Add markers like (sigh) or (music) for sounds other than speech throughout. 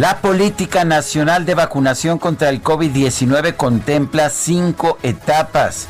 La política nacional de vacunación contra el COVID-19 contempla cinco etapas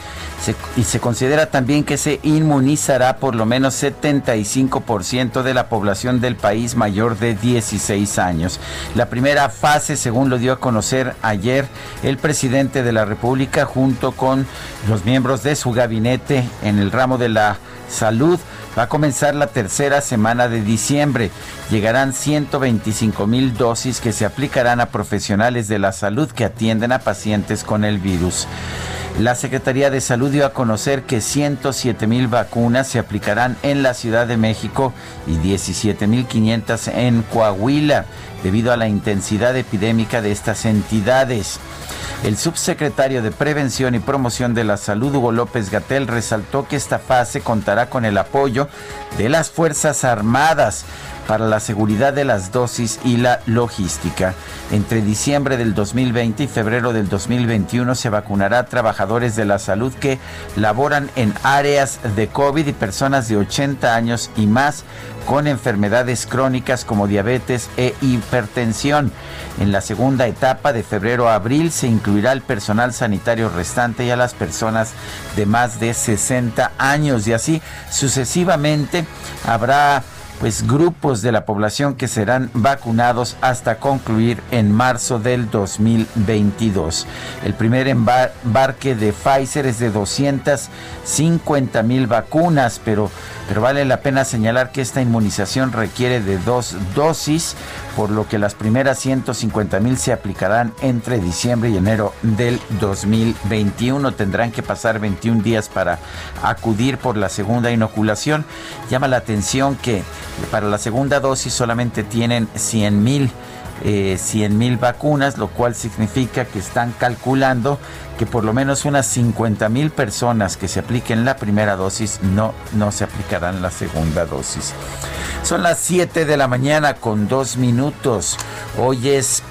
y se considera también que se inmunizará por lo menos 75% de la población del país mayor de 16 años. La primera fase, según lo dio a conocer ayer el presidente de la República junto con los miembros de su gabinete en el ramo de la salud, Va a comenzar la tercera semana de diciembre. Llegarán 125 mil dosis que se aplicarán a profesionales de la salud que atienden a pacientes con el virus. La Secretaría de Salud dio a conocer que 107 mil vacunas se aplicarán en la Ciudad de México y 17 mil 500 en Coahuila, debido a la intensidad epidémica de estas entidades. El subsecretario de Prevención y Promoción de la Salud, Hugo López Gatel, resaltó que esta fase contará con el apoyo de las Fuerzas Armadas para la seguridad de las dosis y la logística. Entre diciembre del 2020 y febrero del 2021 se vacunará trabajadores de la salud que laboran en áreas de COVID y personas de 80 años y más con enfermedades crónicas como diabetes e hipertensión. En la segunda etapa de febrero a abril se incluirá el personal sanitario restante y a las personas de más de 60 años y así sucesivamente habrá pues grupos de la población que serán vacunados hasta concluir en marzo del 2022. El primer embar- embarque de Pfizer es de 250 mil vacunas, pero, pero vale la pena señalar que esta inmunización requiere de dos dosis, por lo que las primeras 150 mil se aplicarán entre diciembre y enero del 2021. Tendrán que pasar 21 días para acudir por la segunda inoculación. Llama la atención que para la segunda dosis solamente tienen 100 mil. 100 mil vacunas, lo cual significa que están calculando que por lo menos unas 50 mil personas que se apliquen la primera dosis no, no se aplicarán la segunda dosis. Son las 7 de la mañana con dos minutos. Hoy es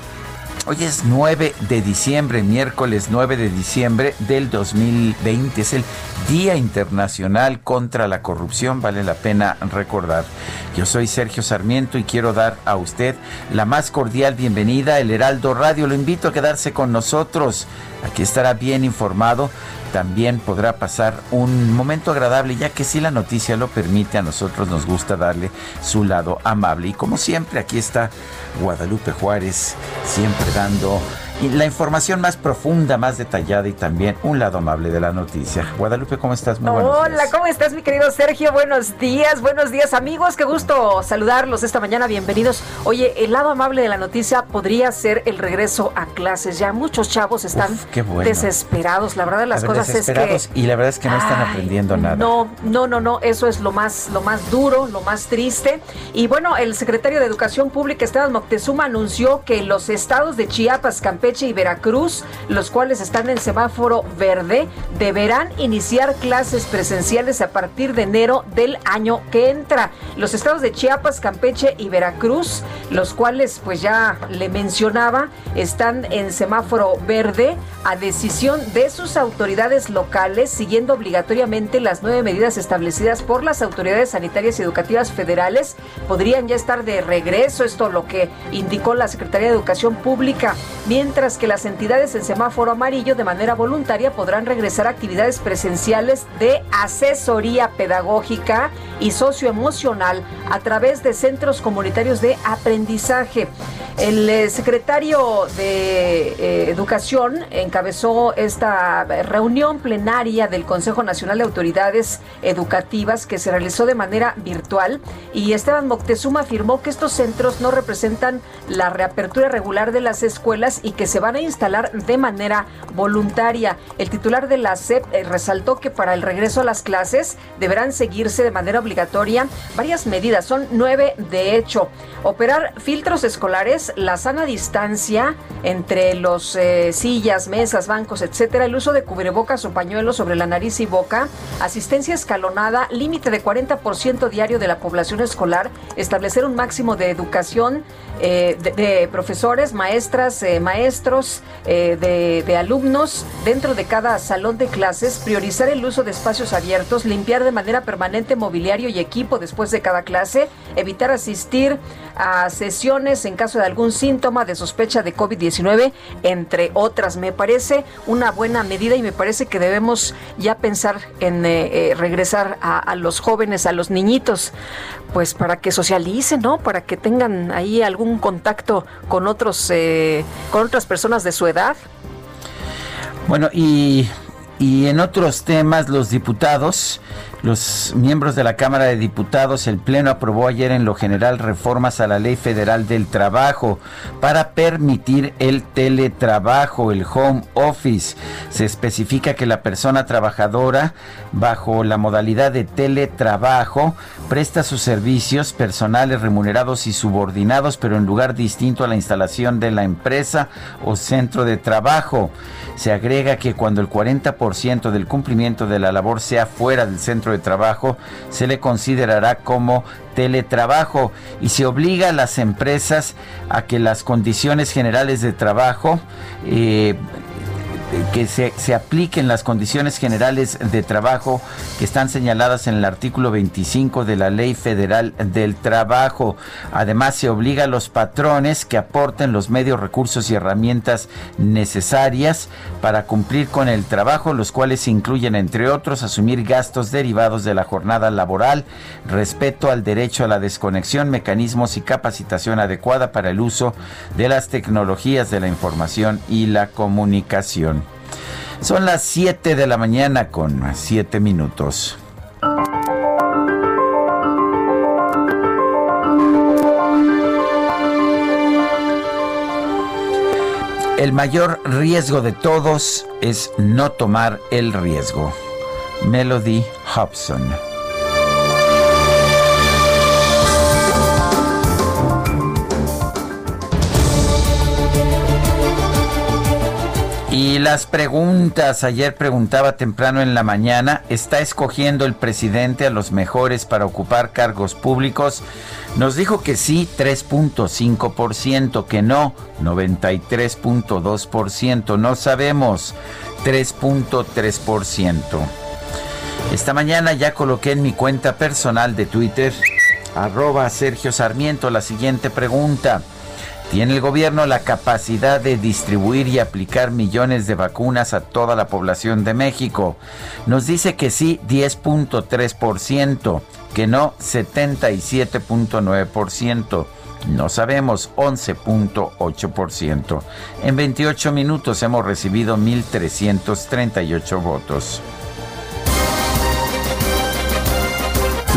Hoy es 9 de diciembre, miércoles 9 de diciembre del 2020. Es el Día Internacional contra la Corrupción, vale la pena recordar. Yo soy Sergio Sarmiento y quiero dar a usted la más cordial bienvenida El Heraldo Radio. Lo invito a quedarse con nosotros. Aquí estará bien informado. También podrá pasar un momento agradable, ya que si la noticia lo permite, a nosotros nos gusta darle su lado amable. Y como siempre, aquí está Guadalupe Juárez, siempre dando la información más profunda, más detallada y también un lado amable de la noticia. Guadalupe, ¿cómo estás? Muy Hola, días. ¿cómo estás, mi querido Sergio? Buenos días, buenos días, amigos. Qué gusto saludarlos esta mañana. Bienvenidos. Oye, el lado amable de la noticia podría ser el regreso a clases. Ya muchos chavos están Uf, qué bueno. desesperados. La verdad de las ver, cosas es que y la verdad es que no están Ay, aprendiendo nada. No, no, no, no, eso es lo más, lo más duro, lo más triste. Y bueno, el secretario de Educación Pública, Esteban Moctezuma, anunció que los estados de Chiapas, Campeche y Veracruz, los cuales están en semáforo verde, deberán iniciar clases presenciales a partir de enero del año que entra. Los estados de Chiapas, Campeche y Veracruz, los cuales pues ya le mencionaba, están en semáforo verde a decisión de sus autoridades locales, siguiendo obligatoriamente las nueve medidas establecidas por las autoridades sanitarias y educativas federales, podrían ya estar de regreso. Esto lo que indicó la Secretaría de Educación Pública. mientras que las entidades en semáforo amarillo de manera voluntaria podrán regresar a actividades presenciales de asesoría pedagógica y socioemocional a través de centros comunitarios de aprendizaje. El eh, secretario de eh, Educación encabezó esta reunión plenaria del Consejo Nacional de Autoridades Educativas que se realizó de manera virtual y Esteban Moctezuma afirmó que estos centros no representan la reapertura regular de las escuelas y que se van a instalar de manera voluntaria. El titular de la SEP eh, resaltó que para el regreso a las clases deberán seguirse de manera obligatoria varias medidas, son nueve de hecho. Operar filtros escolares, la sana distancia entre los eh, sillas, mesas, bancos, etcétera, el uso de cubrebocas o pañuelos sobre la nariz y boca, asistencia escalonada, límite de 40% diario de la población escolar, establecer un máximo de educación eh, de, profesores, maestras, eh, maestros, de, de alumnos dentro de cada salón de clases, priorizar el uso de espacios abiertos, limpiar de manera permanente mobiliario y equipo después de cada clase, evitar asistir a sesiones en caso de algún síntoma de sospecha de COVID-19, entre otras. Me parece una buena medida y me parece que debemos ya pensar en eh, eh, regresar a, los jóvenes, a los niñitos, pues para que socialicen, ¿no? Para que tengan ahí algún contacto con otros, eh, con otras personas de su edad. Bueno, y, y en otros temas, los diputados los miembros de la Cámara de Diputados, el Pleno aprobó ayer en lo general reformas a la Ley Federal del Trabajo para permitir el teletrabajo, el home office. Se especifica que la persona trabajadora bajo la modalidad de teletrabajo presta sus servicios personales remunerados y subordinados, pero en lugar distinto a la instalación de la empresa o centro de trabajo. Se agrega que cuando el 40% del cumplimiento de la labor sea fuera del centro de trabajo, se le considerará como teletrabajo y se obliga a las empresas a que las condiciones generales de trabajo eh, que se, se, apliquen las condiciones generales de trabajo que están señaladas en el artículo 25 de la Ley Federal del Trabajo. Además, se obliga a los patrones que aporten los medios, recursos y herramientas necesarias para cumplir con el trabajo, los cuales incluyen, entre otros, asumir gastos derivados de la jornada laboral, respeto al derecho a la desconexión, mecanismos y capacitación adecuada para el uso de las tecnologías de la información y la comunicación. Son las 7 de la mañana con 7 minutos. El mayor riesgo de todos es no tomar el riesgo. Melody Hobson. Las preguntas, ayer preguntaba temprano en la mañana, ¿está escogiendo el presidente a los mejores para ocupar cargos públicos? Nos dijo que sí, 3.5%, que no, 93.2%, no sabemos, 3.3%. Esta mañana ya coloqué en mi cuenta personal de Twitter, arroba Sergio Sarmiento, la siguiente pregunta. ¿Tiene el gobierno la capacidad de distribuir y aplicar millones de vacunas a toda la población de México? Nos dice que sí, 10.3%, que no, 77.9%. No sabemos, 11.8%. En 28 minutos hemos recibido 1.338 votos.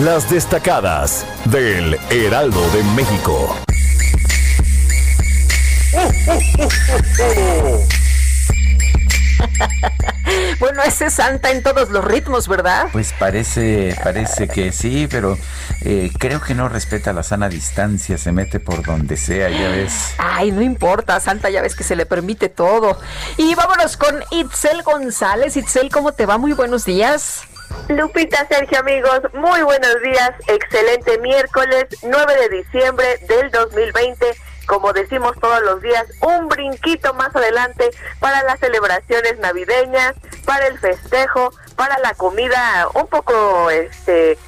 Las destacadas del Heraldo de México. (laughs) bueno, ese es Santa en todos los ritmos, ¿verdad? Pues parece, parece que sí, pero eh, creo que no respeta la sana distancia, se mete por donde sea, ya ves. Ay, no importa, Santa, ya ves que se le permite todo. Y vámonos con Itzel González. Itzel, ¿cómo te va? Muy buenos días. Lupita, Sergio, amigos, muy buenos días. Excelente miércoles 9 de diciembre del 2020 como decimos todos los días, un brinquito más adelante para las celebraciones navideñas, para el festejo, para la comida un poco este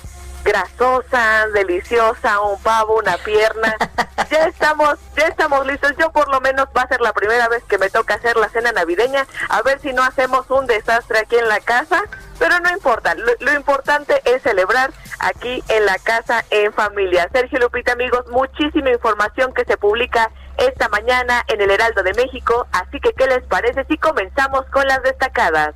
grasosa, deliciosa, un pavo, una pierna. (laughs) Ya estamos, ya estamos listos. Yo por lo menos va a ser la primera vez que me toca hacer la cena navideña, a ver si no hacemos un desastre aquí en la casa, pero no importa, lo, importante es celebrar aquí en la casa en familia. Sergio Lupita, amigos, muchísima información que se publica esta mañana en el Heraldo de México, así que ¿qué les parece si comenzamos con las destacadas?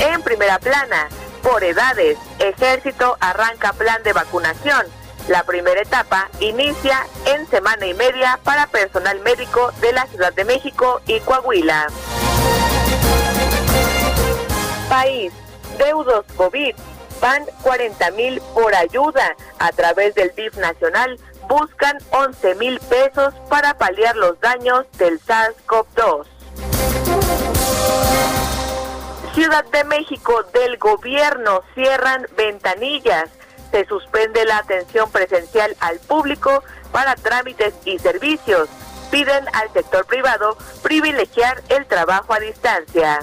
En primera plana, por edades, Ejército arranca plan de vacunación. La primera etapa inicia en semana y media para personal médico de la Ciudad de México y Coahuila. País, deudos COVID, van 40 mil por ayuda. A través del DIF nacional buscan 11 mil pesos para paliar los daños del SARS-CoV-2. Ciudad de México del gobierno cierran ventanillas. Se suspende la atención presencial al público para trámites y servicios. Piden al sector privado privilegiar el trabajo a distancia.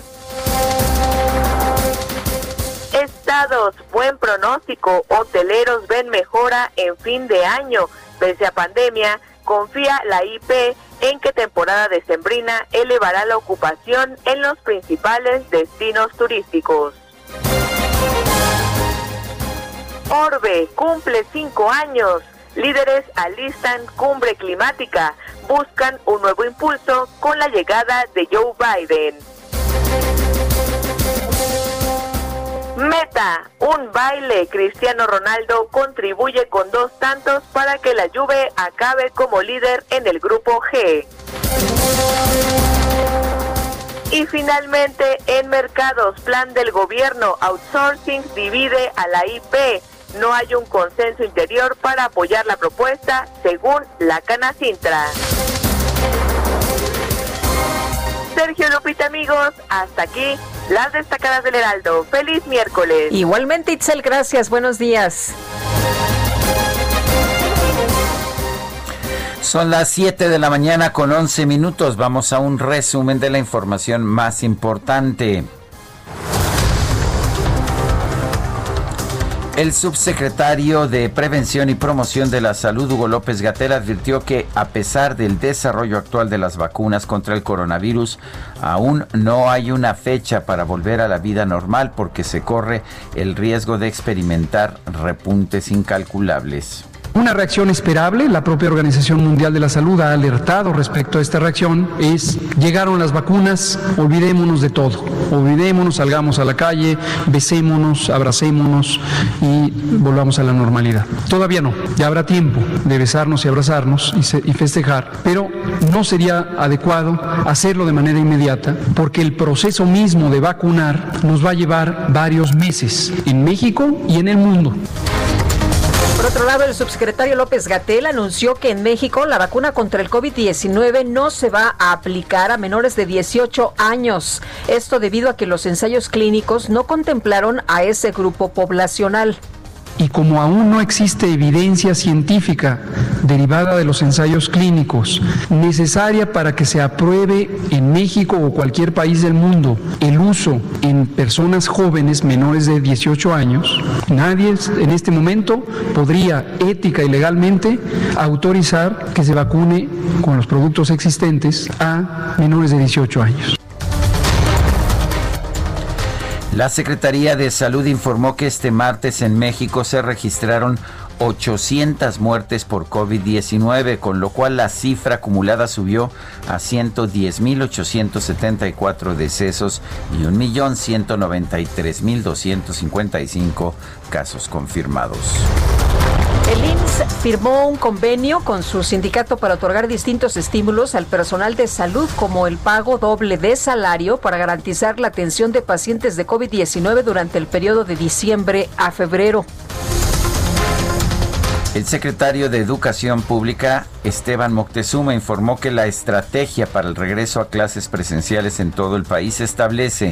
Estados, buen pronóstico. Hoteleros ven mejora en fin de año. Pese a pandemia, confía la IP en que temporada decembrina elevará la ocupación en los principales destinos turísticos. Orbe cumple cinco años. Líderes alistan cumbre climática. Buscan un nuevo impulso con la llegada de Joe Biden. Meta, un baile. Cristiano Ronaldo contribuye con dos tantos para que la Juve acabe como líder en el grupo G. Y finalmente, en mercados, plan del gobierno, outsourcing divide a la IP. No hay un consenso interior para apoyar la propuesta, según la Canacintra. Sergio Lupita, amigos, hasta aquí las destacadas del Heraldo. Feliz miércoles. Igualmente, Itzel, gracias. Buenos días. Son las 7 de la mañana con 11 minutos. Vamos a un resumen de la información más importante. El subsecretario de Prevención y Promoción de la Salud, Hugo López Gatel, advirtió que a pesar del desarrollo actual de las vacunas contra el coronavirus, aún no hay una fecha para volver a la vida normal porque se corre el riesgo de experimentar repuntes incalculables. Una reacción esperable, la propia Organización Mundial de la Salud ha alertado respecto a esta reacción, es llegaron las vacunas, olvidémonos de todo, olvidémonos, salgamos a la calle, besémonos, abracémonos y volvamos a la normalidad. Todavía no, ya habrá tiempo de besarnos y abrazarnos y, y festejar, pero no sería adecuado hacerlo de manera inmediata porque el proceso mismo de vacunar nos va a llevar varios meses en México y en el mundo. Por otro lado, el subsecretario López Gatel anunció que en México la vacuna contra el COVID-19 no se va a aplicar a menores de 18 años. Esto debido a que los ensayos clínicos no contemplaron a ese grupo poblacional y como aún no existe evidencia científica derivada de los ensayos clínicos necesaria para que se apruebe en México o cualquier país del mundo el uso en personas jóvenes menores de 18 años, nadie en este momento podría ética y legalmente autorizar que se vacune con los productos existentes a menores de 18 años. La Secretaría de Salud informó que este martes en México se registraron 800 muertes por COVID-19, con lo cual la cifra acumulada subió a 110.874 decesos y 1.193.255 casos confirmados. El IMSS firmó un convenio con su sindicato para otorgar distintos estímulos al personal de salud como el pago doble de salario para garantizar la atención de pacientes de COVID-19 durante el periodo de diciembre a febrero. El secretario de Educación Pública, Esteban Moctezuma, informó que la estrategia para el regreso a clases presenciales en todo el país establece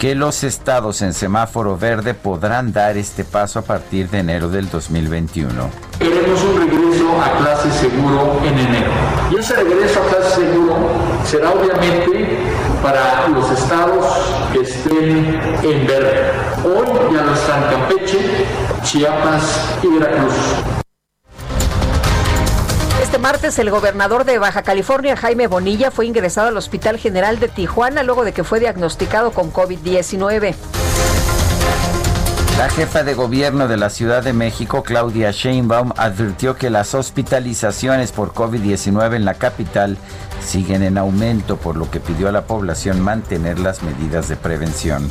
que los estados en semáforo verde podrán dar este paso a partir de enero del 2021. Queremos un regreso a clase seguro en enero. Y ese regreso a clase seguro será obviamente para los estados que estén en verde. Hoy ya no están Campeche, Chiapas y Veracruz. Este martes el gobernador de Baja California, Jaime Bonilla, fue ingresado al Hospital General de Tijuana luego de que fue diagnosticado con COVID-19. La jefa de gobierno de la Ciudad de México, Claudia Sheinbaum, advirtió que las hospitalizaciones por COVID-19 en la capital siguen en aumento, por lo que pidió a la población mantener las medidas de prevención.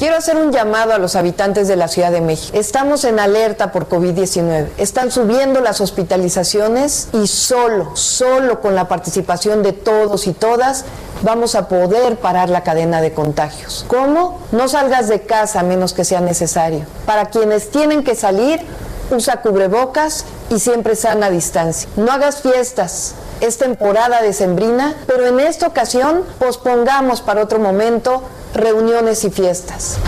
Quiero hacer un llamado a los habitantes de la Ciudad de México. Estamos en alerta por COVID-19. Están subiendo las hospitalizaciones y solo, solo con la participación de todos y todas vamos a poder parar la cadena de contagios. ¿Cómo? No salgas de casa a menos que sea necesario. Para quienes tienen que salir, usa cubrebocas y siempre sana distancia. No hagas fiestas. Es temporada decembrina, pero en esta ocasión pospongamos para otro momento reuniones y fiestas.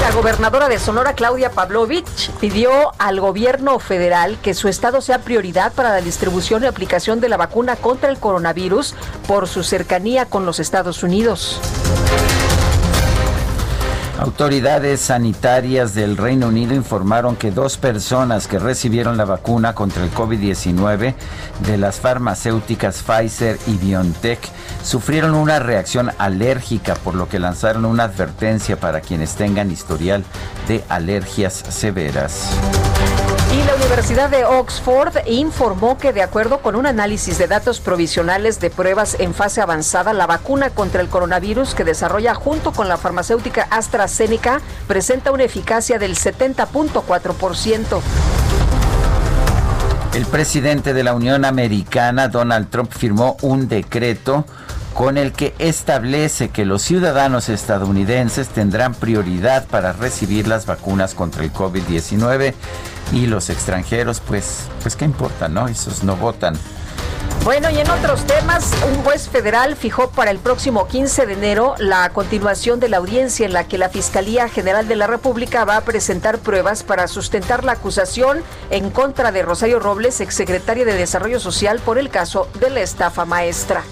La gobernadora de Sonora, Claudia Pavlovich, pidió al gobierno federal que su estado sea prioridad para la distribución y aplicación de la vacuna contra el coronavirus por su cercanía con los Estados Unidos. Autoridades sanitarias del Reino Unido informaron que dos personas que recibieron la vacuna contra el COVID-19 de las farmacéuticas Pfizer y BioNTech sufrieron una reacción alérgica, por lo que lanzaron una advertencia para quienes tengan historial de alergias severas. Universidad de Oxford informó que de acuerdo con un análisis de datos provisionales de pruebas en fase avanzada, la vacuna contra el coronavirus que desarrolla junto con la farmacéutica AstraZeneca presenta una eficacia del 70.4%. El presidente de la Unión Americana, Donald Trump, firmó un decreto con el que establece que los ciudadanos estadounidenses tendrán prioridad para recibir las vacunas contra el COVID-19 y los extranjeros, pues, pues qué importa, ¿no? Esos no votan. Bueno, y en otros temas, un juez federal fijó para el próximo 15 de enero la continuación de la audiencia en la que la Fiscalía General de la República va a presentar pruebas para sustentar la acusación en contra de Rosario Robles, exsecretaria de Desarrollo Social, por el caso de la estafa maestra.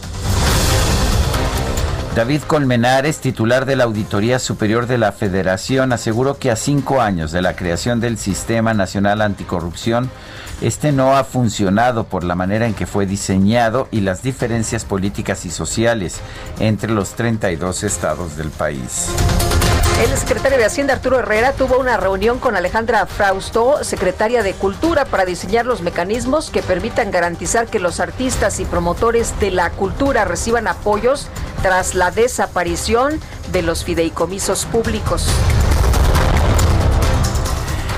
David Colmenares, titular de la Auditoría Superior de la Federación, aseguró que a cinco años de la creación del Sistema Nacional Anticorrupción, este no ha funcionado por la manera en que fue diseñado y las diferencias políticas y sociales entre los 32 estados del país. El secretario de Hacienda Arturo Herrera tuvo una reunión con Alejandra Frausto, secretaria de Cultura, para diseñar los mecanismos que permitan garantizar que los artistas y promotores de la cultura reciban apoyos tras la desaparición de los fideicomisos públicos.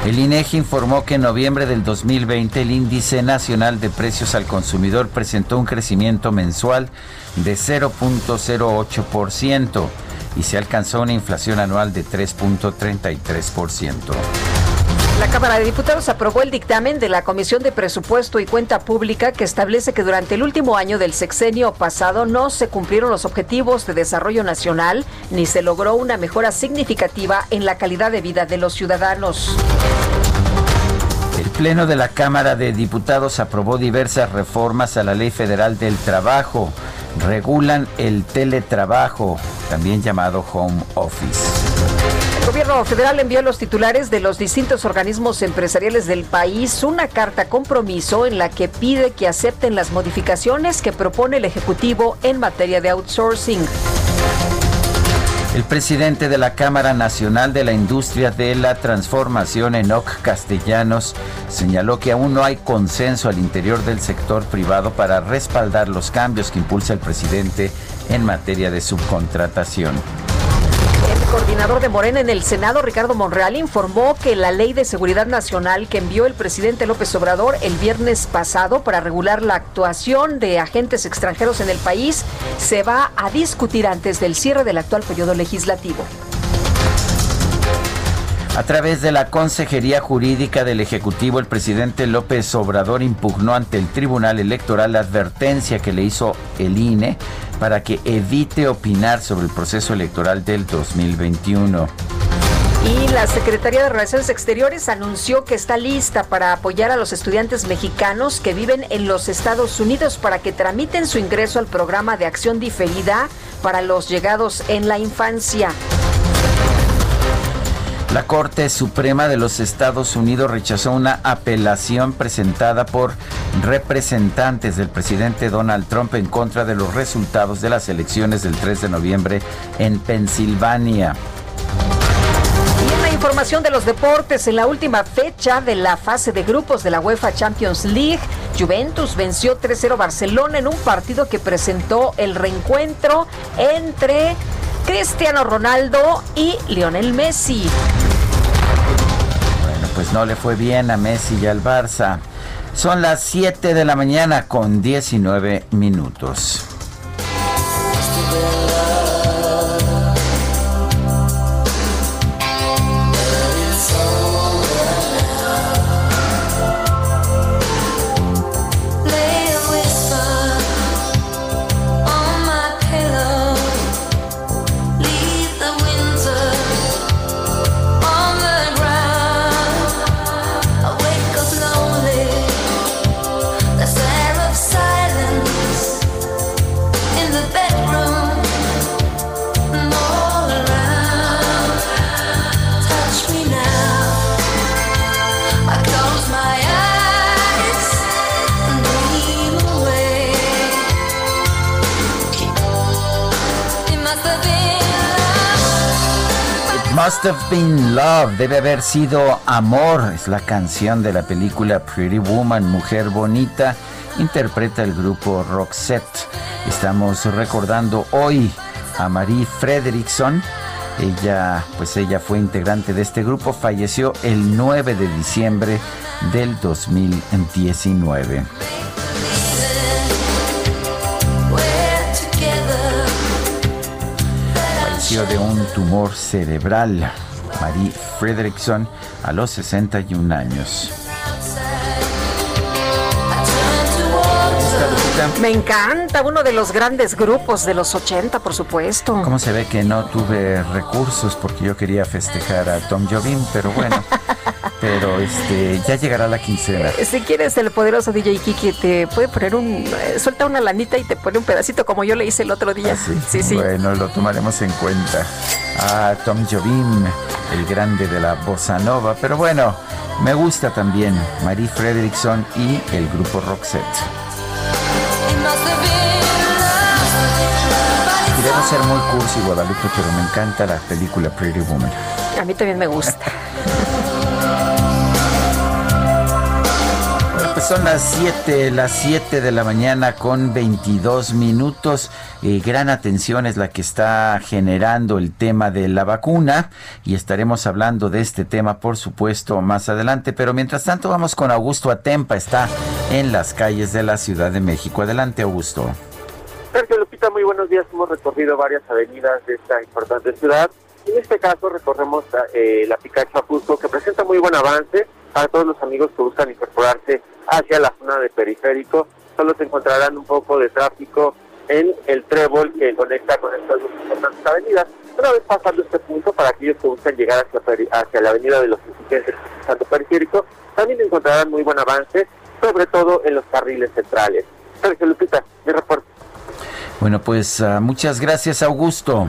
El INEGI informó que en noviembre del 2020 el índice nacional de precios al consumidor presentó un crecimiento mensual de 0.08% y se alcanzó una inflación anual de 3.33%. La Cámara de Diputados aprobó el dictamen de la Comisión de Presupuesto y Cuenta Pública que establece que durante el último año del sexenio pasado no se cumplieron los objetivos de desarrollo nacional ni se logró una mejora significativa en la calidad de vida de los ciudadanos. El Pleno de la Cámara de Diputados aprobó diversas reformas a la Ley Federal del Trabajo. Regulan el teletrabajo, también llamado home office. El gobierno federal envió a los titulares de los distintos organismos empresariales del país una carta compromiso en la que pide que acepten las modificaciones que propone el Ejecutivo en materia de outsourcing. El presidente de la Cámara Nacional de la Industria de la Transformación, Enoc Castellanos, señaló que aún no hay consenso al interior del sector privado para respaldar los cambios que impulsa el presidente en materia de subcontratación. El coordinador de Morena en el Senado, Ricardo Monreal, informó que la ley de seguridad nacional que envió el presidente López Obrador el viernes pasado para regular la actuación de agentes extranjeros en el país se va a discutir antes del cierre del actual periodo legislativo. A través de la Consejería Jurídica del Ejecutivo, el presidente López Obrador impugnó ante el Tribunal Electoral la advertencia que le hizo el INE para que evite opinar sobre el proceso electoral del 2021. Y la Secretaría de Relaciones Exteriores anunció que está lista para apoyar a los estudiantes mexicanos que viven en los Estados Unidos para que tramiten su ingreso al programa de acción diferida para los llegados en la infancia. La Corte Suprema de los Estados Unidos rechazó una apelación presentada por representantes del presidente Donald Trump en contra de los resultados de las elecciones del 3 de noviembre en Pensilvania. Y en la información de los deportes, en la última fecha de la fase de grupos de la UEFA Champions League, Juventus venció 3-0 Barcelona en un partido que presentó el reencuentro entre Cristiano Ronaldo y Lionel Messi. Pues no le fue bien a Messi y al Barça. Son las 7 de la mañana con 19 minutos. Must Have Been Love, debe haber sido amor, es la canción de la película Pretty Woman, Mujer Bonita, interpreta el grupo Roxette. Estamos recordando hoy a Marie Frederickson. Ella, pues ella fue integrante de este grupo, falleció el 9 de diciembre del 2019. De un tumor cerebral. Marie Fredrickson a los 61 años. Me encanta, uno de los grandes grupos de los 80, por supuesto. ¿Cómo se ve que no tuve recursos porque yo quería festejar a Tom Jobim, pero bueno. (laughs) pero este ya llegará la quincena. Eh, si quieres el poderoso DJ Kiki te puede poner un eh, suelta una lanita y te pone un pedacito como yo le hice el otro día. ¿Ah, sí? sí, Bueno, lo tomaremos en cuenta. A Tom Jobim, el grande de la bossa nova, pero bueno, me gusta también Marie Fredrickson y el grupo Roxette. Queremos ser muy cursi Guadalupe, pero me encanta la película Pretty Woman. A mí también me gusta. Son las 7, las 7 de la mañana con 22 minutos. Eh, gran atención es la que está generando el tema de la vacuna y estaremos hablando de este tema, por supuesto, más adelante. Pero mientras tanto, vamos con Augusto Atempa, está en las calles de la Ciudad de México. Adelante, Augusto. Sergio Lupita, muy buenos días. Hemos recorrido varias avenidas de esta importante ciudad. En este caso recorremos eh, la Picacho Ajusco, que presenta muy buen avance para todos los amigos que buscan incorporarse hacia la zona de periférico. Solo se encontrarán un poco de tráfico en el trébol que conecta con estas dos importantes avenidas. Una vez pasando este punto, para aquellos que buscan llegar hacia, la avenida de los insurgentes Santo Periférico, también encontrarán muy buen avance, sobre todo en los carriles centrales. Sergio Lupita, mi reporte. Bueno, pues uh, muchas gracias, Augusto.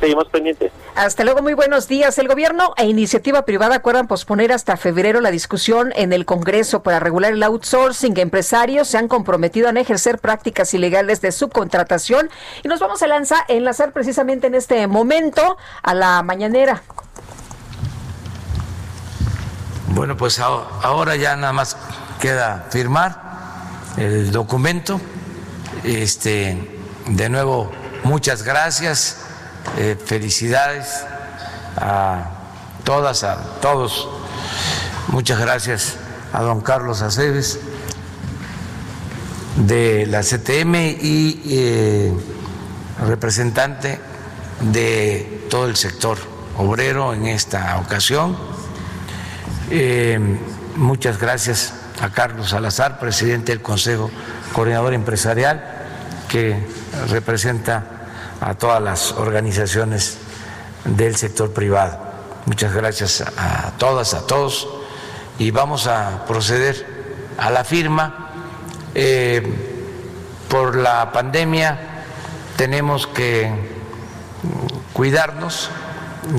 Seguimos pendientes. Hasta luego, muy buenos días. El gobierno e iniciativa privada acuerdan posponer hasta febrero la discusión en el Congreso para regular el outsourcing. Empresarios se han comprometido a ejercer prácticas ilegales de subcontratación y nos vamos a lanzar, enlazar precisamente en este momento a la mañanera. Bueno, pues ahora ya nada más queda firmar el documento. Este, de nuevo, muchas gracias eh, felicidades a todas, a todos. Muchas gracias a don Carlos Aceves de la CTM y eh, representante de todo el sector obrero en esta ocasión. Eh, muchas gracias a Carlos Salazar, presidente del Consejo Coordinador Empresarial, que representa a todas las organizaciones del sector privado. Muchas gracias a todas, a todos. Y vamos a proceder a la firma. Eh, por la pandemia tenemos que cuidarnos,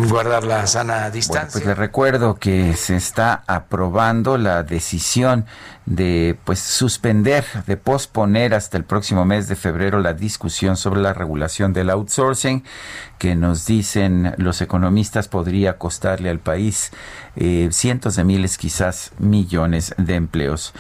guardar la sana distancia. Bueno, pues le recuerdo que se está aprobando la decisión de pues suspender, de posponer hasta el próximo mes de febrero la discusión sobre la regulación del outsourcing que nos dicen los economistas podría costarle al país eh, cientos de miles, quizás millones de empleos.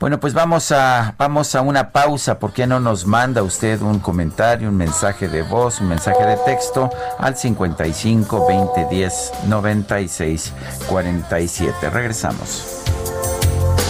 Bueno, pues vamos a vamos a una pausa. ¿Por qué no nos manda usted un comentario, un mensaje de voz, un mensaje de texto al 55 20 10 96 47? Regresamos.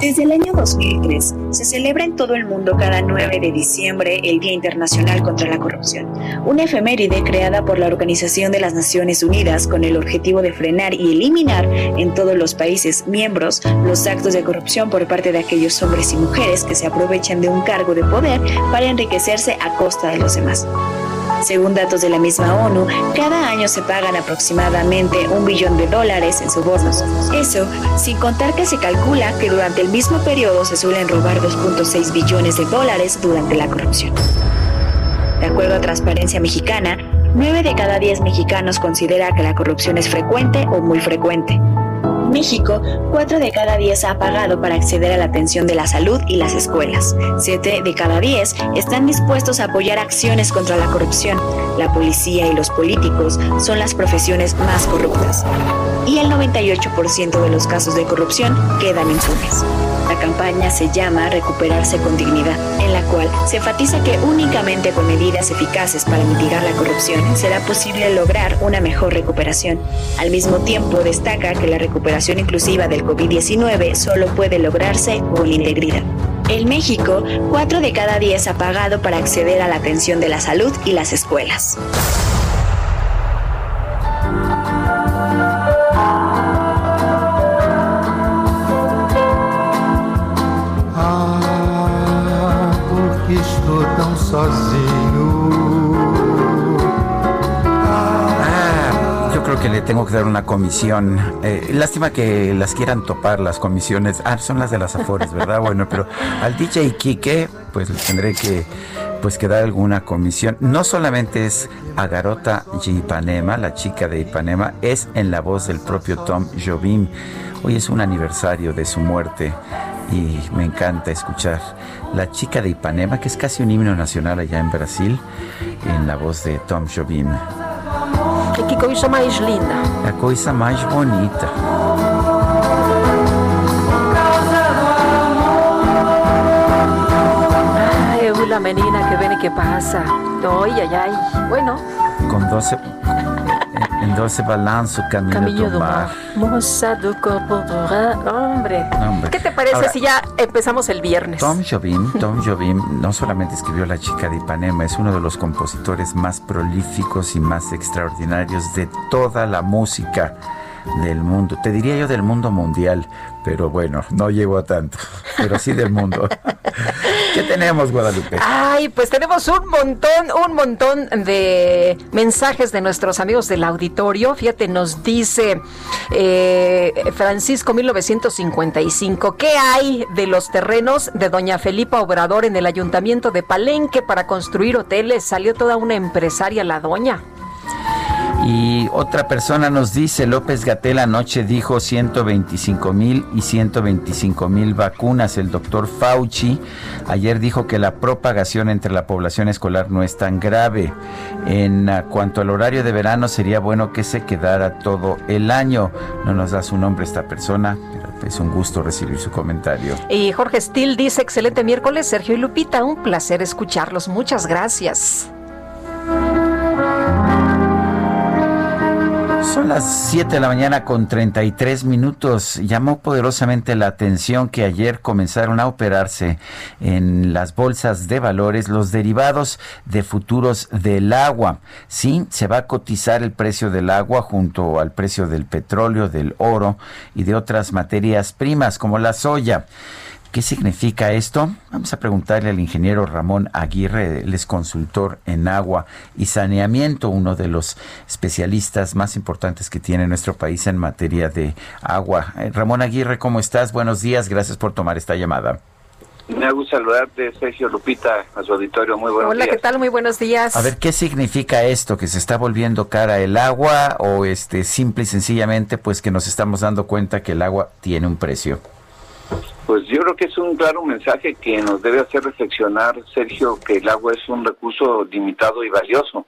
Desde el año 2003 se celebra en todo el mundo cada 9 de diciembre el Día Internacional contra la Corrupción, una efeméride creada por la Organización de las Naciones Unidas con el objetivo de frenar y eliminar en todos los países miembros los actos de corrupción por parte de aquellos hombres y mujeres que se aprovechan de un cargo de poder para enriquecerse a costa de los demás. Según datos de la misma ONU, cada año se pagan aproximadamente un billón de dólares en sobornos. Eso sin contar que se calcula que durante el mismo periodo se suelen robar 2.6 billones de dólares durante la corrupción. De acuerdo a Transparencia Mexicana, 9 de cada 10 mexicanos considera que la corrupción es frecuente o muy frecuente. México, 4 de cada 10 ha pagado para acceder a la atención de la salud y las escuelas. 7 de cada 10 están dispuestos a apoyar acciones contra la corrupción. La policía y los políticos son las profesiones más corruptas. Y el 98% de los casos de corrupción quedan impunes. La campaña se llama Recuperarse con Dignidad, en la cual se enfatiza que únicamente con medidas eficaces para mitigar la corrupción será posible lograr una mejor recuperación. Al mismo tiempo, destaca que la recuperación inclusiva del COVID-19 solo puede lograrse con integridad. En México, 4 de cada 10 ha pagado para acceder a la atención de la salud y las escuelas. Ah, que le tengo que dar una comisión. Eh, lástima que las quieran topar las comisiones. Ah, son las de las Afores, ¿verdad? Bueno, pero al DJ Quique, pues le tendré que pues que dar alguna comisión. No solamente es Agarota Ipanema, la chica de Ipanema, es en la voz del propio Tom Jobim. Hoy es un aniversario de su muerte y me encanta escuchar La chica de Ipanema, que es casi un himno nacional allá en Brasil, en la voz de Tom Jobim. Que coisa mais linda. La coisa mais bonita. Ay, la menina que viene y que pasa. Ay, ay, ay. Bueno. Con 12 en 12 balanço, caminho, caminho do, mar. Corpo hombre. hombre. ¿Qué te parece Ahora, si ya empezamos el viernes? Tom Jobim, Tom Jobim no solamente escribió La chica de Ipanema, es uno de los compositores más prolíficos y más extraordinarios de toda la música del mundo. Te diría yo del mundo mundial, pero bueno, no llego a tanto, pero sí del mundo. (laughs) ¿Qué tenemos, Guadalupe? Ay, pues tenemos un montón, un montón de mensajes de nuestros amigos del auditorio. Fíjate, nos dice eh, Francisco 1955, ¿qué hay de los terrenos de doña Felipa Obrador en el ayuntamiento de Palenque para construir hoteles? Salió toda una empresaria la doña. Y otra persona nos dice, López Gatel anoche dijo 125 mil y 125 mil vacunas. El doctor Fauci ayer dijo que la propagación entre la población escolar no es tan grave. En cuanto al horario de verano, sería bueno que se quedara todo el año. No nos da su nombre esta persona, pero es un gusto recibir su comentario. Y Jorge Still dice, excelente miércoles, Sergio y Lupita, un placer escucharlos. Muchas gracias. Son las 7 de la mañana con 33 minutos. Llamó poderosamente la atención que ayer comenzaron a operarse en las bolsas de valores los derivados de futuros del agua. Sí, se va a cotizar el precio del agua junto al precio del petróleo, del oro y de otras materias primas como la soya. ¿Qué significa esto? Vamos a preguntarle al ingeniero Ramón Aguirre, él es consultor en agua y saneamiento, uno de los especialistas más importantes que tiene nuestro país en materia de agua. Eh, Ramón Aguirre, ¿cómo estás? Buenos días, gracias por tomar esta llamada. Me gusta saludarte, Sergio Lupita, a su auditorio. Muy buenos días. Hola, ¿qué tal? Muy buenos días. A ver, ¿qué significa esto? ¿Que se está volviendo cara el agua o este simple y sencillamente pues que nos estamos dando cuenta que el agua tiene un precio? Pues yo creo que es un claro mensaje que nos debe hacer reflexionar, Sergio, que el agua es un recurso limitado y valioso.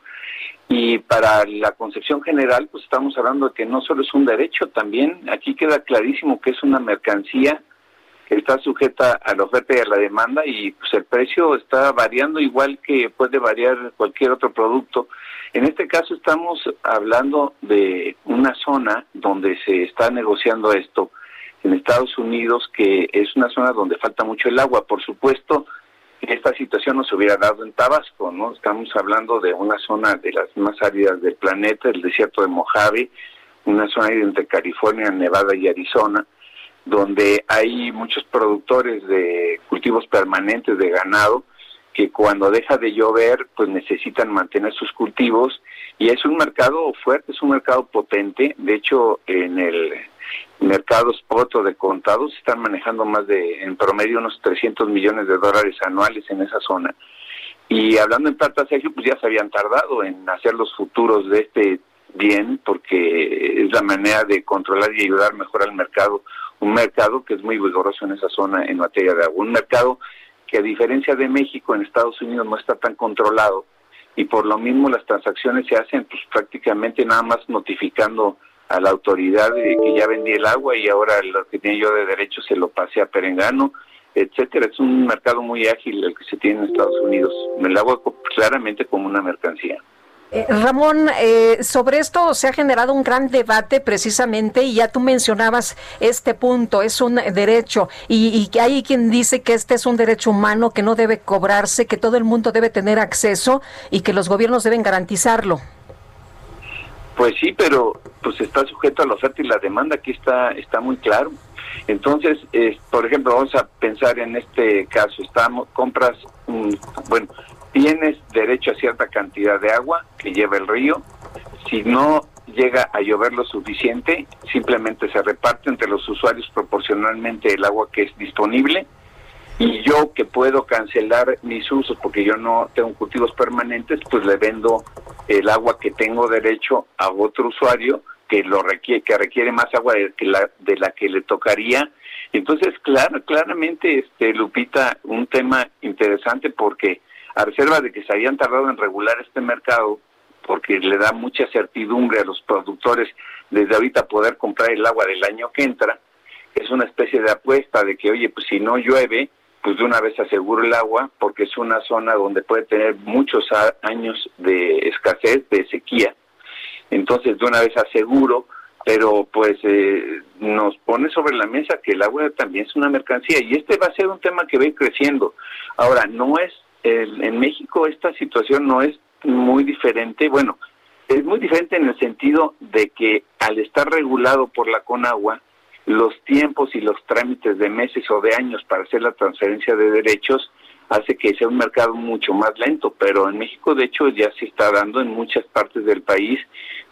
Y para la concepción general, pues estamos hablando de que no solo es un derecho, también aquí queda clarísimo que es una mercancía que está sujeta a la oferta y a la demanda y pues el precio está variando igual que puede variar cualquier otro producto. En este caso estamos hablando de una zona donde se está negociando esto en Estados Unidos, que es una zona donde falta mucho el agua. Por supuesto, esta situación no se hubiera dado en Tabasco, ¿no? Estamos hablando de una zona de las más áridas del planeta, el desierto de Mojave, una zona entre California, Nevada y Arizona, donde hay muchos productores de cultivos permanentes de ganado que cuando deja de llover, pues necesitan mantener sus cultivos y es un mercado fuerte, es un mercado potente. De hecho, en el mercados spot de contados están manejando más de, en promedio, unos 300 millones de dólares anuales en esa zona. Y hablando en plata, Sergio, pues ya se habían tardado en hacer los futuros de este bien, porque es la manera de controlar y ayudar mejor al mercado. Un mercado que es muy vigoroso en esa zona en materia de agua. Un mercado que a diferencia de México, en Estados Unidos no está tan controlado y por lo mismo las transacciones se hacen pues prácticamente nada más notificando a la autoridad de que ya vendí el agua y ahora lo que tenía yo de derecho se lo pasé a Perengano, etcétera. Es un mercado muy ágil el que se tiene en Estados Unidos. El agua claramente como una mercancía. Eh, Ramón, eh, sobre esto se ha generado un gran debate precisamente y ya tú mencionabas este punto, es un derecho y, y hay quien dice que este es un derecho humano que no debe cobrarse, que todo el mundo debe tener acceso y que los gobiernos deben garantizarlo. Pues sí, pero pues está sujeto a la oferta y la demanda, aquí está, está muy claro. Entonces, por ejemplo, vamos a pensar en este caso, estamos, compras, bueno, tienes derecho a cierta cantidad de agua que lleva el río, si no llega a llover lo suficiente, simplemente se reparte entre los usuarios proporcionalmente el agua que es disponible y yo que puedo cancelar mis usos porque yo no tengo cultivos permanentes, pues le vendo el agua que tengo derecho a otro usuario que lo requiere que requiere más agua de, que la, de la que le tocaría. Entonces, claro, claramente este Lupita un tema interesante porque a reserva de que se habían tardado en regular este mercado porque le da mucha certidumbre a los productores desde ahorita poder comprar el agua del año que entra, es una especie de apuesta de que, oye, pues si no llueve, pues de una vez aseguro el agua porque es una zona donde puede tener muchos años de escasez, de sequía. Entonces de una vez aseguro, pero pues eh, nos pone sobre la mesa que el agua también es una mercancía y este va a ser un tema que va a ir creciendo. Ahora, no es, en México esta situación no es muy diferente, bueno, es muy diferente en el sentido de que al estar regulado por la Conagua, los tiempos y los trámites de meses o de años para hacer la transferencia de derechos hace que sea un mercado mucho más lento, pero en México de hecho ya se está dando en muchas partes del país,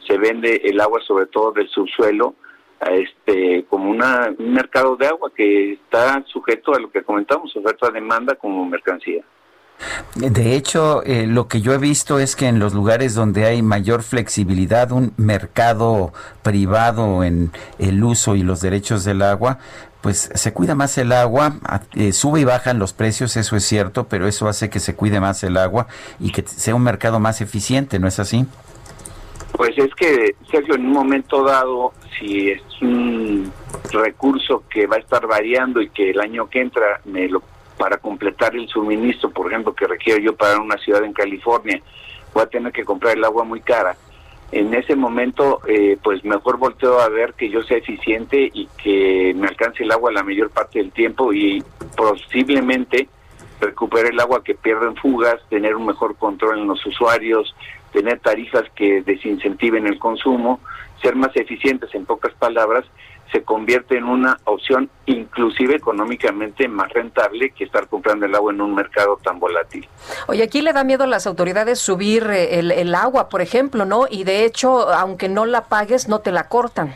se vende el agua sobre todo del subsuelo este como una, un mercado de agua que está sujeto a lo que comentamos, oferta demanda como mercancía. De hecho, eh, lo que yo he visto es que en los lugares donde hay mayor flexibilidad, un mercado privado en el uso y los derechos del agua, pues se cuida más el agua, eh, sube y bajan los precios, eso es cierto, pero eso hace que se cuide más el agua y que sea un mercado más eficiente, ¿no es así? Pues es que, Sergio, en un momento dado, si es un recurso que va a estar variando y que el año que entra me lo para completar el suministro, por ejemplo, que requiero yo para una ciudad en California, voy a tener que comprar el agua muy cara. En ese momento, eh, pues mejor volteo a ver que yo sea eficiente y que me alcance el agua la mayor parte del tiempo y posiblemente recuperar el agua que pierdo en fugas, tener un mejor control en los usuarios, tener tarifas que desincentiven el consumo, ser más eficientes en pocas palabras se convierte en una opción inclusive económicamente más rentable que estar comprando el agua en un mercado tan volátil. Oye, aquí le da miedo a las autoridades subir eh, el, el agua, por ejemplo, ¿no? Y de hecho, aunque no la pagues, no te la cortan.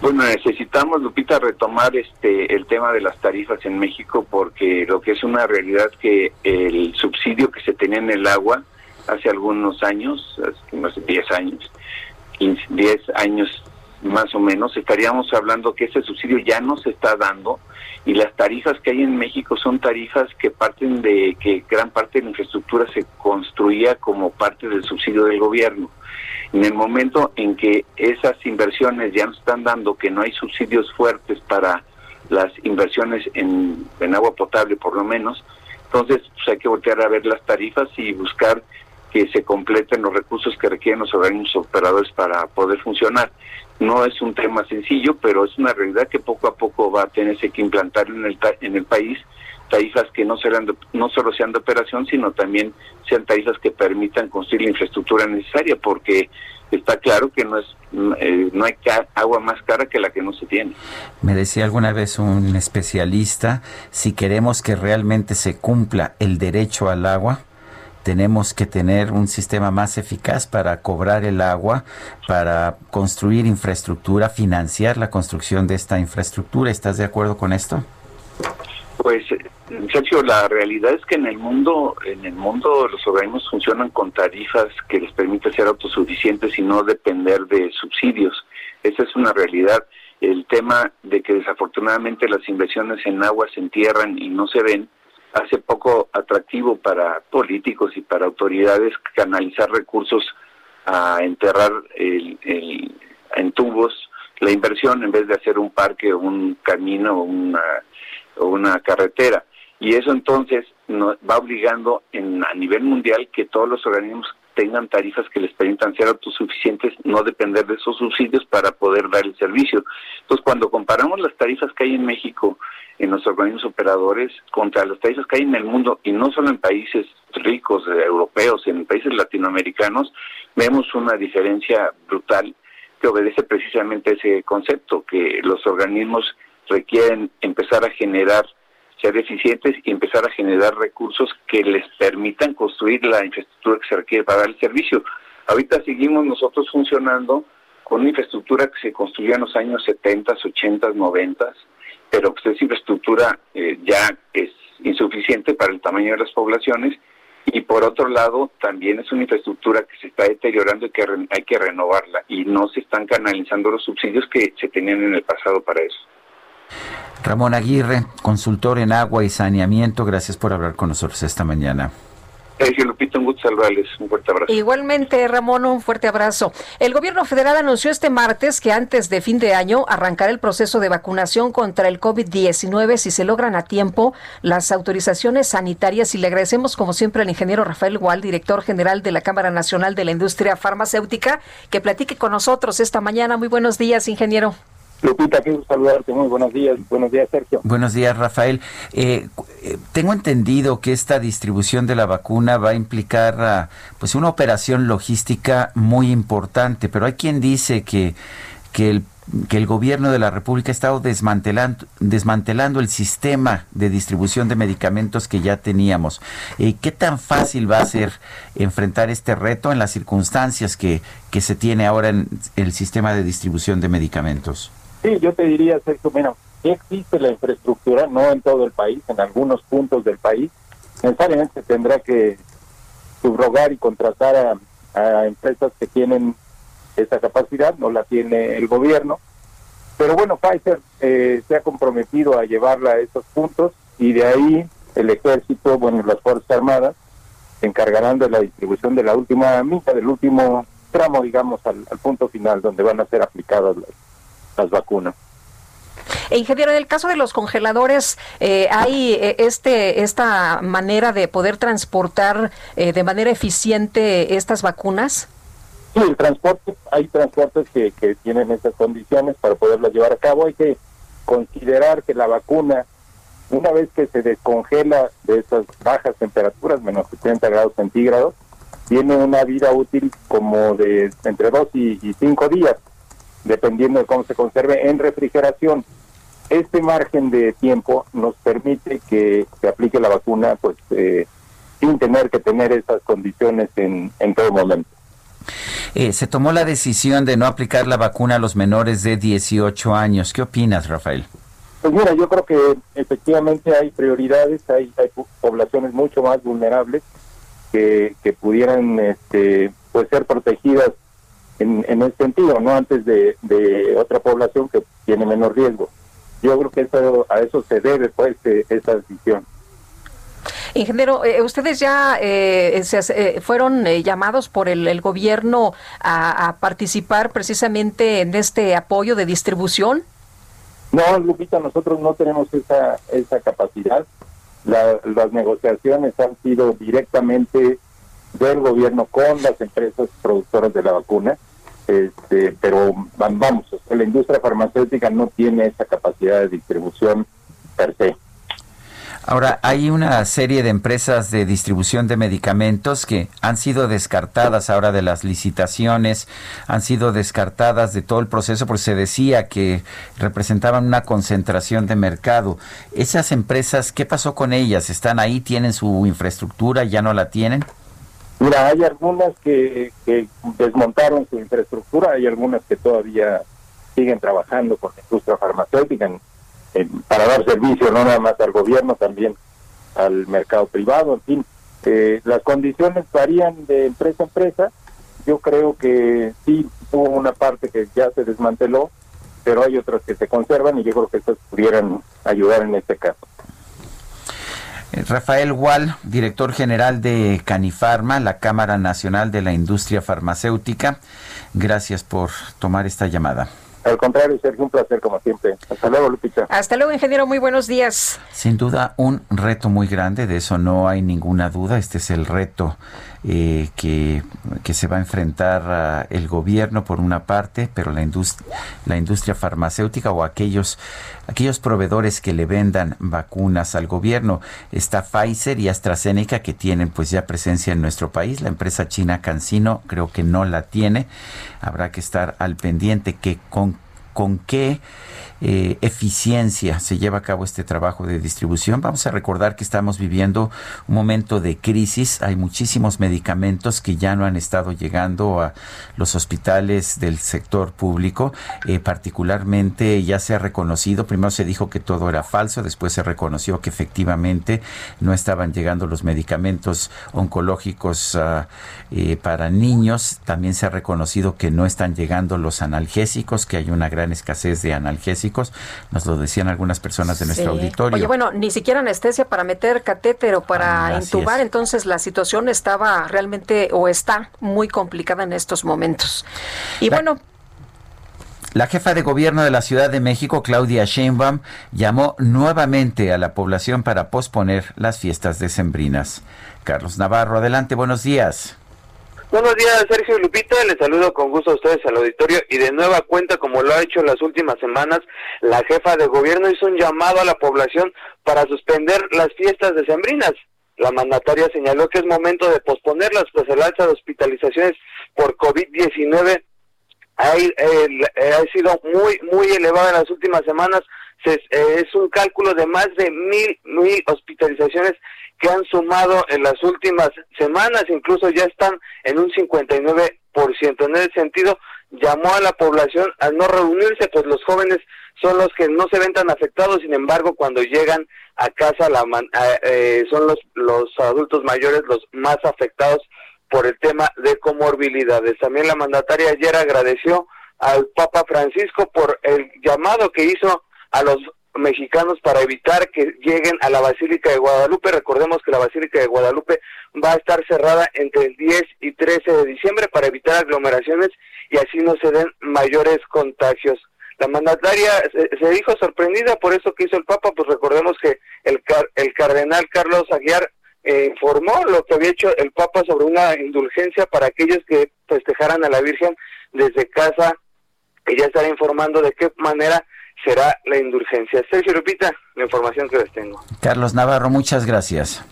Bueno, necesitamos, Lupita, retomar este el tema de las tarifas en México porque lo que es una realidad que el subsidio que se tenía en el agua hace algunos años, hace unos 10 años, 15, 10 años más o menos, estaríamos hablando que ese subsidio ya no se está dando y las tarifas que hay en México son tarifas que parten de que gran parte de la infraestructura se construía como parte del subsidio del gobierno. En el momento en que esas inversiones ya no están dando, que no hay subsidios fuertes para las inversiones en, en agua potable por lo menos, entonces pues, hay que voltear a ver las tarifas y buscar que se completen los recursos que requieren los organismos operadores para poder funcionar. No es un tema sencillo, pero es una realidad que poco a poco va a tenerse que implantar en el, en el país tarifas que no, serán no solo sean de operación, sino también sean tarifas que permitan construir la infraestructura necesaria, porque está claro que no es eh, no hay agua más cara que la que no se tiene. Me decía alguna vez un especialista, si queremos que realmente se cumpla el derecho al agua, tenemos que tener un sistema más eficaz para cobrar el agua, para construir infraestructura, financiar la construcción de esta infraestructura. ¿Estás de acuerdo con esto? Pues, Sergio, la realidad es que en el mundo, en el mundo los organismos funcionan con tarifas que les permiten ser autosuficientes y no depender de subsidios. Esa es una realidad. El tema de que desafortunadamente las inversiones en agua se entierran y no se ven, hace poco atractivo para políticos y para autoridades canalizar recursos a enterrar el, en tubos la inversión en vez de hacer un parque o un camino una, o una carretera. Y eso entonces nos va obligando en, a nivel mundial que todos los organismos tengan tarifas que les permitan ser autosuficientes, no depender de esos subsidios para poder dar el servicio. Entonces, cuando comparamos las tarifas que hay en México en los organismos operadores contra las tarifas que hay en el mundo, y no solo en países ricos, eh, europeos, en países latinoamericanos, vemos una diferencia brutal que obedece precisamente ese concepto, que los organismos requieren empezar a generar ser eficientes y empezar a generar recursos que les permitan construir la infraestructura que se requiere para dar el servicio. Ahorita seguimos nosotros funcionando con una infraestructura que se construyó en los años 70, 80, 90, pero pues esa infraestructura eh, ya es insuficiente para el tamaño de las poblaciones y por otro lado también es una infraestructura que se está deteriorando y que hay que renovarla y no se están canalizando los subsidios que se tenían en el pasado para eso. Ramón Aguirre, consultor en agua y saneamiento, gracias por hablar con nosotros esta mañana. Sergio Lupito, un gusto. Un fuerte abrazo. Igualmente, Ramón, un fuerte abrazo. El gobierno federal anunció este martes que antes de fin de año arrancará el proceso de vacunación contra el COVID-19 si se logran a tiempo las autorizaciones sanitarias. Y le agradecemos, como siempre, al ingeniero Rafael Gual, director general de la Cámara Nacional de la Industria Farmacéutica, que platique con nosotros esta mañana. Muy buenos días, ingeniero. Lupita, quiero saludarte. Muy buenos días. Buenos días, Sergio. Buenos días, Rafael. Eh, eh, tengo entendido que esta distribución de la vacuna va a implicar ah, pues una operación logística muy importante, pero hay quien dice que, que el que el gobierno de la República ha estado desmantelando, desmantelando el sistema de distribución de medicamentos que ya teníamos. Eh, ¿Qué tan fácil va a ser enfrentar este reto en las circunstancias que, que se tiene ahora en el sistema de distribución de medicamentos? Sí, yo te diría, Sergio, mira, existe la infraestructura, no en todo el país, en algunos puntos del país, necesariamente tendrá que subrogar y contratar a, a empresas que tienen esa capacidad, no la tiene el gobierno. Pero bueno, Pfizer eh, se ha comprometido a llevarla a esos puntos y de ahí el ejército, bueno, las Fuerzas Armadas se encargarán de la distribución de la última mitad, del último tramo, digamos, al, punto final donde van a ser aplicadas las, vacunas. E ingeniero, en el caso de los congeladores, eh, ¿hay eh, este esta manera de poder transportar de manera eficiente estas vacunas? Sí, el transporte, hay transportes que, que tienen esas condiciones para poderlas llevar a cabo. Hay que considerar que la vacuna, una vez que se descongela de esas bajas temperaturas, menos 70 grados centígrados, tiene una vida útil como de entre 2 y 5 días, dependiendo de cómo se conserve en refrigeración. Este margen de tiempo nos permite que se aplique la vacuna pues eh, sin tener que tener esas condiciones en, en todo momento. Eh, se tomó la decisión de no aplicar la vacuna a los menores de 18 años. ¿Qué opinas, Rafael? Pues mira, yo creo que efectivamente hay prioridades, hay, poblaciones mucho más vulnerables que, pudieran este, pues ser protegidas en, en ese sentido, no antes de, otra población que tiene menor riesgo. Yo creo que eso, a eso se debe pues e, esa decisión. Ingeniero, eh, ustedes ya eh, eh, fueron llamados por el, gobierno a, participar precisamente en este apoyo de distribución. No, Lupita, nosotros no tenemos esa, esa capacidad. las negociaciones han sido directamente del gobierno con las empresas productoras de la vacuna, este, pero vamos, la industria farmacéutica no tiene esa capacidad de distribución per se. Ahora, hay una serie de empresas de distribución de medicamentos que han sido descartadas ahora de las licitaciones, han sido descartadas de todo el proceso porque se decía que representaban una concentración de mercado. Esas empresas, ¿qué pasó con ellas? ¿Están ahí? ¿Tienen su infraestructura? ¿Ya no la tienen? Mira, hay algunas que, desmontaron su infraestructura, hay algunas que todavía siguen trabajando con la industria farmacéutica para dar servicio no nada más al gobierno, también al mercado privado, en fin. Eh, las condiciones varían de empresa a empresa. Yo creo que sí hubo una parte que ya se desmanteló, pero hay otras que se conservan y yo creo que estas pudieran ayudar en este caso. Eh, Rafael Wall, director general de Canifarma, la Cámara Nacional de la Industria Farmacéutica. Gracias por tomar esta llamada. Al contrario, Sergio, un placer como siempre. Hasta luego, Lupita. Hasta luego, ingeniero. Muy buenos días. Sin duda, un reto muy grande, de eso no hay ninguna duda. Este es el reto eh, que, se va a enfrentar el gobierno por una parte, pero la, industria, la industria farmacéutica o aquellos, aquellos proveedores que le vendan vacunas al gobierno. Está Pfizer y AstraZeneca que tienen pues ya presencia en nuestro país. La empresa china CanSino creo que no la tiene. Habrá que estar al pendiente que con, con qué eh, eficiencia se lleva a cabo este trabajo de distribución. Vamos a recordar que estamos viviendo un momento de crisis. Hay muchísimos medicamentos que ya no han estado llegando a los hospitales del sector público. Eh, particularmente ya se ha reconocido, primero se dijo que todo era falso, después se reconoció que efectivamente no estaban llegando los medicamentos oncológicos ah, eh, para niños. También se ha reconocido que no están llegando los analgésicos, que hay una gran escasez de analgésicos nos lo decían algunas personas de nuestro auditorio. Oye, bueno, ni siquiera anestesia para meter catéter o para ah, intubar, entonces la situación estaba realmente o está muy complicada en estos momentos. Y bueno, la jefa de gobierno de la Ciudad de México, Claudia Sheinbaum, llamó nuevamente a la población para posponer las fiestas decembrinas. Carlos Navarro, adelante, buenos días. Buenos días, Sergio Lupita. Les saludo con gusto a ustedes al auditorio y de nueva cuenta, como lo ha hecho en las últimas semanas, la jefa de gobierno hizo un llamado a la población para suspender las fiestas decembrinas. La mandataria señaló que es momento de posponerlas, pues el alza de hospitalizaciones por COVID-19 ha, ha, sido muy, muy elevada en las últimas semanas. es un cálculo de más de mil, mil hospitalizaciones que han sumado en las últimas semanas, incluso ya están en un 59%. En ese sentido, llamó a la población a no reunirse, pues los jóvenes son los que no se ven tan afectados, sin embargo, cuando llegan a casa la eh, son los, los adultos mayores los más afectados por el tema de comorbilidades. También la mandataria ayer agradeció al Papa Francisco por el llamado que hizo a los mexicanos para evitar que lleguen a la Basílica de Guadalupe. Recordemos que la Basílica de Guadalupe va a estar cerrada entre el 10 y 13 de diciembre para evitar aglomeraciones y así no se den mayores contagios. La mandataria se, dijo sorprendida por eso que hizo el Papa, pues recordemos que el, el cardenal Carlos Aguiar eh, informó lo que había hecho el Papa sobre una indulgencia para aquellos que festejaran a la Virgen desde casa y ya estará informando de qué manera será la indulgencia. Sergio Lupita, la información que les tengo. Carlos Navarro, muchas gracias.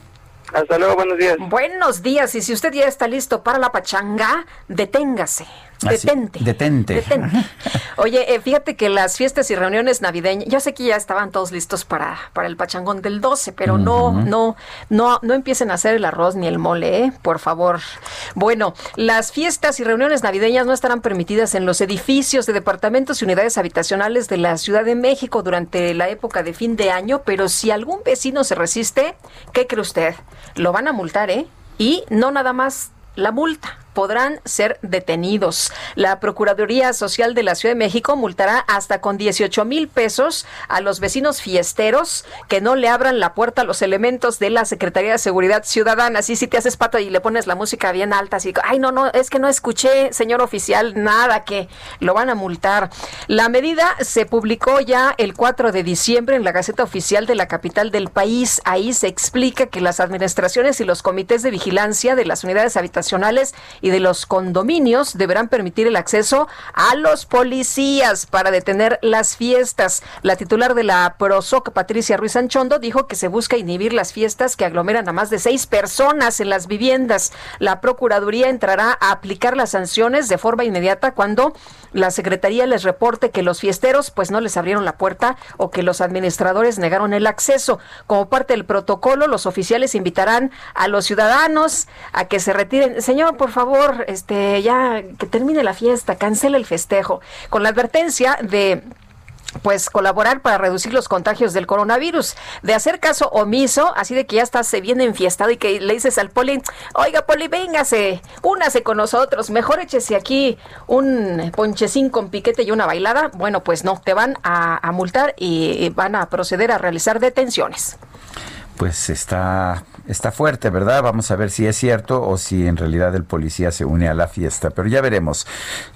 Hasta luego, buenos días. Buenos días, y si usted ya está listo para la pachanga, deténgase. Ah, detente. detente. (laughs) Oye, eh, fíjate que las fiestas y reuniones navideñas, ya sé que ya estaban todos listos para, para el pachangón del 12, pero no, no, no, no empiecen a hacer el arroz ni el mole, ¿eh? por favor. Bueno, las fiestas y reuniones navideñas no estarán permitidas en los edificios de departamentos y unidades habitacionales de la Ciudad de México durante la época de fin de año, pero si algún vecino se resiste, ¿qué cree usted? Lo van a multar, ¿eh? Y no nada más la multa podrán ser detenidos. La Procuraduría Social de la Ciudad de México multará hasta con 18 mil pesos a los vecinos fiesteros que no le abran la puerta a los elementos de la Secretaría de Seguridad Ciudadana. Así si te haces pato y le pones la música bien alta, así, ay, no, no, es que no escuché, señor oficial, nada, que lo van a multar. La medida se publicó ya el 4 de diciembre en la Gaceta Oficial de la capital del país. Ahí se explica que las administraciones y los comités de vigilancia de las unidades habitacionales y de los condominios deberán permitir el acceso a los policías para detener las fiestas. La titular de la PROSOC, Patricia Ruiz Anchondo, dijo que se busca inhibir las fiestas que aglomeran a más de seis personas en las viviendas. La Procuraduría entrará a aplicar las sanciones de forma inmediata cuando la Secretaría les reporte que los fiesteros pues no les abrieron la puerta o que los administradores negaron el acceso. Como parte del protocolo, los oficiales invitarán a los ciudadanos a que se retiren. Señor, por favor, este ya que termine la fiesta, cancele el festejo, con la advertencia de pues colaborar para reducir los contagios del coronavirus, de hacer caso omiso, así de que ya estás bien enfiestado y que le dices al poli, oiga poli, véngase, únase con nosotros, mejor échese aquí un ponchecín con piquete y una bailada, bueno, pues no, te van a, a multar y van a proceder a realizar detenciones. Pues está, está fuerte, ¿verdad? Vamos a ver si es cierto o si en realidad el policía se une a la fiesta, pero ya veremos.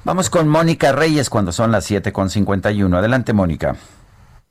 Vamos con Mónica Reyes cuando son las 7.51. Adelante, Mónica.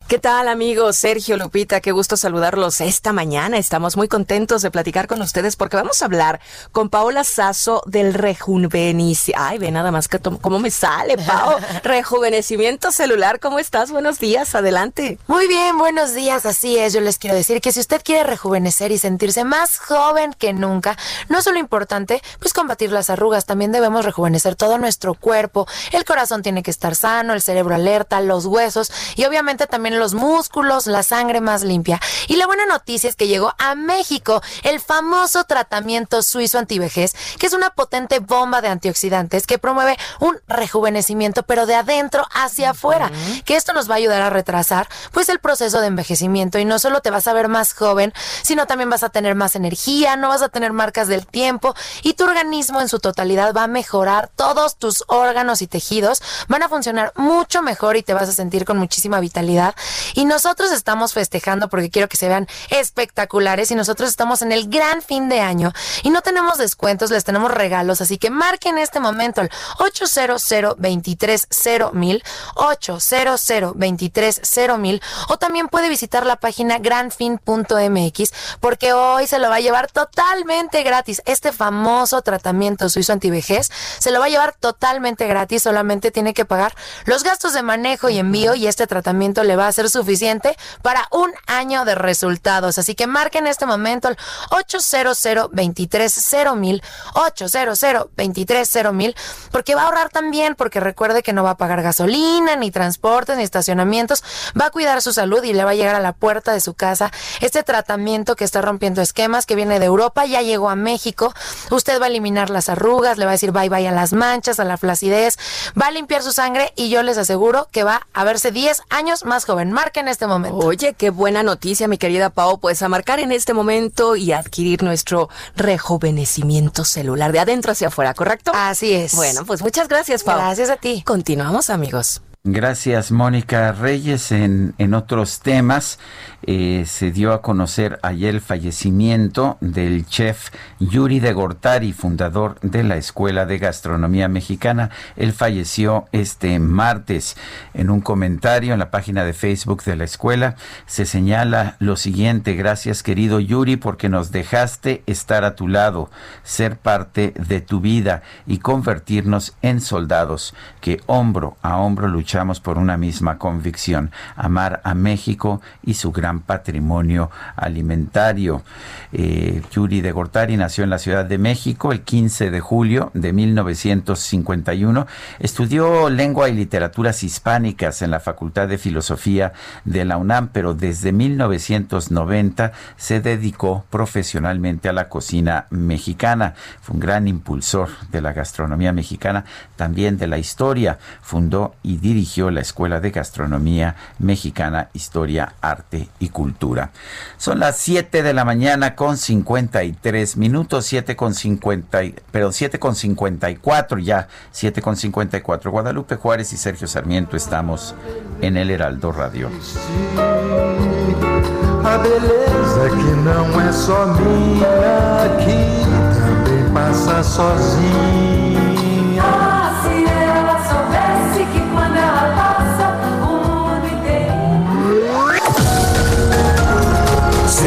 ¿Qué tal amigos? Sergio Lupita, qué gusto saludarlos esta mañana. Estamos muy contentos de platicar con ustedes porque vamos a hablar con Paola Sazo del rejuvenecimiento. Ay, ve nada más que cómo me sale, Pao. (laughs) rejuvenecimiento celular, ¿cómo estás? Buenos días, adelante. Muy bien, buenos días, así es. Yo les quiero decir que si usted quiere rejuvenecer y sentirse más joven que nunca, no es solo importante pues combatir las arrugas, también debemos rejuvenecer todo nuestro cuerpo. El corazón tiene que estar sano, el cerebro alerta, los huesos y obviamente también los músculos, la sangre más limpia. Y la buena noticia es que llegó a México el famoso tratamiento suizo antivejez, que es una potente bomba de antioxidantes que promueve un rejuvenecimiento, pero de adentro hacia afuera, que esto nos va a ayudar a retrasar pues el proceso de envejecimiento. Y no solo te vas a ver más joven, sino también vas a tener más energía, no vas a tener marcas del tiempo y tu organismo en su totalidad va a mejorar, todos tus órganos y tejidos van a funcionar mucho mejor y te vas a sentir con muchísima vitalidad y nosotros estamos festejando porque quiero que se vean espectaculares y nosotros estamos en el gran fin de año y no tenemos descuentos, les tenemos regalos, así que marquen en este momento el 800 23 mil 800 23 mil o también puede visitar la página granfin.mx porque hoy se lo va a llevar totalmente gratis. Este famoso tratamiento suizo antivejez se lo va a llevar totalmente gratis, solamente tiene que pagar los gastos de manejo y envío y este tratamiento le va a ser suficiente para un año de resultados. Así que marquen en este momento el 800 mil 800 mil porque va a ahorrar también, porque recuerde que no va a pagar gasolina, ni transportes, ni estacionamientos, va a cuidar su salud y le va a llegar a la puerta de su casa este tratamiento que está rompiendo esquemas, que viene de Europa, ya llegó a México. Usted va a eliminar las arrugas, le va a decir bye bye a las manchas, a la flacidez, va a limpiar su sangre y yo les aseguro que va a verse 10 años más joven. Marca en este momento. Oye, qué buena noticia, mi querida Pau. Pues a marcar en este momento y adquirir nuestro rejuvenecimiento celular de adentro hacia afuera, ¿correcto? Así es. Bueno, pues muchas gracias, Pau. Gracias a ti. Continuamos, amigos. Gracias, Mónica Reyes. En, en otros temas, eh, se dio a conocer ayer el fallecimiento del chef Yuri de Gortari, fundador de la Escuela de Gastronomía Mexicana. Él falleció este martes. En un comentario en la página de Facebook de la escuela se señala lo siguiente, gracias querido Yuri porque nos dejaste estar a tu lado, ser parte de tu vida y convertirnos en soldados que hombro a hombro luchamos por una misma convicción, amar a México y su gran patrimonio alimentario. Eh, Yuri de Gortari nació en la Ciudad de México el 15 de julio de 1951. Estudió lengua y literaturas hispánicas en la Facultad de Filosofía de la UNAM, pero desde 1990 se dedicó profesionalmente a la cocina mexicana. Fue un gran impulsor de la gastronomía mexicana, también de la historia. Fundó y dirigió la Escuela de Gastronomía Mexicana, Historia, Arte y cultura. Son las 7 de la mañana con 53 minutos, 7 con 50, pero 7 con 54 ya, 7 con 54. Guadalupe Juárez y Sergio Sarmiento estamos en el Heraldo Radio. A beleza que não é só minha aqui também passa sozinha.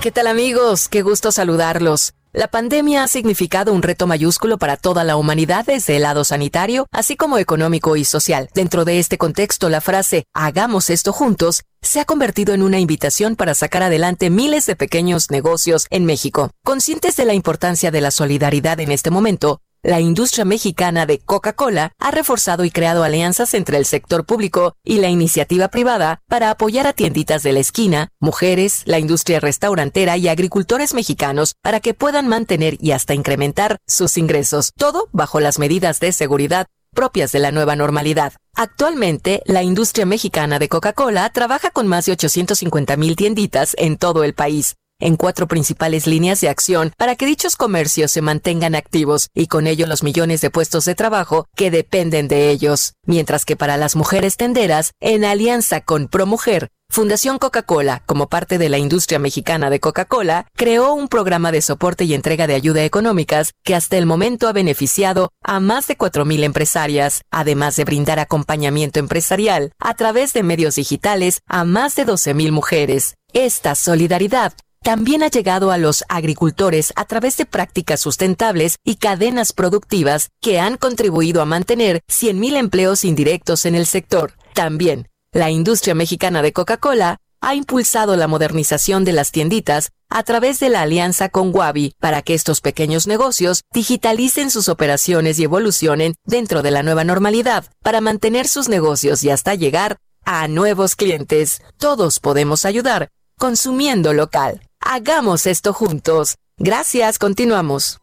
¿Qué tal amigos? Qué gusto saludarlos. La pandemia ha significado un reto mayúsculo para toda la humanidad desde el lado sanitario, así como económico y social. Dentro de este contexto, la frase hagamos esto juntos se ha convertido en una invitación para sacar adelante miles de pequeños negocios en México. Conscientes de la importancia de la solidaridad en este momento, la industria mexicana de Coca-Cola ha reforzado y creado alianzas entre el sector público y la iniciativa privada para apoyar a tienditas de la esquina, mujeres, la industria restaurantera y agricultores mexicanos para que puedan mantener y hasta incrementar sus ingresos, todo bajo las medidas de seguridad propias de la nueva normalidad. Actualmente, la industria mexicana de Coca-Cola trabaja con más de 850 mil tienditas en todo el país, en cuatro principales líneas de acción para que dichos comercios se mantengan activos y con ello los millones de puestos de trabajo que dependen de ellos. Mientras que para las mujeres tenderas, en alianza con ProMujer, Fundación Coca-Cola, como parte de la industria mexicana de Coca-Cola, creó un programa de soporte y entrega de ayuda económicas que hasta el momento ha beneficiado a más de 4.000 empresarias, además de brindar acompañamiento empresarial a través de medios digitales a más de 12.000 mujeres. Esta solidaridad también ha llegado a los agricultores a través de prácticas sustentables y cadenas productivas que han contribuido a mantener 100.000 empleos indirectos en el sector. También, la industria mexicana de Coca-Cola ha impulsado la modernización de las tienditas a través de la alianza con Wabi para que estos pequeños negocios digitalicen sus operaciones y evolucionen dentro de la nueva normalidad para mantener sus negocios y hasta llegar a nuevos clientes. Todos podemos ayudar consumiendo local. Hagamos esto juntos. Gracias, continuamos.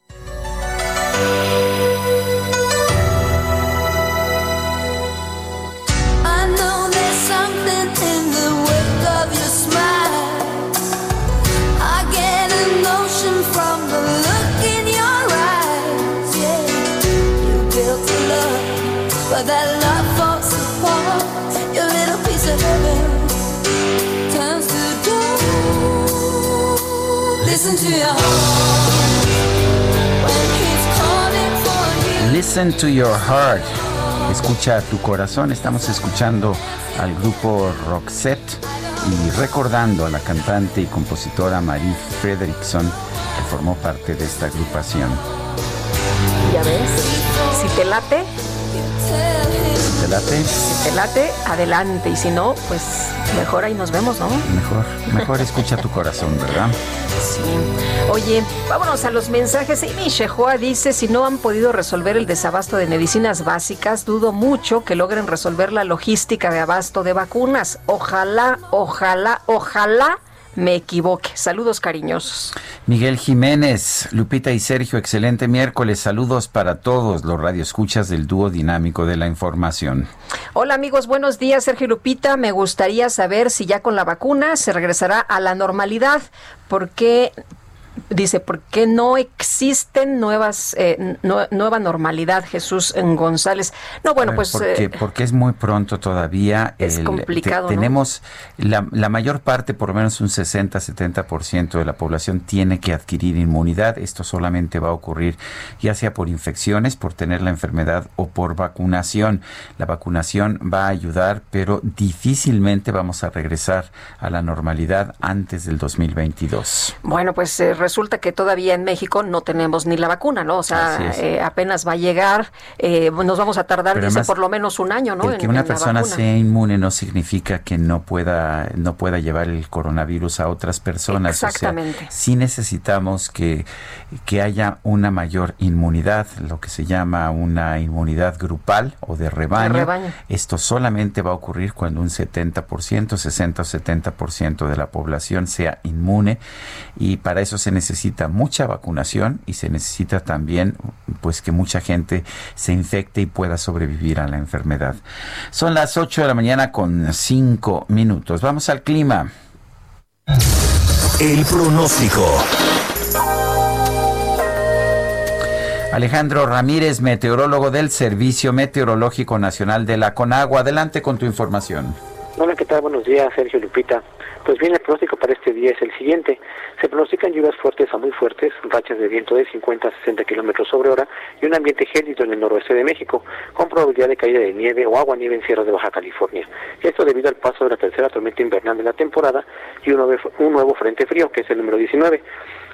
Listen to your heart. Escucha tu corazón. Estamos escuchando al grupo Roxette y recordando a la cantante y compositora Marie Fredrickson que formó parte de esta agrupación. Ya ves, si te late, ¿Te late? si te late, adelante. Y si no, pues mejor ahí nos vemos, ¿no? Mejor, mejor escucha tu corazón, ¿verdad? Sí. Oye, vámonos a los mensajes. Amy Shehoa dice, si no han podido resolver el desabasto de medicinas básicas, dudo mucho que logren resolver la logística de abasto de vacunas. Ojalá, ojalá, ojalá me equivoque. Saludos cariñosos. Miguel Jiménez, Lupita y Sergio, excelente miércoles. Saludos para todos los radioescuchas del dúo dinámico de la información. Hola amigos, buenos días. Sergio y Lupita, me gustaría saber si ya con la vacuna se regresará a la normalidad. ¿Por qué? Dice, ¿por qué no existen nuevas, eh, nue- nueva normalidad, Jesús González? No, bueno, pues... Porque, eh, porque es muy pronto todavía. Es complicado, ¿no? Tenemos la, la mayor parte, por lo menos un 60-70% de la población tiene que adquirir inmunidad. Esto solamente va a ocurrir ya sea por infecciones, por tener la enfermedad o por vacunación. La vacunación va a ayudar, pero difícilmente vamos a regresar a la normalidad antes del 2022. Bueno, pues eh, resulta que todavía en México no tenemos ni la vacuna, ¿no? O sea, eh, apenas va a llegar, eh, nos vamos a tardar, Pero dice, además, por lo menos un año, ¿no? El en- que una en persona sea inmune no significa que no pueda no pueda llevar el coronavirus a otras personas. O sea, Exactamente. sí necesitamos que, que haya una mayor inmunidad, lo que se llama una inmunidad grupal o de rebaño. De rebaño. Esto solamente va a ocurrir cuando un 70%, 60 o 70% de la población sea inmune y para eso se necesita mucha vacunación y se necesita también pues que mucha gente se infecte y pueda sobrevivir a la enfermedad. Son las 8 de la mañana con 5 minutos. Vamos al clima. El pronóstico. Alejandro Ramírez, meteorólogo del Servicio Meteorológico Nacional de la CONAGUA. Adelante con tu información. Hola, ¿qué tal? Buenos días, Sergio Lupita. Pues bien, el pronóstico para este día es el siguiente. Se pronostican lluvias fuertes a muy fuertes, rachas de viento de 50 a 60 kilómetros sobre hora y un ambiente gélido en el noroeste de México, con probabilidad de caída de nieve o agua nieve en sierras de Baja California. Esto debido al paso de la tercera tormenta invernal de la temporada y un nuevo, un nuevo frente frío, que es el número 19,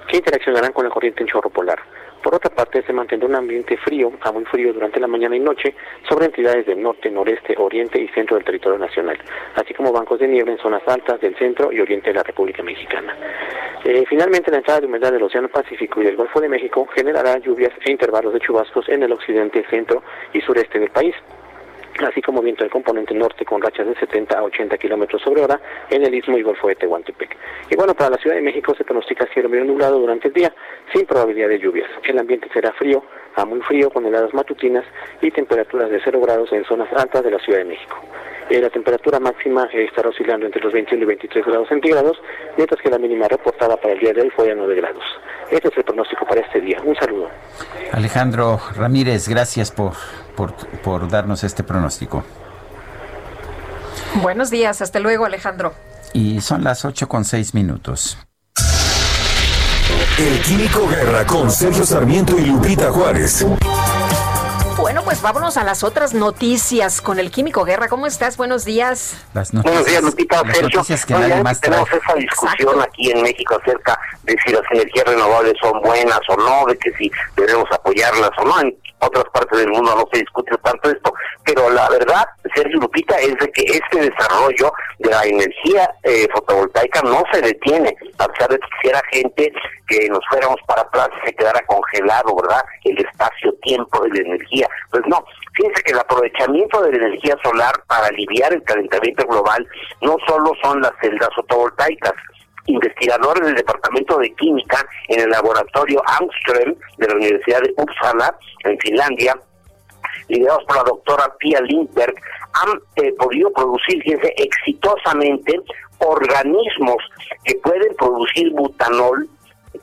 que interaccionarán con la corriente en chorro polar. Por otra parte, se mantendrá un ambiente frío a muy frío durante la mañana y noche sobre entidades del norte, noreste, oriente y centro del territorio nacional, así como bancos de nieve en zonas altas del centro y oriente de la República Mexicana. Eh, finalmente, la entrada de humedad del Océano Pacífico y del Golfo de México generará lluvias e intervalos de chubascos en el occidente, centro y sureste del país así como viento del componente norte con rachas de 70 a 80 kilómetros sobre hora en el istmo y golfo de Tehuantepec. Y bueno, para la Ciudad de México se pronostica cielo medio nublado durante el día, sin probabilidad de lluvias. El ambiente será frío a muy frío con heladas matutinas y temperaturas de 0 grados en zonas altas de la Ciudad de México. Eh, la temperatura máxima eh, estará oscilando entre los 21 y 23 grados centígrados, mientras que la mínima reportada para el día de hoy fue de 9 grados. Este es el pronóstico para este día. Un saludo. Alejandro Ramírez, gracias por, por, por darnos este pronóstico. Buenos días, hasta luego Alejandro. Y son las 8 con 6 minutos. El Químico Guerra con Sergio Sarmiento y Lupita Juárez. Bueno, pues vámonos a las otras noticias con el Químico Guerra. ¿Cómo estás? Buenos días. Las Buenos días, Lupita, las Sergio. noticias que No, nadie más tenemos trae. esa discusión aquí en México acerca de si las energías renovables son buenas o no, de que si debemos apoyarlas o no. En otras partes del mundo no se discute tanto esto, pero la verdad, Sergio Lupita, es de que este desarrollo de la energía eh, fotovoltaica no se detiene, a pesar de que quisiera gente que nos fuéramos para atrás y se quedara congelado, ¿verdad? El espacio-tiempo de la energía. Pues no, fíjense que el aprovechamiento de la energía solar para aliviar el calentamiento global no solo son las celdas fotovoltaicas, investigadores del Departamento de Química en el laboratorio Angström de la Universidad de Uppsala, en Finlandia, liderados por la doctora Pia Lindberg, han eh, podido producir, fíjense, exitosamente organismos que pueden producir butanol,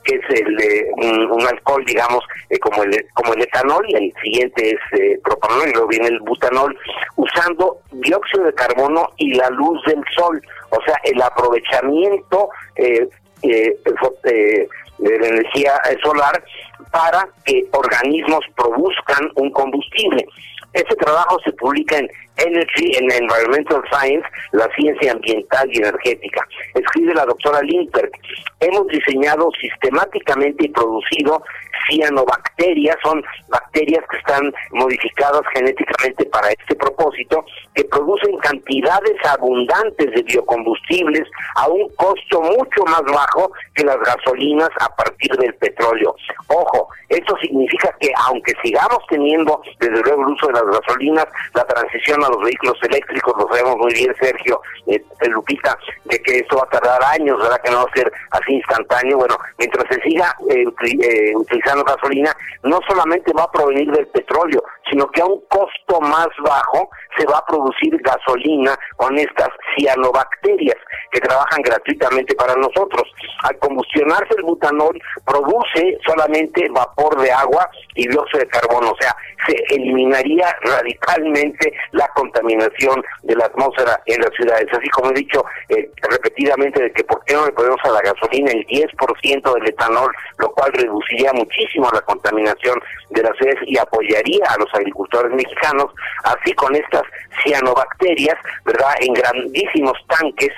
que es el, un, un alcohol, digamos, eh, como el como el etanol, y el siguiente es eh, propanol, y luego viene el butanol, usando dióxido de carbono y la luz del sol, o sea, el aprovechamiento eh, eh, eh, de la energía eh, solar para que organismos produzcan un combustible. Este trabajo se publica en Energy and Environmental Science, la ciencia ambiental y energética. Escribe la doctora Lindberg. Hemos diseñado sistemáticamente y producido cianobacterias, son bacterias que están modificadas genéticamente para este propósito, que producen cantidades abundantes de biocombustibles a un costo mucho más bajo que las gasolinas a partir del petróleo. Ojo, esto significa que aunque sigamos teniendo desde luego el uso de las gasolinas, la transición a los vehículos eléctricos, lo sabemos muy bien Sergio, eh, Lupita, de que esto va a tardar años, ¿verdad? Que no va a ser así instantáneo. Bueno, mientras se siga eh, eh, utilizando gasolina, no solamente va a provenir del petróleo, sino que a un costo más bajo se va a producir gasolina con estas cianobacterias que trabajan gratuitamente para nosotros. Al combustionarse el butanol produce solamente vapor de agua y dióxido de carbono, o sea, se eliminaría radicalmente la contaminación de la atmósfera en las ciudades. Así como he dicho eh, repetidamente de que por qué no le ponemos a la gasolina el 10% del etanol, lo cual reduciría muchísimo la contaminación de las ciudades y apoyaría a los agricultores mexicanos, así con estas cianobacterias, ¿verdad? En grandísimos tanques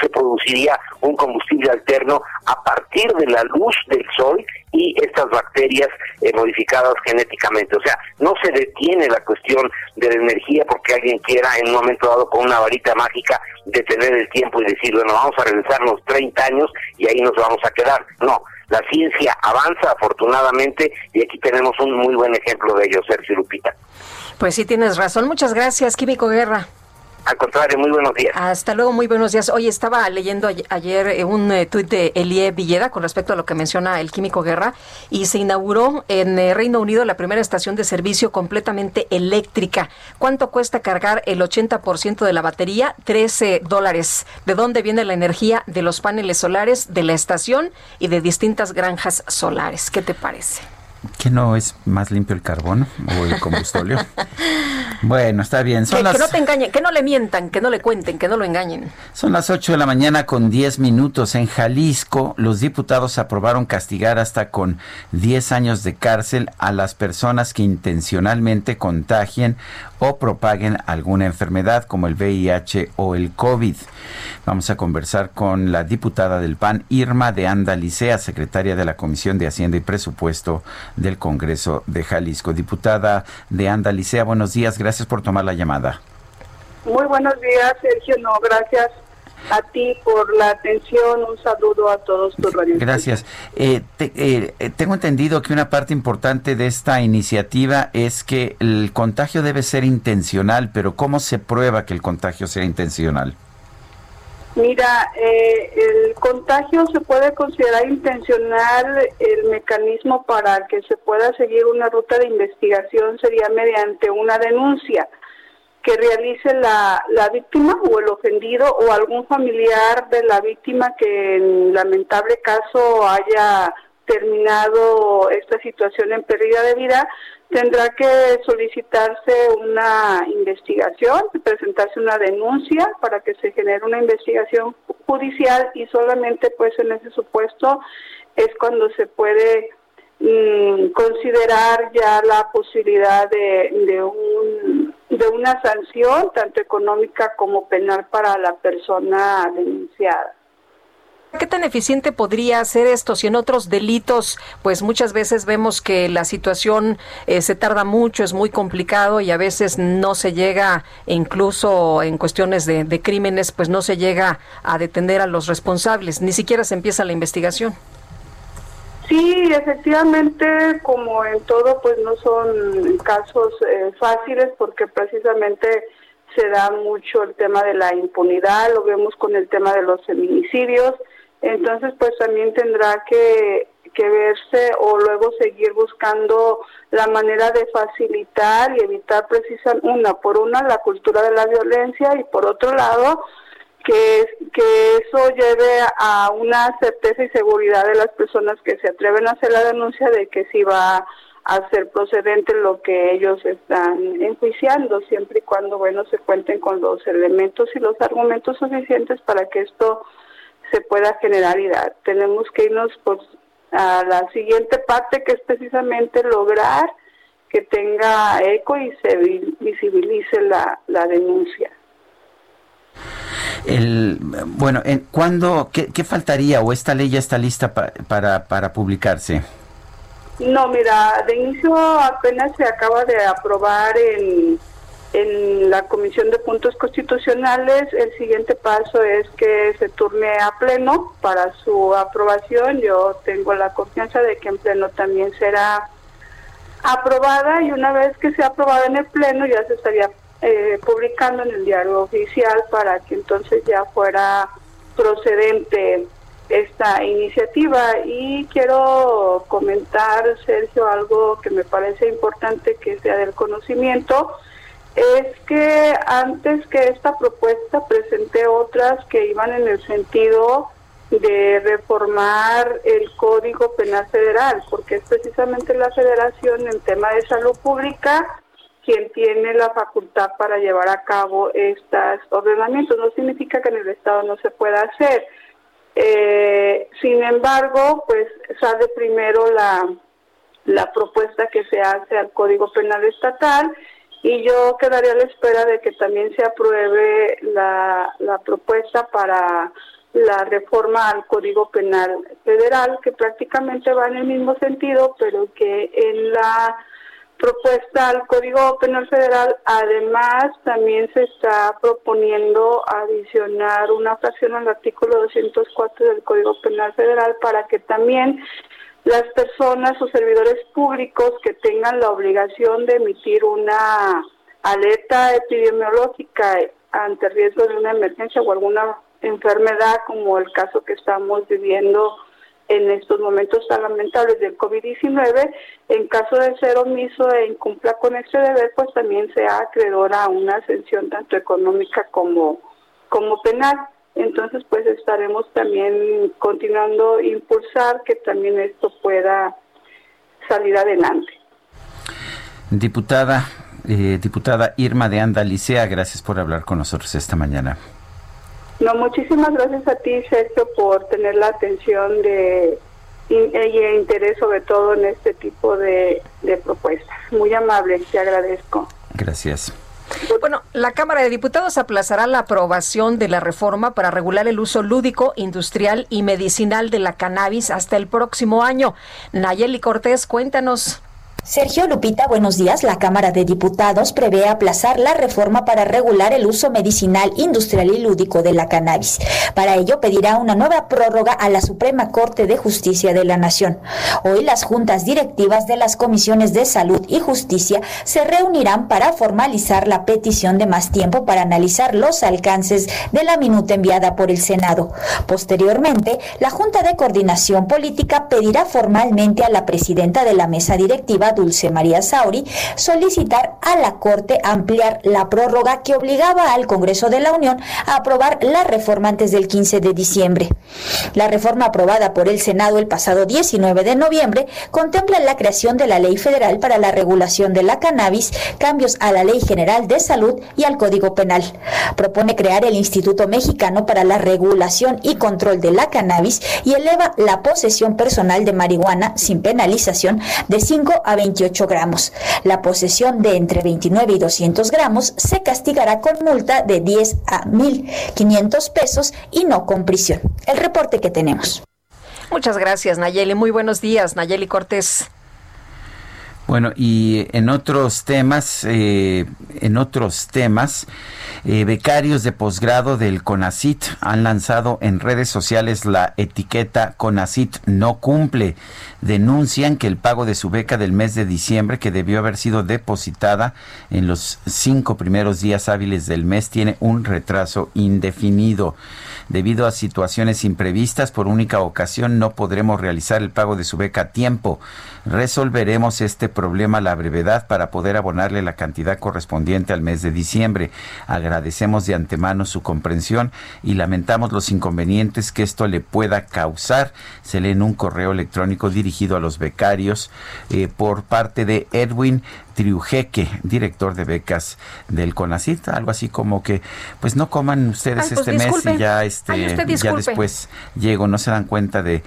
se produciría un combustible alterno a partir de la luz del sol y estas bacterias eh, modificadas genéticamente. O sea, no se detiene la cuestión de la energía porque alguien quiera en un momento dado con una varita mágica detener el tiempo y decir, bueno, vamos a regresarnos 30 años y ahí nos vamos a quedar. No, la ciencia avanza afortunadamente y aquí tenemos un muy buen ejemplo de ello, Sergio Lupita. Pues sí, tienes razón. Muchas gracias, Químico Guerra. Al contrario, muy buenos días. Hasta luego, muy buenos días. Hoy estaba leyendo ayer eh, un eh, tuit de Elie Villeda con respecto a lo que menciona el químico Guerra y se inauguró en eh, Reino Unido la primera estación de servicio completamente eléctrica. ¿Cuánto cuesta cargar el 80% de la batería? 13 dólares. ¿De dónde viene la energía? De los paneles solares, de la estación y de distintas granjas solares. ¿Qué te parece? ¿Que no es más limpio el carbón o el combustóleo? (laughs) bueno, está bien. que, no te engañen, que no le mientan, que no le cuenten, que no lo engañen. Son las 8 de la mañana con 10 minutos. En Jalisco, los diputados aprobaron castigar hasta con 10 años de cárcel a las personas que intencionalmente contagien o propaguen alguna enfermedad como el VIH o el COVID. Vamos a conversar con la diputada del PAN, Irma de Andalicea, secretaria de la Comisión de Hacienda y Presupuesto del Congreso de Jalisco. Diputada de Andalicea, buenos días, gracias por tomar la llamada. Muy buenos días, Sergio. No, gracias a ti por la atención. Un saludo a todos tus Gracias. Eh, eh, tengo entendido que una parte importante de esta iniciativa es que el contagio debe ser intencional, pero ¿cómo se prueba que el contagio sea intencional? Mira, eh, el contagio se puede considerar intencional. El mecanismo para que se pueda seguir una ruta de investigación sería mediante una denuncia que realice la, la víctima o el ofendido o algún familiar de la víctima que en lamentable caso haya terminado esta situación en pérdida de vida, tendrá que solicitarse una investigación, presentarse una denuncia para que se genere una investigación judicial y solamente pues en ese supuesto es cuando se puede mm, considerar ya la posibilidad de, de, un, de una sanción tanto económica como penal para la persona denunciada. ¿Qué tan eficiente podría ser esto si en otros delitos, pues muchas veces vemos que la situación eh, se tarda mucho, es muy complicado y a veces no se llega, incluso en cuestiones de, de crímenes, pues no se llega a detener a los responsables, ni siquiera se empieza la investigación? Sí, efectivamente, como en todo, pues no son casos eh, fáciles porque precisamente se da mucho el tema de la impunidad, lo vemos con el tema de los feminicidios, entonces, pues también tendrá que, verse o luego seguir buscando la manera de facilitar y evitar precisamente, una, por una, la cultura de la violencia y por otro lado, que, que eso lleve a una certeza y seguridad de las personas que se atreven a hacer la denuncia de que sí va a ser procedente lo que ellos están enjuiciando, siempre y cuando, bueno, se cuenten con los elementos y los argumentos suficientes para que esto se pueda generar Tenemos que irnos pues a la siguiente parte que es precisamente lograr que tenga eco y se visibilice la, la denuncia. El, bueno, ¿cuándo, qué, qué, faltaría o esta ley ya está lista para, para publicarse? No, mira, de inicio apenas se acaba de aprobar en, en la Comisión de Puntos Constitucionales. El siguiente paso es que se turne a pleno para su aprobación. Yo tengo la confianza de que en pleno también será aprobada y una vez que sea aprobada en el pleno ya se estaría eh, publicando en el diario oficial para que entonces ya fuera procedente esta iniciativa y quiero comentar Sergio algo que me parece importante que sea del conocimiento es que antes que esta propuesta presenté otras que iban en el sentido de reformar el Código Penal Federal, porque es precisamente la Federación en tema de salud pública quien tiene la facultad para llevar a cabo estos ordenamientos. No significa que en el Estado no se pueda hacer. Eh, sin embargo, pues sale primero la, la propuesta que se hace al Código Penal Estatal y yo quedaría a la espera de que también se apruebe la, la propuesta para la reforma al Código Penal Federal, que prácticamente va en el mismo sentido, pero que en la propuesta al Código Penal Federal, además también se está proponiendo adicionar una fracción al artículo 204 del Código Penal Federal para que también las personas o servidores públicos que tengan la obligación de emitir una alerta epidemiológica ante riesgo de una emergencia o alguna enfermedad como el caso que estamos viviendo en estos momentos tan lamentables del COVID-19, en caso de ser omiso e incumpla con este deber, pues también sea acreedora a una ascensión tanto económica como, como penal. Entonces, pues estaremos también continuando impulsar que también esto pueda salir adelante. Diputada, eh, diputada Irma de Andalicea, gracias por hablar con nosotros esta mañana. No, muchísimas gracias a ti, Sergio, por tener la atención de y, e interés sobre todo en este tipo de, de propuestas. Muy amable, te agradezco. Gracias. Bueno, la Cámara de Diputados aplazará la aprobación de la reforma para regular el uso lúdico, industrial y medicinal de la cannabis hasta el próximo año. Nayeli Cortés, cuéntanos. Sergio Lupita, buenos días. La Cámara de Diputados prevé aplazar la reforma para regular el uso medicinal, industrial y lúdico de la cannabis. Para ello pedirá una nueva prórroga a la Suprema Corte de Justicia de la Nación. Hoy las juntas directivas de las comisiones de Salud y Justicia se reunirán para formalizar la petición de más tiempo para analizar los alcances de la minuta enviada por el Senado. Posteriormente, la Junta de Coordinación Política pedirá formalmente a la presidenta de la mesa directiva Dulce María Sauri solicitar a la Corte ampliar la prórroga que obligaba al Congreso de la Unión a aprobar la reforma antes del 15 de diciembre. La reforma aprobada por el Senado el pasado 19 de noviembre contempla la creación de la Ley Federal para la Regulación de la Cannabis, cambios a la Ley General de Salud y al Código Penal. Propone crear el Instituto Mexicano para la Regulación y Control de la Cannabis y eleva la posesión personal de marihuana sin penalización de 5 a 28 gramos. La posesión de entre 29 y 200 gramos se castigará con multa de 10 a 1.500 pesos y no con prisión. El reporte que tenemos. Muchas gracias, Nayeli. Muy buenos días, Nayeli Cortés. Bueno, y en otros temas, eh, en otros temas, eh, becarios de posgrado del CONACIT han lanzado en redes sociales la etiqueta CONACIT no cumple. Denuncian que el pago de su beca del mes de diciembre, que debió haber sido depositada en los cinco primeros días hábiles del mes, tiene un retraso indefinido. Debido a situaciones imprevistas, por única ocasión no podremos realizar el pago de su beca a tiempo. Resolveremos este problema a la brevedad para poder abonarle la cantidad correspondiente al mes de diciembre. Agradecemos de antemano su comprensión y lamentamos los inconvenientes que esto le pueda causar. Se lee en un correo electrónico dirigido a los becarios eh, por parte de Edwin Triujeque, director de becas del CONACIT, algo así como que, pues no coman ustedes Ay, pues este mes y ya este ya después llego, no se dan cuenta de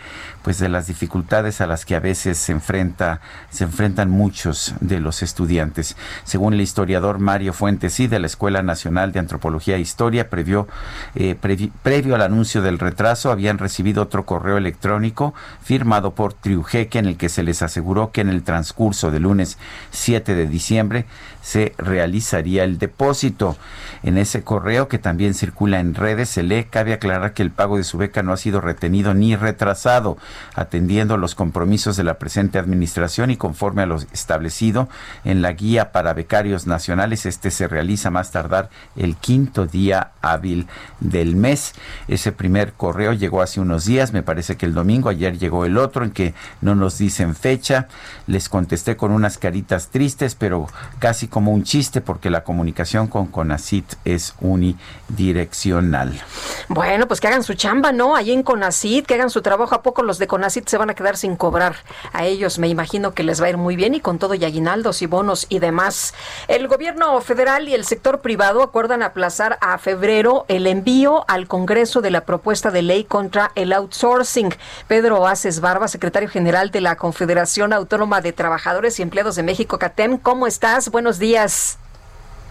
pues de las dificultades a las que a veces se enfrenta se enfrentan muchos de los estudiantes. Según el historiador Mario Fuentes y de la Escuela Nacional de Antropología e Historia, previo, eh, previ- previo al anuncio del retraso, habían recibido otro correo electrónico firmado por Triujeque en el que se les aseguró que en el transcurso del lunes 7 de diciembre se realizaría el depósito. En ese correo que también circula en redes se lee, cabe aclarar que el pago de su beca no ha sido retenido ni retrasado, atendiendo los compromisos de la presente administración y conforme a lo establecido en la guía para becarios nacionales, este se realiza más tardar el quinto día hábil del mes. Ese primer correo llegó hace unos días, me parece que el domingo, ayer llegó el otro en que no nos dicen fecha. Les contesté con unas caritas tristes, pero casi como un chiste porque la comunicación con CONACIT es unidireccional. Bueno, pues que hagan su chamba, ¿no? Ahí en CONACIT, que hagan su trabajo. ¿A poco los de CONACIT se van a quedar sin cobrar? A ellos me imagino que les va a ir muy bien y con todo y aguinaldos y bonos y demás. El gobierno federal y el sector privado acuerdan aplazar a febrero el envío al Congreso de la propuesta de ley contra el outsourcing. Pedro Aces Barba, secretario general de la Confederación Autónoma de Trabajadores y Empleados de México, CATEM, ¿cómo estás? Buenos días.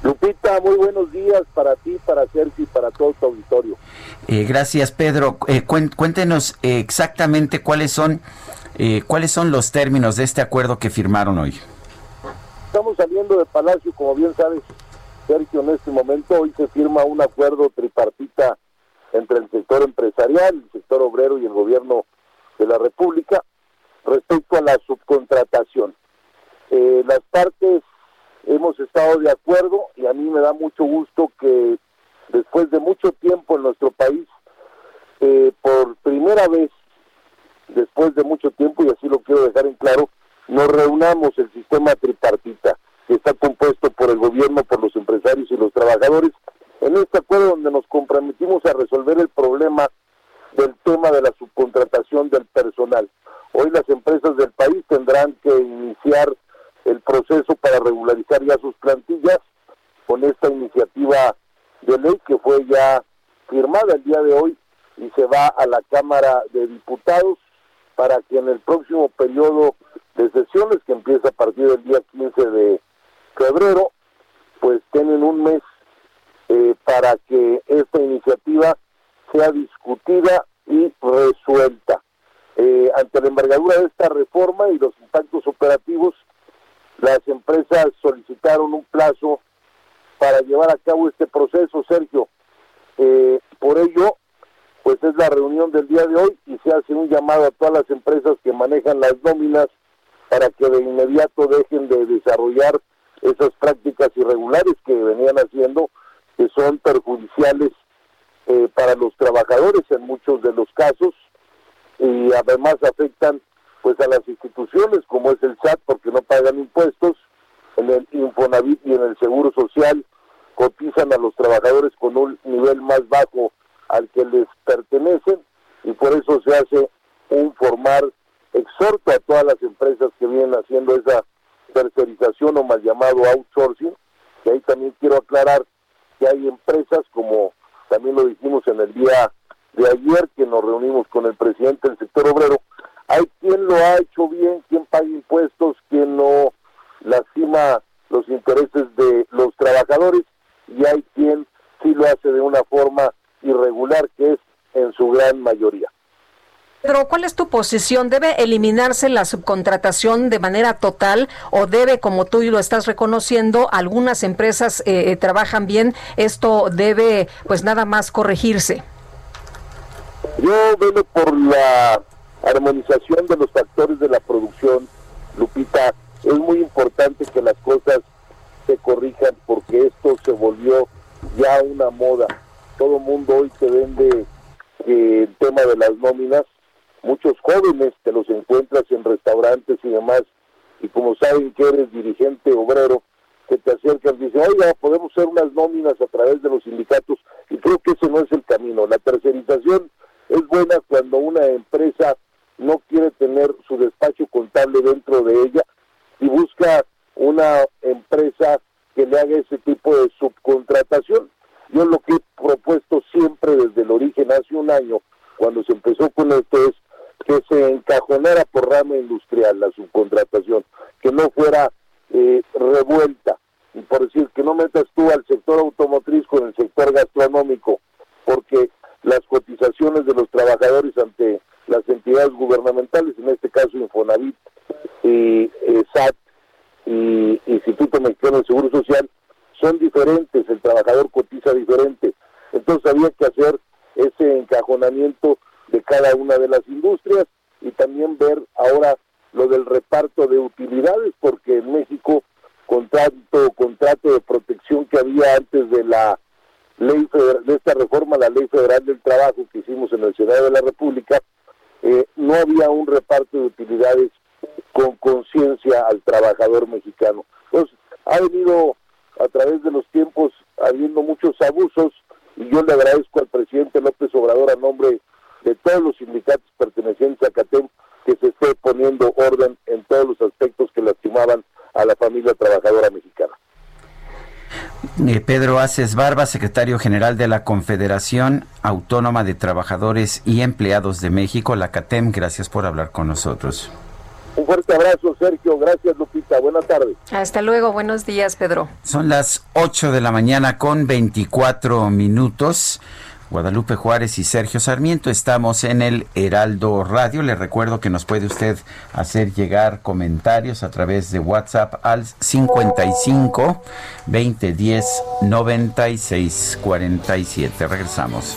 Lupita, muy buenos días para ti, para Sergio y para todo tu auditorio. Eh, gracias, Pedro. Eh, cuéntenos eh, exactamente cuáles son eh, cuáles son los términos de este acuerdo que firmaron hoy. Estamos saliendo de Palacio, como bien sabes, Sergio, en este momento hoy se firma un acuerdo tripartita entre el sector empresarial, el sector obrero y el gobierno de la República respecto a la subcontratación. Eh, las partes hemos estado de acuerdo y a mí me da mucho gusto que después de mucho tiempo en nuestro país, eh, por primera vez, después de mucho tiempo, y así lo quiero dejar en claro, nos reunamos el sistema tripartita, que está compuesto por el gobierno, por los empresarios y los trabajadores, en este acuerdo donde nos comprometimos a resolver el problema del tema de la subcontratación del personal. Hoy las empresas del país tendrán que iniciar proceso para regularizar ya sus plantillas con esta iniciativa de ley que fue ya firmada el día de hoy y se va a la Cámara de Diputados para que en el próximo periodo de sesiones que empieza a partir del día 15 de febrero, pues tienen un mes eh, para que esta iniciativa sea discutida y resuelta. Eh, ante la envergadura de esta reforma y los impactos operativos, las empresas solicitaron un plazo para llevar a cabo este proceso, Sergio. Eh, por ello, pues es la reunión del día de hoy y se hace un llamado a todas las empresas que manejan las nóminas para que de inmediato dejen de desarrollar esas prácticas irregulares que venían haciendo, que son perjudiciales eh, para los trabajadores en muchos de los casos y además afectan pues a las instituciones como es el SAT porque no pagan impuestos, en el Infonavit y en el Seguro Social cotizan a los trabajadores con un nivel más bajo al que les pertenecen y por eso se hace un formar exhorto a todas las empresas que vienen haciendo esa tercerización o mal llamado outsourcing, y ahí también quiero aclarar que hay empresas como también lo dijimos en el día de ayer que nos reunimos con el presidente del sector obrero, hay quien lo ha hecho bien, quien paga impuestos, quien no lastima los intereses de los trabajadores y hay quien sí lo hace de una forma irregular, que es en su gran mayoría. Pedro, ¿cuál es tu posición? ¿Debe eliminarse la subcontratación de manera total o debe, como tú lo estás reconociendo, algunas empresas eh, eh, trabajan bien, esto debe pues nada más corregirse? Yo velo por la armonización de los factores de la producción, Lupita. Es muy importante que las cosas se corrijan porque esto se volvió ya una moda. Todo mundo hoy te vende eh, el tema de las nóminas. Muchos jóvenes te los encuentras en restaurantes y demás. Y como saben que eres dirigente obrero, que te acercan y dicen, oiga, podemos hacer unas nóminas a través de los sindicatos. Y creo que ese no es el camino. La tercerización es buena cuando una empresa no quiere tener su despacho contable dentro de ella y busca una empresa que le haga ese tipo de subcontratación. Yo lo que he propuesto siempre desde el origen, hace un año, cuando se empezó con esto, es que se encajonara por rama industrial la subcontratación, que no fuera eh, revuelta. Y por decir, que no metas tú al sector automotriz con el sector gastronómico, porque las cotizaciones de los trabajadores ante las entidades gubernamentales, en este caso Infonavit, y eh, SAT y Instituto Mexicano de Seguro Social, son diferentes, el trabajador cotiza diferente. Entonces había que hacer ese encajonamiento de cada una de las industrias y también ver ahora lo del reparto de utilidades, porque en México, con tanto contrato de protección que había antes de la ley de esta reforma, la ley federal del trabajo que hicimos en el Senado de la República, eh, no había un reparto de utilidades con conciencia al trabajador mexicano. Entonces, ha venido a través de los tiempos habiendo muchos abusos y yo le agradezco al presidente López Obrador a nombre de todos los sindicatos pertenecientes a CATEM que se esté poniendo orden en todos los aspectos que lastimaban a la familia trabajadora mexicana. Eh, Pedro Aces Barba, secretario general de la Confederación Autónoma de Trabajadores y Empleados de México, la CATEM, gracias por hablar con nosotros. Un fuerte abrazo, Sergio. Gracias, Lupita. Buenas tardes. Hasta luego. Buenos días, Pedro. Son las 8 de la mañana con 24 minutos. Guadalupe Juárez y Sergio Sarmiento. Estamos en el Heraldo Radio. Le recuerdo que nos puede usted hacer llegar comentarios a través de WhatsApp al 55 2010 96 47. Regresamos.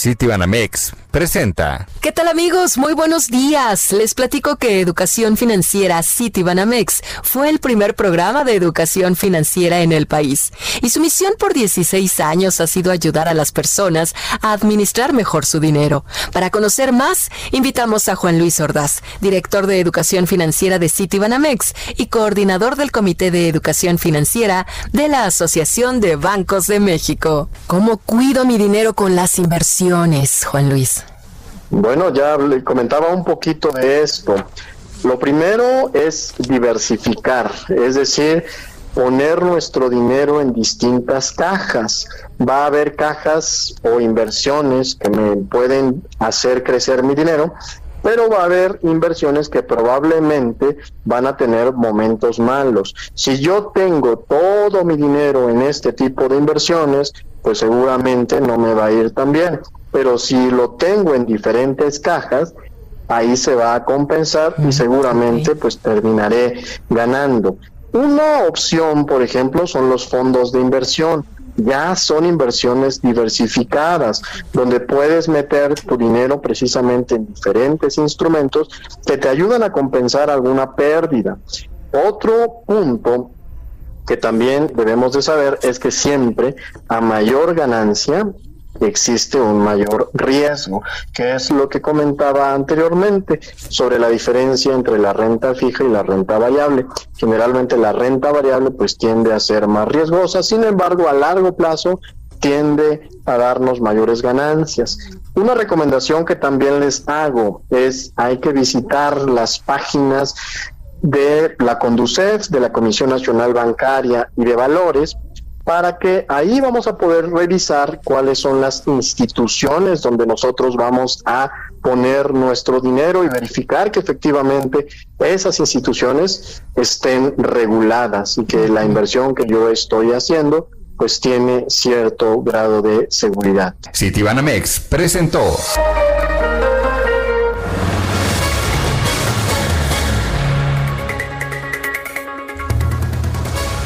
Citibanamex presenta. ¿Qué tal amigos? Muy buenos días. Les platico que Educación Financiera Citibanamex fue el primer programa de educación financiera en el país. Y su misión por 16 años ha sido ayudar a las personas a administrar mejor su dinero. Para conocer más, invitamos a Juan Luis Ordaz, director de Educación Financiera de Citibanamex y coordinador del Comité de Educación Financiera de la Asociación de Bancos de México. ¿Cómo cuido mi dinero con las inversiones, Juan Luis? Bueno, ya le comentaba un poquito de esto. Lo primero es diversificar, es decir, poner nuestro dinero en distintas cajas. Va a haber cajas o inversiones que me pueden hacer crecer mi dinero, pero va a haber inversiones que probablemente van a tener momentos malos. Si yo tengo todo mi dinero en este tipo de inversiones, pues seguramente no me va a ir tan bien pero si lo tengo en diferentes cajas, ahí se va a compensar y seguramente pues terminaré ganando. Una opción, por ejemplo, son los fondos de inversión. Ya son inversiones diversificadas, donde puedes meter tu dinero precisamente en diferentes instrumentos que te ayudan a compensar alguna pérdida. Otro punto que también debemos de saber es que siempre a mayor ganancia existe un mayor riesgo, que es lo que comentaba anteriormente sobre la diferencia entre la renta fija y la renta variable. Generalmente la renta variable pues tiende a ser más riesgosa, sin embargo a largo plazo tiende a darnos mayores ganancias. Una recomendación que también les hago es hay que visitar las páginas de la Conducef, de la Comisión Nacional Bancaria y de Valores, para que ahí vamos a poder revisar cuáles son las instituciones donde nosotros vamos a poner nuestro dinero y verificar que efectivamente esas instituciones estén reguladas y que la inversión que yo estoy haciendo pues tiene cierto grado de seguridad. Citibanamex presentó.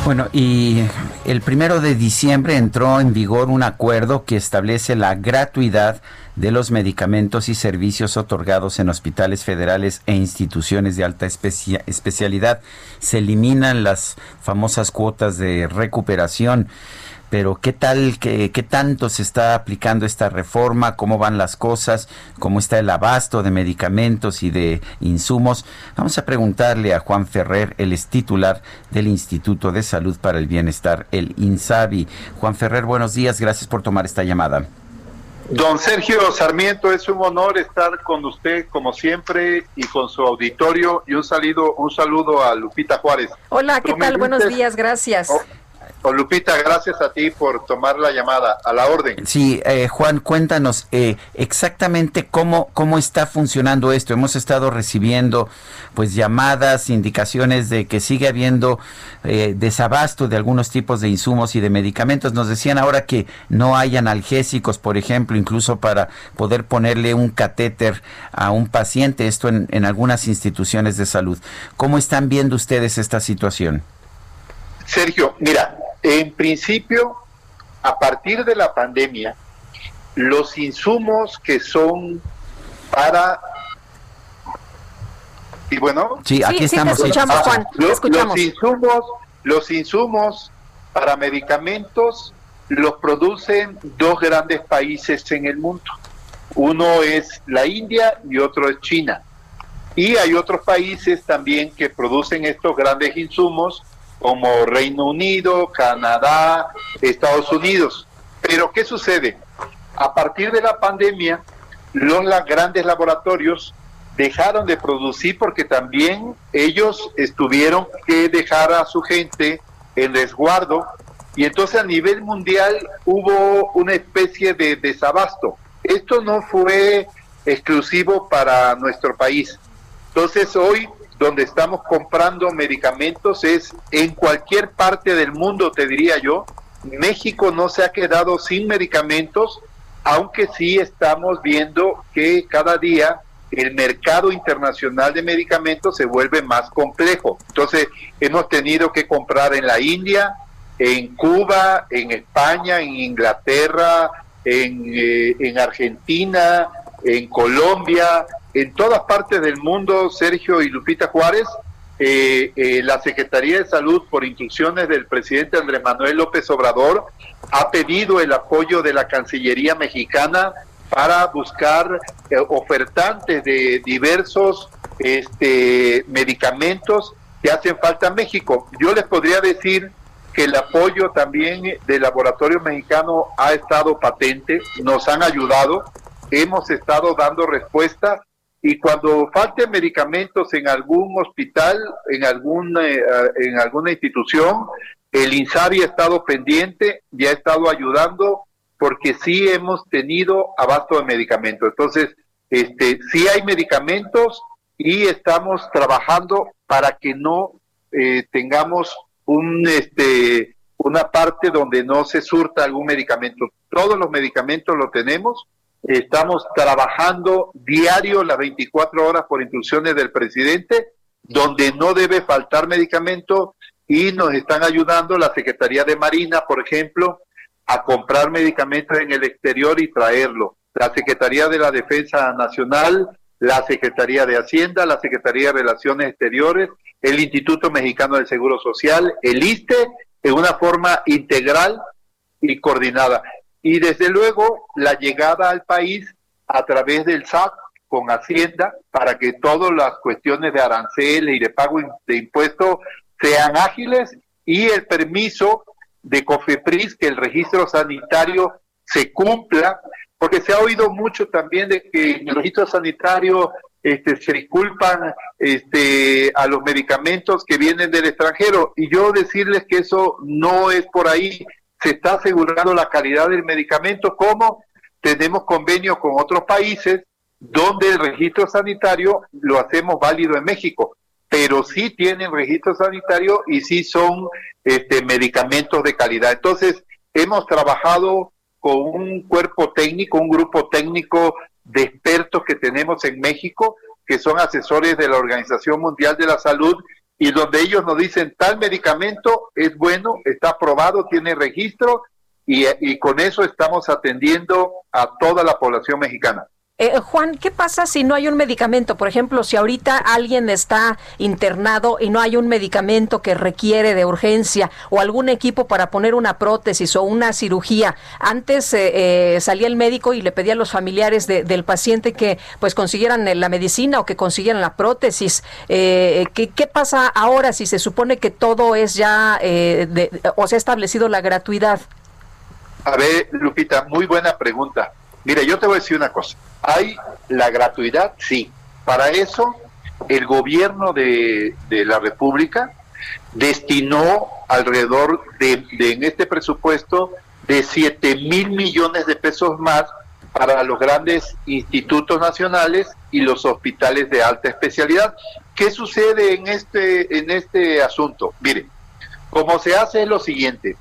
Bueno, y el primero de diciembre entró en vigor un acuerdo que establece la gratuidad de los medicamentos y servicios otorgados en hospitales federales e instituciones de alta especialidad. Se eliminan las famosas cuotas de recuperación pero ¿qué tal, qué, qué tanto se está aplicando esta reforma? ¿Cómo van las cosas? ¿Cómo está el abasto de medicamentos y de insumos? Vamos a preguntarle a Juan Ferrer, el es titular del Instituto de Salud para el Bienestar, el INSABI. Juan Ferrer, buenos días, gracias por tomar esta llamada. Don Sergio Sarmiento, es un honor estar con usted como siempre y con su auditorio y un saludo, un saludo a Lupita Juárez. Hola, ¿qué tal? Buenos días, gracias. Oh, Lupita, gracias a ti por tomar la llamada. A la orden. Sí, eh, Juan, cuéntanos eh, exactamente cómo, cómo está funcionando esto. Hemos estado recibiendo pues llamadas, indicaciones de que sigue habiendo eh, desabasto de algunos tipos de insumos y de medicamentos. Nos decían ahora que no hay analgésicos, por ejemplo, incluso para poder ponerle un catéter a un paciente, esto en, en algunas instituciones de salud. ¿Cómo están viendo ustedes esta situación? Sergio, mira, en principio, a partir de la pandemia, los insumos que son para y bueno, sí, aquí estamos. escuchamos, Juan. Los, insumos, los insumos para medicamentos los producen dos grandes países en el mundo. Uno es la India y otro es China. Y hay otros países también que producen estos grandes insumos como Reino Unido, Canadá, Estados Unidos. Pero ¿qué sucede? A partir de la pandemia, los grandes laboratorios dejaron de producir porque también ellos estuvieron que dejar a su gente en resguardo y entonces a nivel mundial hubo una especie de desabasto. Esto no fue exclusivo para nuestro país. Entonces hoy donde estamos comprando medicamentos es en cualquier parte del mundo, te diría yo. México no se ha quedado sin medicamentos, aunque sí estamos viendo que cada día el mercado internacional de medicamentos se vuelve más complejo. Entonces, hemos tenido que comprar en la India, en Cuba, en España, en Inglaterra, en, eh, en Argentina, en Colombia, en todas partes del mundo, Sergio y Lupita Juárez, eh, eh, la Secretaría de Salud, por instrucciones del presidente Andrés Manuel López Obrador, ha pedido el apoyo de la Cancillería mexicana para buscar eh, ofertantes de diversos este, medicamentos que hacen falta en México. Yo les podría decir que el apoyo también del laboratorio mexicano ha estado patente, nos han ayudado, hemos estado dando respuesta y cuando falten medicamentos en algún hospital, en alguna, eh, en alguna institución, el INSABI ha estado pendiente y ha estado ayudando porque sí hemos tenido abasto de medicamentos. Entonces, este, sí hay medicamentos y estamos trabajando para que no eh, tengamos un, este, una parte donde no se surta algún medicamento. Todos los medicamentos lo tenemos Estamos trabajando diario las 24 horas por instrucciones del presidente, donde no debe faltar medicamento y nos están ayudando la Secretaría de Marina, por ejemplo, a comprar medicamentos en el exterior y traerlo. La Secretaría de la Defensa Nacional, la Secretaría de Hacienda, la Secretaría de Relaciones Exteriores, el Instituto Mexicano del Seguro Social, el ISTE, en una forma integral y coordinada y desde luego la llegada al país a través del SAC con Hacienda para que todas las cuestiones de aranceles y de pago de impuestos sean ágiles y el permiso de COFEPRIS, que el registro sanitario se cumpla, porque se ha oído mucho también de que en el registro sanitario este, se disculpan este, a los medicamentos que vienen del extranjero. Y yo decirles que eso no es por ahí se está asegurando la calidad del medicamento, como tenemos convenios con otros países donde el registro sanitario lo hacemos válido en México, pero sí tienen registro sanitario y sí son este, medicamentos de calidad. Entonces, hemos trabajado con un cuerpo técnico, un grupo técnico de expertos que tenemos en México, que son asesores de la Organización Mundial de la Salud, y donde ellos nos dicen tal medicamento es bueno, está aprobado, tiene registro, y, y con eso estamos atendiendo a toda la población mexicana. Eh, Juan, ¿qué pasa si no hay un medicamento? Por ejemplo, si ahorita alguien está internado y no hay un medicamento que requiere de urgencia o algún equipo para poner una prótesis o una cirugía. Antes eh, eh, salía el médico y le pedía a los familiares del paciente que pues consiguieran la medicina o que consiguieran la prótesis. ¿qué, ¿qué, pasa ahora si se supone que todo es ya o se ha establecido la gratuidad? A ver, Lupita, muy buena pregunta. Mira, yo te voy a decir una cosa. ¿Hay la gratuidad? Sí. Para eso, el gobierno de, la República destinó alrededor de, en este presupuesto de 7 mil millones de pesos más para los grandes institutos nacionales y los hospitales de alta especialidad. ¿Qué sucede en este, en este asunto? Mire, como se hace es lo siguiente,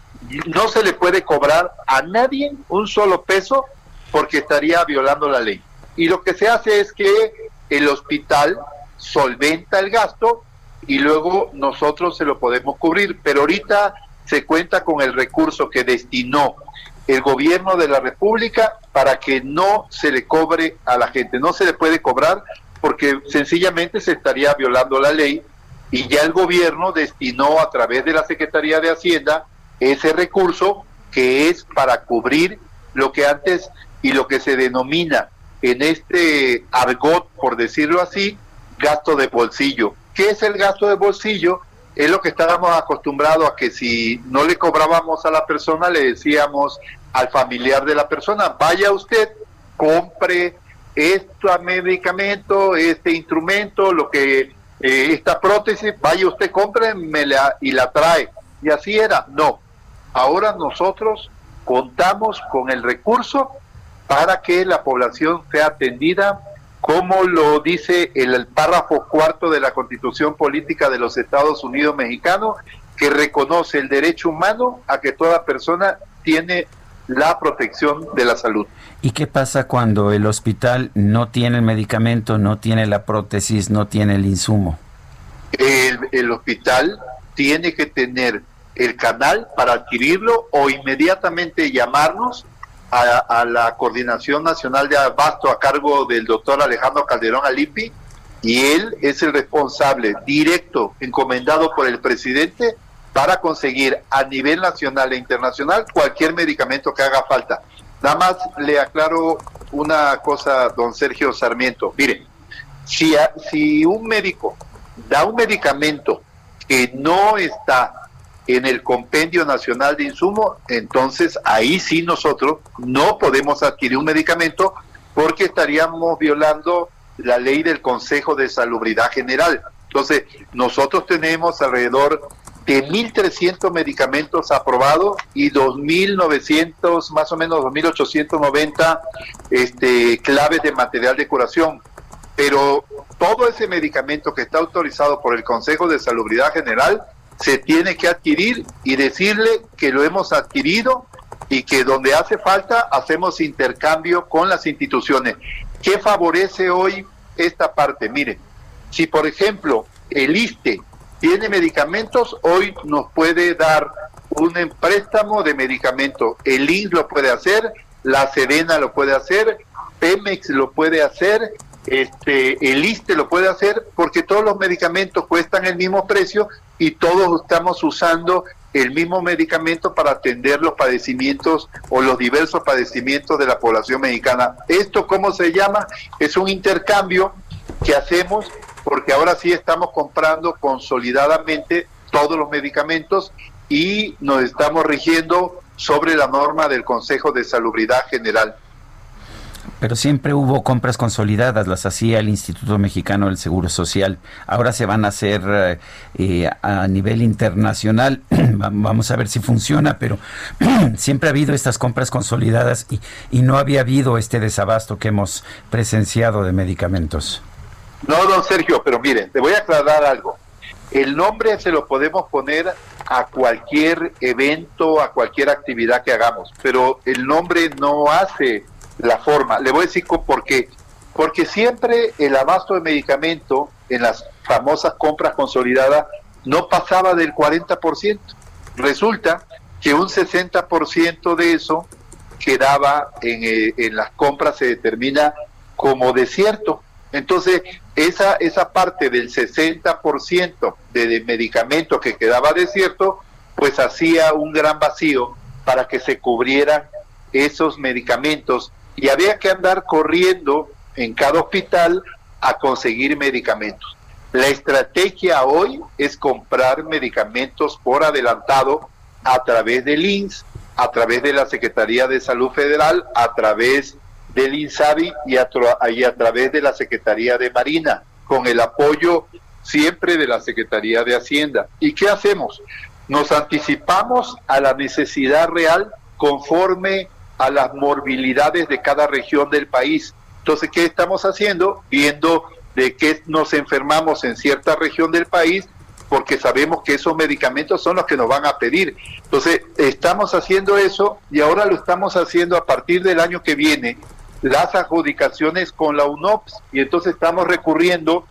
no se le puede cobrar a nadie un solo peso porque estaría violando la ley. Y lo que se hace es que el hospital solventa el gasto y luego nosotros se lo podemos cubrir, pero ahorita se cuenta con el recurso que destinó el gobierno de la República para que no se le cobre a la gente, no se le puede cobrar porque sencillamente se estaría violando la ley y ya el gobierno destinó a través de la Secretaría de Hacienda ese recurso que es para cubrir lo que antes y lo que se denomina en este argot, por decirlo así, gasto de bolsillo. ¿Qué es el gasto de bolsillo? Es lo que estábamos acostumbrados a que si no le cobrábamos a la persona, le decíamos al familiar de la persona, vaya usted, compre este medicamento, este instrumento, lo que eh, esta prótesis, vaya usted, compre y la trae. Y así era. No. Ahora nosotros contamos con el recurso para que la población sea atendida como lo dice el, párrafo cuarto de la Constitución Política de los Estados Unidos Mexicanos, que reconoce el derecho humano a que toda persona tiene la protección de la salud. ¿Y qué pasa cuando el hospital no tiene el medicamento, no tiene la prótesis, no tiene el insumo? El, el hospital tiene que tener el canal para adquirirlo o inmediatamente llamarnos a, la Coordinación Nacional de Abasto a cargo del doctor Alejandro Calderón Alipi y él es el responsable directo, encomendado por el presidente, para conseguir a nivel nacional e internacional cualquier medicamento que haga falta. Nada más le aclaro una cosa, don Sergio Sarmiento. Mire, si, si un médico da un medicamento que no está en el Compendio Nacional de Insumos, entonces ahí sí nosotros no podemos adquirir un medicamento porque estaríamos violando la ley del Consejo de Salubridad General. Entonces, nosotros tenemos alrededor de 1.300 medicamentos aprobados y 2.900, más o menos 2.890 este, claves de material de curación. Pero todo ese medicamento que está autorizado por el Consejo de Salubridad General se tiene que adquirir y decirle que lo hemos adquirido y que donde hace falta hacemos intercambio con las instituciones. ¿Qué favorece hoy esta parte? Mire, si por ejemplo el ISTE tiene medicamentos, hoy nos puede dar un préstamo de medicamentos. El INS lo puede hacer, la Serena lo puede hacer, Pemex lo puede hacer, este, el ISTE lo puede hacer porque todos los medicamentos cuestan el mismo precio y todos estamos usando el mismo medicamento para atender los padecimientos o los diversos padecimientos de la población mexicana. ¿Esto cómo se llama? Es un intercambio que hacemos porque ahora sí estamos comprando consolidadamente todos los medicamentos y nos estamos rigiendo sobre la norma del Consejo de Salubridad General. Pero siempre hubo compras consolidadas, las hacía el Instituto Mexicano del Seguro Social. Ahora se van a hacer eh, eh, a nivel internacional. (clears throat) Vamos a ver si funciona, pero (clears throat) siempre ha habido estas compras consolidadas y, y no había habido este desabasto que hemos presenciado de medicamentos. No, don Sergio, pero mire, te voy a aclarar algo. El nombre se lo podemos poner a cualquier evento, a cualquier actividad que hagamos, pero el nombre no hace la forma. Le voy a decir por qué. Porque siempre el abasto de medicamento en las famosas compras consolidadas no pasaba del 40%. Resulta que un 60% de eso quedaba en, eh, en las compras, se determina como desierto. Entonces, esa, esa parte del 60% de, de medicamento que quedaba desierto, pues hacía un gran vacío para que se cubrieran esos medicamentos y había que andar corriendo en cada hospital a conseguir medicamentos. La estrategia hoy es comprar medicamentos por adelantado a través del INS, a través de la Secretaría de Salud Federal, a través del INSABI y a, y a través de la Secretaría de Marina, con el apoyo siempre de la Secretaría de Hacienda. ¿Y qué hacemos? Nos anticipamos a la necesidad real conforme a las morbilidades de cada región del país. Entonces, ¿qué estamos haciendo? Viendo de qué nos enfermamos en cierta región del país, porque sabemos que esos medicamentos son los que nos van a pedir. Entonces, estamos haciendo eso y ahora lo estamos haciendo a partir del año que viene, las adjudicaciones con la UNOPS y entonces estamos recurriendo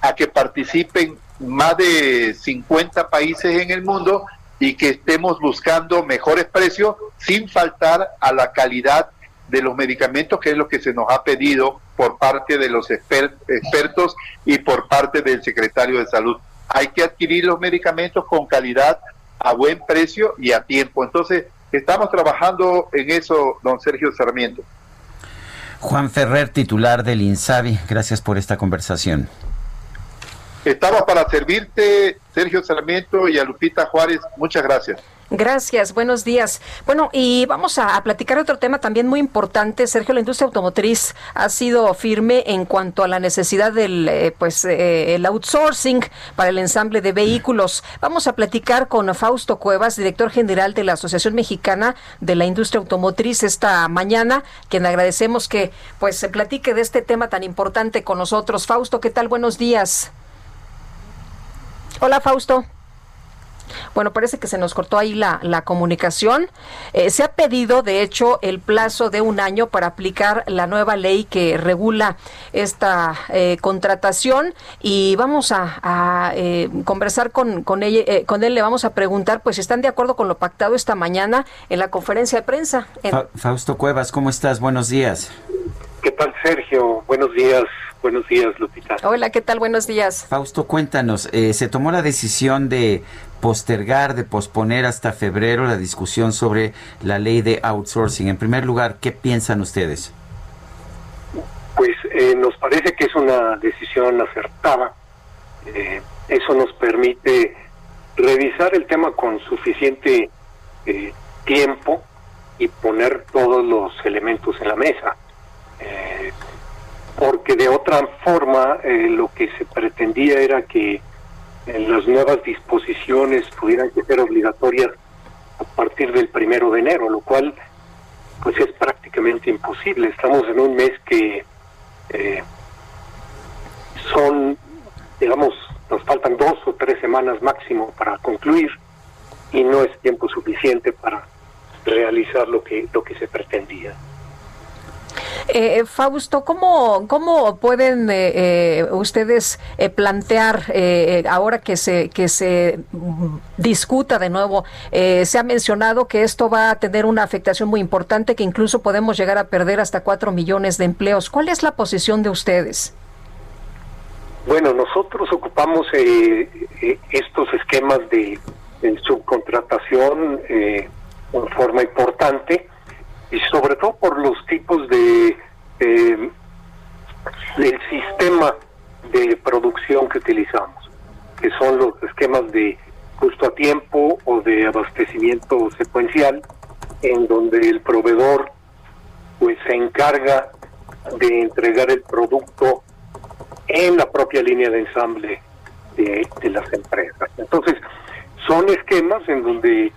a que participen más de 50 países en el mundo y que estemos buscando mejores precios sin faltar a la calidad de los medicamentos, que es lo que se nos ha pedido por parte de los expertos y por parte del secretario de salud. Hay que adquirir los medicamentos con calidad, a buen precio y a tiempo. Entonces, estamos trabajando en eso, don Sergio Sarmiento. Juan Ferrer, titular del INSABI, gracias por esta conversación. Estamos para servirte, Sergio Sarmiento y a Lupita Juárez. Muchas gracias. Gracias, buenos días. Bueno, y vamos a, platicar otro tema también muy importante. Sergio, la industria automotriz ha sido firme en cuanto a la necesidad del eh, pues eh, el outsourcing para el ensamble de vehículos. Vamos a platicar con Fausto Cuevas, director general de la Asociación Mexicana de la Industria Automotriz esta mañana, quien agradecemos que pues se platique de este tema tan importante con nosotros. Fausto, ¿qué tal? Buenos días. Hola, Fausto. Bueno, parece que se nos cortó ahí la, la comunicación. Eh, se ha pedido, de hecho, el plazo de un año para aplicar la nueva ley que regula esta eh, contratación y vamos a, eh, conversar con, con, ella, con él. Le vamos a preguntar, pues, si están de acuerdo con lo pactado esta mañana en la conferencia de prensa. Fausto Cuevas, ¿cómo estás? Buenos días. ¿Qué tal, Sergio? Buenos días. Buenos días, Lupita. Hola, ¿qué tal? Buenos días. Fausto, cuéntanos, se tomó la decisión de postergar, de posponer hasta febrero la discusión sobre la ley de outsourcing. En primer lugar, ¿qué piensan ustedes? Pues eh, nos parece que es una decisión acertada. Eh, eso nos permite revisar el tema con suficiente eh, tiempo y poner todos los elementos en la mesa. Porque de otra forma lo que se pretendía era que las nuevas disposiciones pudieran ser obligatorias a partir del primero de enero, lo cual pues es prácticamente imposible. Estamos en un mes que eh, son, digamos, nos faltan dos o tres semanas máximo para concluir y no es tiempo suficiente para realizar lo que lo que se pretendía. Eh, Fausto, ¿cómo, cómo pueden eh, eh, ustedes plantear ahora que se, que se discuta de nuevo? se ha mencionado que esto va a tener una afectación muy importante, que incluso podemos llegar a perder hasta cuatro millones de empleos. ¿Cuál es la posición de ustedes? Bueno, nosotros ocupamos estos esquemas de, subcontratación en forma importante y sobre todo por los tipos de del sistema de producción que utilizamos, que son los esquemas de justo a tiempo o de abastecimiento secuencial, en donde el proveedor pues se encarga de entregar el producto en la propia línea de ensamble de las empresas. Entonces, son esquemas en donde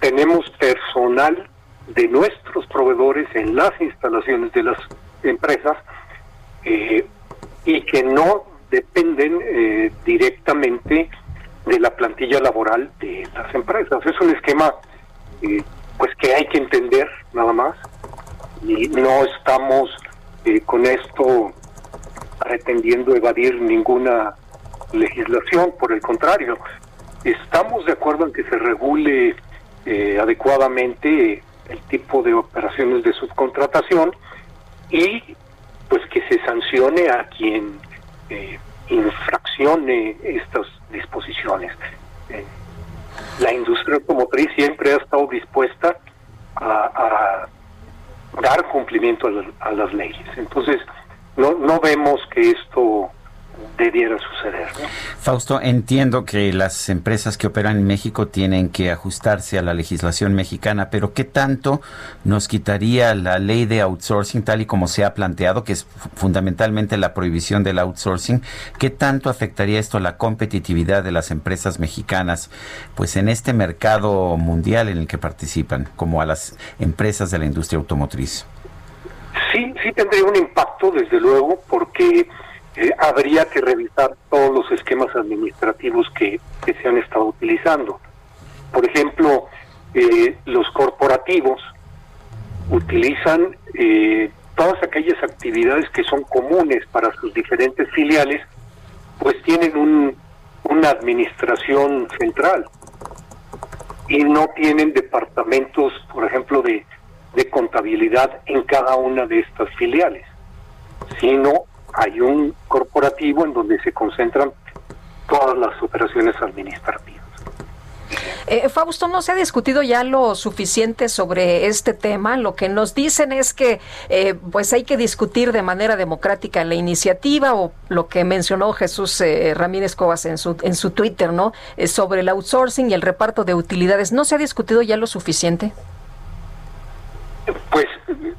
tenemos personal de nuestros proveedores en las instalaciones de las empresas eh, y que no dependen eh, directamente de la plantilla laboral de las empresas. Es un esquema eh, pues que hay que entender nada más y no estamos con esto pretendiendo evadir ninguna legislación, por el contrario, estamos de acuerdo en que se regule adecuadamente el tipo de operaciones de subcontratación y pues que se sancione a quien eh, infraccione estas disposiciones. Eh, la industria automotriz siempre ha estado dispuesta a, dar cumplimiento a, las leyes. Entonces, no, no vemos que esto debiera suceder. Fausto, entiendo que las empresas que operan en México tienen que ajustarse a la legislación mexicana, pero ¿qué tanto nos quitaría la ley de outsourcing tal y como se ha planteado, que es fundamentalmente la prohibición del outsourcing? ¿Qué tanto afectaría esto a la competitividad de las empresas mexicanas, pues en este mercado mundial en el que participan, como a las empresas de la industria automotriz? Sí, sí tendría un impacto, desde luego, porque eh, habría que revisar todos los esquemas administrativos que, se han estado utilizando. Por ejemplo, eh, los corporativos utilizan eh, todas aquellas actividades que son comunes para sus diferentes filiales, pues tienen un, una administración central y no tienen departamentos, por ejemplo, de, de contabilidad en cada una de estas filiales, sino hay un corporativo en donde se concentran todas las operaciones administrativas. Eh, Fausto, ¿no se ha discutido ya lo suficiente sobre este tema? Lo que nos dicen es que eh, pues hay que discutir de manera democrática la iniciativa o lo que mencionó Jesús eh, Ramírez Cobas en su, en su Twitter, ¿no? sobre el outsourcing y el reparto de utilidades. ¿No se ha discutido ya lo suficiente? Pues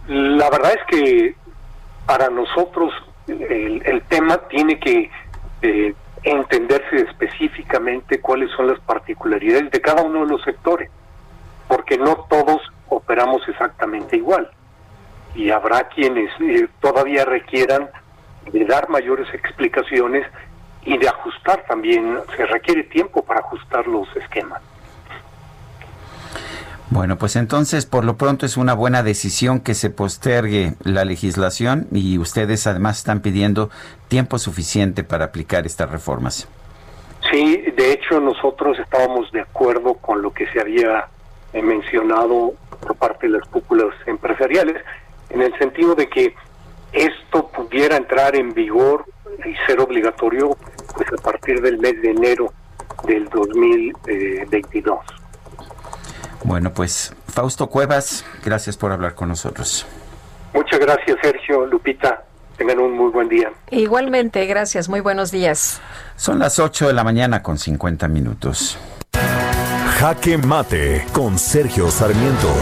la verdad es que para nosotros el, tema tiene que eh, entenderse específicamente cuáles son las particularidades de cada uno de los sectores, porque no todos operamos exactamente igual. Y habrá quienes eh, todavía requieran de dar mayores explicaciones y de ajustar también, se requiere tiempo para ajustar los esquemas. Bueno, pues entonces por lo pronto es una buena decisión que se postergue la legislación y ustedes además están pidiendo tiempo suficiente para aplicar estas reformas. Sí, de hecho nosotros estábamos de acuerdo con lo que se había eh, mencionado por parte de las cúpulas empresariales, en el sentido de que esto pudiera entrar en vigor y ser obligatorio pues a partir del mes de enero del 2022. Bueno, pues Fausto Cuevas, gracias por hablar con nosotros. Muchas gracias, Sergio, Lupita. Tengan un muy buen día. Igualmente, gracias. Muy buenos días. Son las 8 de la mañana con 50 minutos. Jaque Mate con Sergio Sarmiento.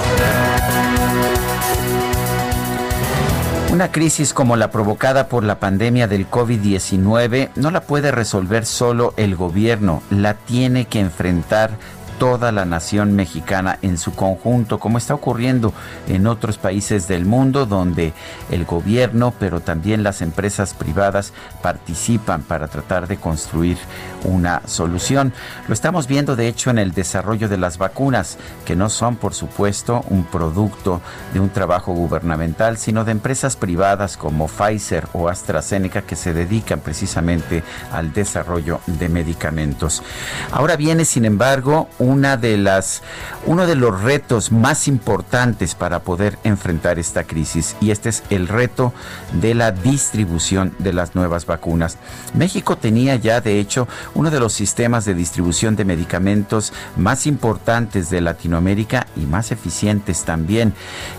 Una crisis como la provocada por la pandemia del COVID-19 no la puede resolver solo el gobierno, la tiene que enfrentar toda la nación mexicana en su conjunto, como está ocurriendo en otros países del mundo donde el gobierno, pero también las empresas privadas participan para tratar de construir una solución. Lo estamos viendo de hecho en el desarrollo de las vacunas, que no son por supuesto un producto de un trabajo gubernamental, sino de empresas privadas como Pfizer o AstraZeneca que se dedican precisamente al desarrollo de medicamentos. Ahora viene, sin embargo, una de las, uno de los retos más importantes para poder enfrentar esta crisis y este es el reto de la distribución de las nuevas vacunas. México tenía ya de hecho uno de los sistemas de distribución de medicamentos más importantes de Latinoamérica y más eficientes también.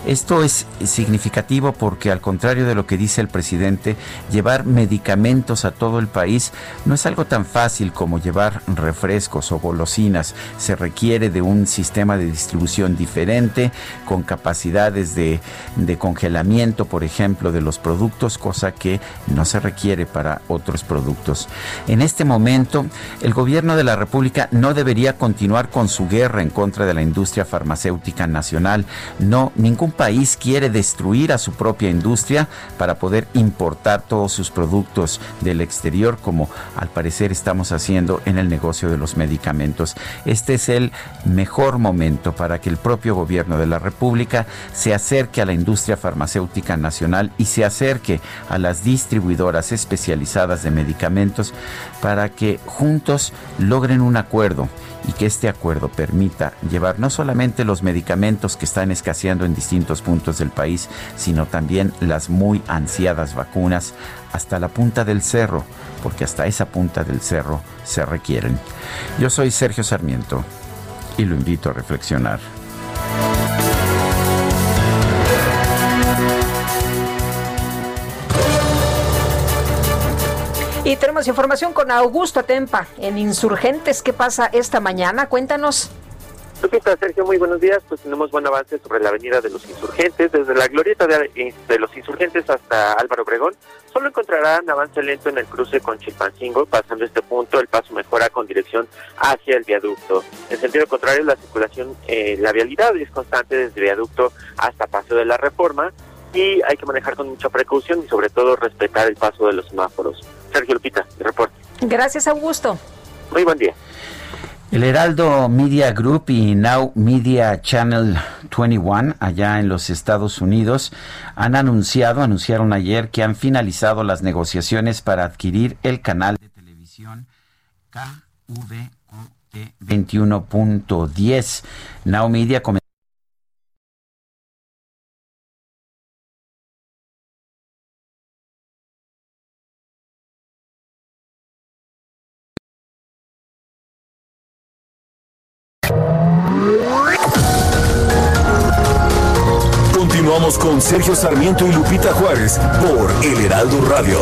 Esto es significativo porque al contrario de lo que dice el presidente, llevar medicamentos a todo el país no es algo tan fácil como llevar refrescos o golosinas. Requiere de un sistema de distribución diferente, con capacidades de, congelamiento, por ejemplo, de los productos, cosa que no se requiere para otros productos. En este momento, el gobierno de la República no debería continuar con su guerra en contra de la industria farmacéutica nacional. No, ningún país quiere destruir a su propia industria para poder importar todos sus productos del exterior, como al parecer estamos haciendo en el negocio de los medicamentos. Este es el mejor momento para que el propio gobierno de la República se acerque a la industria farmacéutica nacional y se acerque a las distribuidoras especializadas de medicamentos para que juntos logren un acuerdo y que este acuerdo permita llevar no solamente los medicamentos que están escaseando en distintos puntos del país, sino también las muy ansiadas vacunas hasta la punta del cerro, porque hasta esa punta del cerro se requieren. Yo soy Sergio Sarmiento y lo invito a reflexionar. Y tenemos información con Augusto Atempa en Insurgentes. ¿Qué pasa esta mañana? Cuéntanos. Lupita, Sergio, muy buenos días. Pues tenemos buen avance sobre la avenida de los Insurgentes. Desde la glorieta de, eh, de, los Insurgentes hasta Álvaro Obregón, solo encontrarán avance lento en el cruce con Chilpancingo. Pasando este punto, el paso mejora con dirección hacia el viaducto. En sentido contrario, la circulación, eh, la vialidad es constante desde viaducto hasta Paseo de la Reforma y hay que manejar con mucha precaución y sobre todo respetar el paso de los semáforos. Sergio Lupita, reporte. Gracias, Augusto. Muy buen día. El Heraldo Media Group y Now Media Channel 21 allá en los Estados Unidos han anunciado, anunciaron ayer que han finalizado las negociaciones para adquirir el canal de televisión KVOT 21.10. Now Media comenzó Sergio Sarmiento y Lupita Juárez por El Heraldo Radio.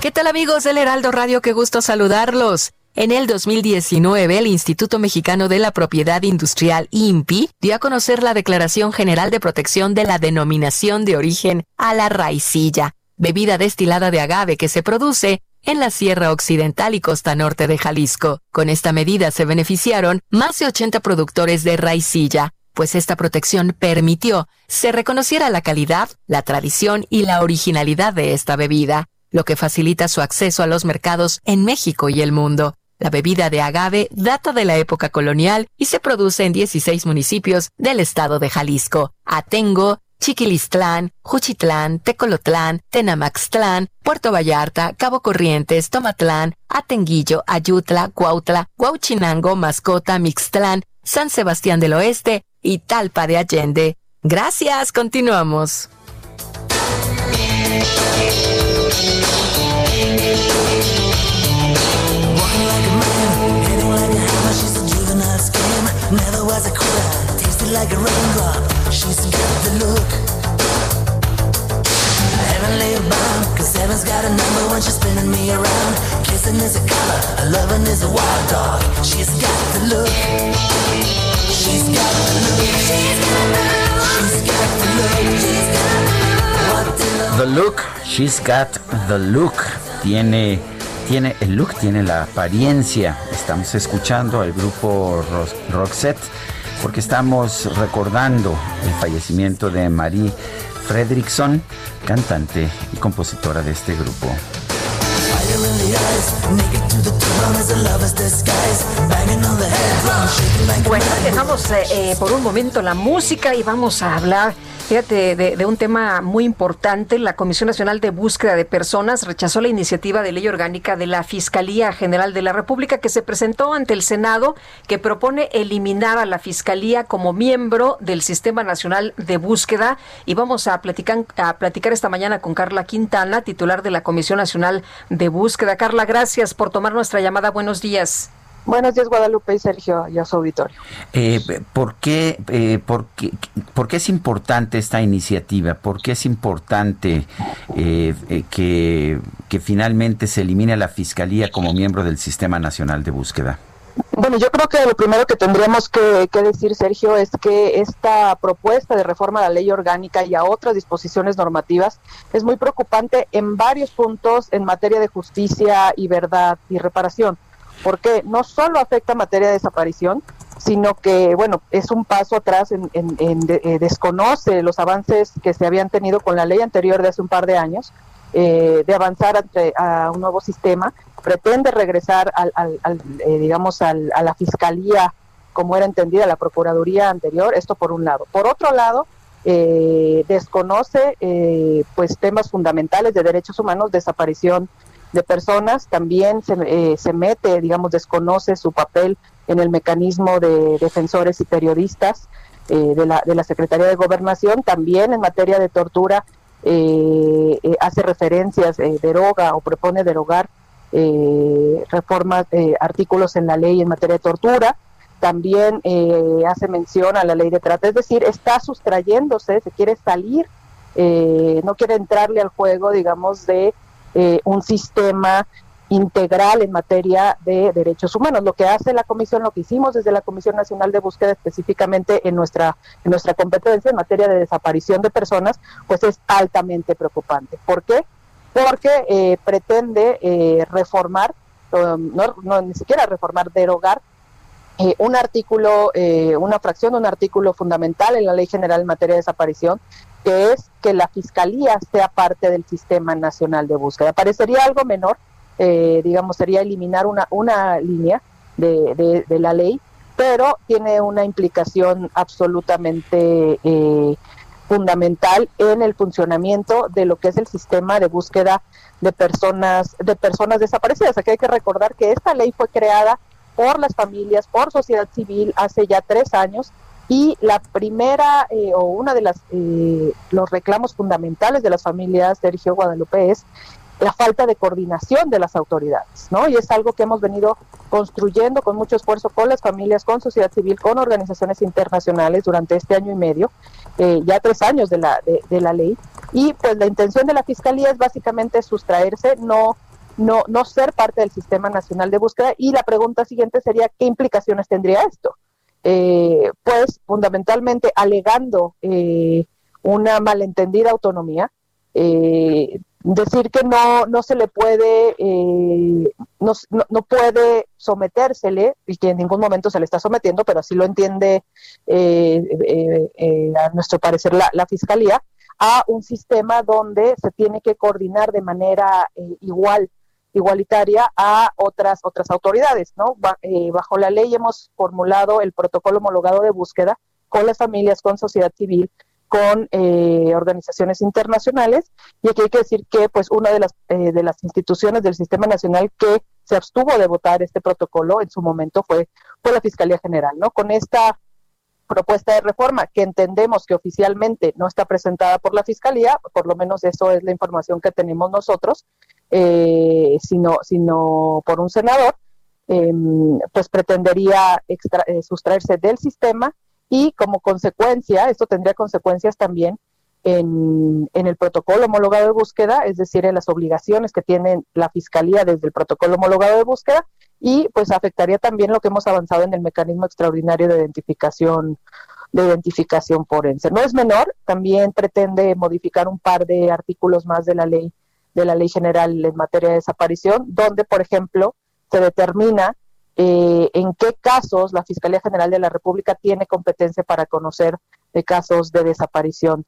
¿Qué tal amigos del Heraldo Radio? Qué gusto saludarlos. En el 2019, el Instituto Mexicano de la Propiedad Industrial, INPI, dio a conocer la Declaración General de Protección de la Denominación de Origen a la Raicilla, bebida destilada de agave que se produce en la Sierra Occidental y Costa Norte de Jalisco. Con esta medida se beneficiaron más de 80 productores de raicilla, pues esta protección permitió se reconociera la calidad, la tradición y la originalidad de esta bebida, lo que facilita su acceso a los mercados en México y el mundo. La bebida de agave data de la época colonial y se produce en 16 municipios del estado de Jalisco. Atengo, Chiquilistlán, Juchitlán, Tecolotlán, Tenamaxtlán, Puerto Vallarta, Cabo Corrientes, Tomatlán, Atenguillo, Ayutla, Cuautla, Huauchinango, Mascota, Mixtlán, San Sebastián del Oeste y Talpa de Allende. Gracias, continuamos. The look. She's got the look. The look, she's got the look. Tiene tiene el look, tiene la apariencia. Estamos escuchando al grupo Roxette porque estamos recordando el fallecimiento de Marie Fredrickson, cantante y compositora de este grupo. Bueno, dejamos eh, eh, por un momento la música y vamos a hablar Fíjate, de, de, un tema muy importante, la Comisión Nacional de Búsqueda de Personas rechazó la iniciativa de ley orgánica de la Fiscalía General de la República que se presentó ante el Senado, que propone eliminar a la Fiscalía como miembro del Sistema Nacional de Búsqueda. Y vamos a platicar, a platicar esta mañana con Carla Quintana, titular de la Comisión Nacional de Búsqueda. Carla, gracias por tomar nuestra llamada. Buenos días. Buenos días, Guadalupe y Sergio y a su auditorio. Eh, ¿por, qué, eh, por, qué, por, qué, es importante esta iniciativa? ¿Por qué es importante eh, eh, que, que finalmente se elimine la Fiscalía como miembro del Sistema Nacional de Búsqueda? Bueno, yo creo que lo primero que tendríamos que, que, decir, Sergio, es que esta propuesta de reforma a la ley orgánica y a otras disposiciones normativas es muy preocupante en varios puntos en materia de justicia y verdad y reparación porque no solo afecta materia de desaparición, sino que, bueno, es un paso atrás, en, eh, desconoce los avances que se habían tenido con la ley anterior de hace un par de años, eh, de avanzar ante, a un nuevo sistema, pretende regresar al, eh, digamos, a la fiscalía como era entendida la procuraduría anterior, esto por un lado. Por otro lado, desconoce pues temas fundamentales de derechos humanos, desaparición de personas, también se, eh, se mete, digamos, desconoce su papel en el mecanismo de defensores y periodistas eh, de, la, de la Secretaría de Gobernación, también en materia de tortura eh, hace referencias, deroga o propone derogar reformas, artículos en la ley en materia de tortura, también hace mención a la ley de trata, es decir, está sustrayéndose, se quiere salir, no quiere entrarle al juego, digamos, de eh, un sistema integral en materia de derechos humanos. Lo que hace la comisión, lo que hicimos desde la Comisión Nacional de Búsqueda específicamente en nuestra en nuestra competencia en materia de desaparición de personas, pues es altamente preocupante. ¿Por qué? Porque eh, pretende eh, reformar, um, no, ni siquiera reformar, derogar un artículo, una fracción un artículo fundamental en la Ley General en materia de desaparición, que es que la fiscalía sea parte del sistema nacional de búsqueda. Parecería algo menor, eh, digamos, sería eliminar una, una línea de, de, la ley, pero tiene una implicación absolutamente eh, fundamental en el funcionamiento de lo que es el sistema de búsqueda de personas de personas desaparecidas. Aquí hay que recordar que esta ley fue creada por las familias, por sociedad civil hace ya tres años y la primera eh, o una de las eh, los reclamos fundamentales de las familias Sergio Guadalupe es la falta de coordinación de las autoridades, ¿no? Y es algo que hemos venido construyendo con mucho esfuerzo con las familias, con sociedad civil, con organizaciones internacionales durante este año y medio, eh, ya tres años de la, de, la ley. Y pues la intención de la Fiscalía es básicamente sustraerse, no, no, no ser parte del Sistema Nacional de Búsqueda. Y la pregunta siguiente sería, ¿qué implicaciones tendría esto? Eh, pues fundamentalmente alegando eh, una malentendida autonomía, eh, decir que no, no se le puede, no, no, puede sometérsele, y que en ningún momento se le está sometiendo, pero así lo entiende a nuestro parecer la, la, Fiscalía, a un sistema donde se tiene que coordinar de manera igual igualitaria a otras otras autoridades, ¿no? Eh, bajo la ley hemos formulado el protocolo homologado de búsqueda con las familias, con sociedad civil, con eh, organizaciones internacionales y aquí hay que decir que pues una de las eh, de las instituciones del sistema nacional que se abstuvo de votar este protocolo en su momento fue fue la fiscalía general, ¿no? Con esta propuesta de reforma que entendemos que oficialmente no está presentada por la fiscalía, por lo menos eso es la información que tenemos nosotros, eh, sino, sino por un senador, em, pues pretendería eh, sustraerse del sistema y como consecuencia, esto tendría consecuencias también en, en, el protocolo homologado de búsqueda, es decir, en las obligaciones que tiene la Fiscalía desde el protocolo homologado de búsqueda y pues afectaría también lo que hemos avanzado en el mecanismo extraordinario de identificación de identificación forense. No es menor, también pretende modificar un par de artículos más de la ley de la Ley General en materia de desaparición, donde, por ejemplo, se determina eh, en qué casos la Fiscalía General de la República tiene competencia para conocer de casos de desaparición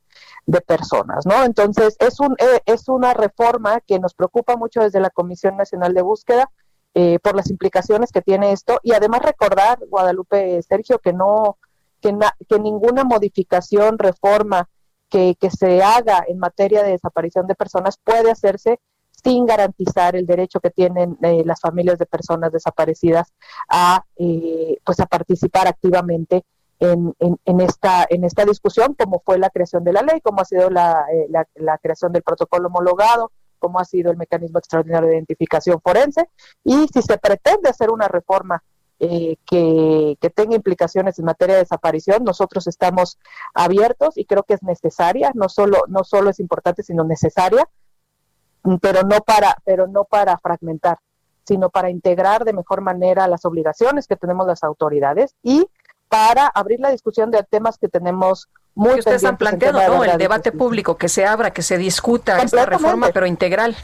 de personas, ¿no? Entonces, es, un, eh, es una reforma que nos preocupa mucho desde la Comisión Nacional de Búsqueda eh, por las implicaciones que tiene esto y además recordar, Guadalupe Sergio, que no, que, que ninguna modificación, reforma que, se haga en materia de desaparición de personas puede hacerse sin garantizar el derecho que tienen eh, las familias de personas desaparecidas a eh, pues a participar activamente en, en, esta en esta discusión como fue la creación de la ley como ha sido la, eh, la, creación del protocolo homologado como ha sido el mecanismo extraordinario de identificación forense y si se pretende hacer una reforma eh, que, que, tenga implicaciones en materia de desaparición, nosotros estamos abiertos y creo que es necesaria, no solo, no solo es importante, sino necesaria, pero no para, pero no para fragmentar, sino para integrar de mejor manera las obligaciones que tenemos las autoridades y para abrir la discusión de temas que tenemos muy que ustedes han planteado, ¿no? El debate público, que se abra, que se discuta esta reforma, pero integral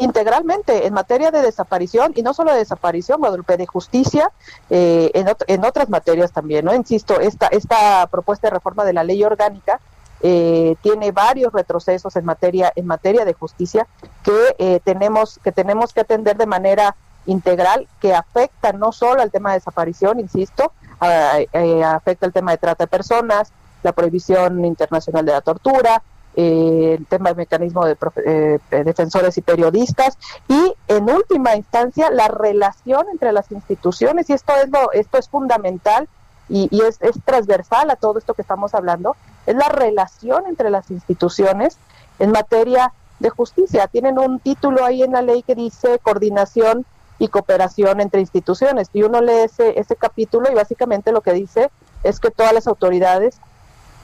integralmente en materia de desaparición y no solo de desaparición, Guadalupe, de justicia, eh, en, otras materias también, ¿no? Insisto, esta, esta propuesta de reforma de la ley orgánica eh, tiene varios retrocesos en materia, en materia de justicia que, eh, tenemos, que tenemos que atender de manera integral, que afecta no solo al tema de desaparición, insisto, afecta el tema de trata de personas, la prohibición internacional de la tortura, eh, el tema del mecanismo de eh, defensores y periodistas y en última instancia la relación entre las instituciones y esto es lo esto es fundamental y, es, es, transversal a todo esto que estamos hablando es la relación entre las instituciones en materia de justicia. Tienen un título ahí en la ley que dice coordinación y cooperación entre instituciones y uno lee ese, ese capítulo y básicamente lo que dice es que todas las autoridades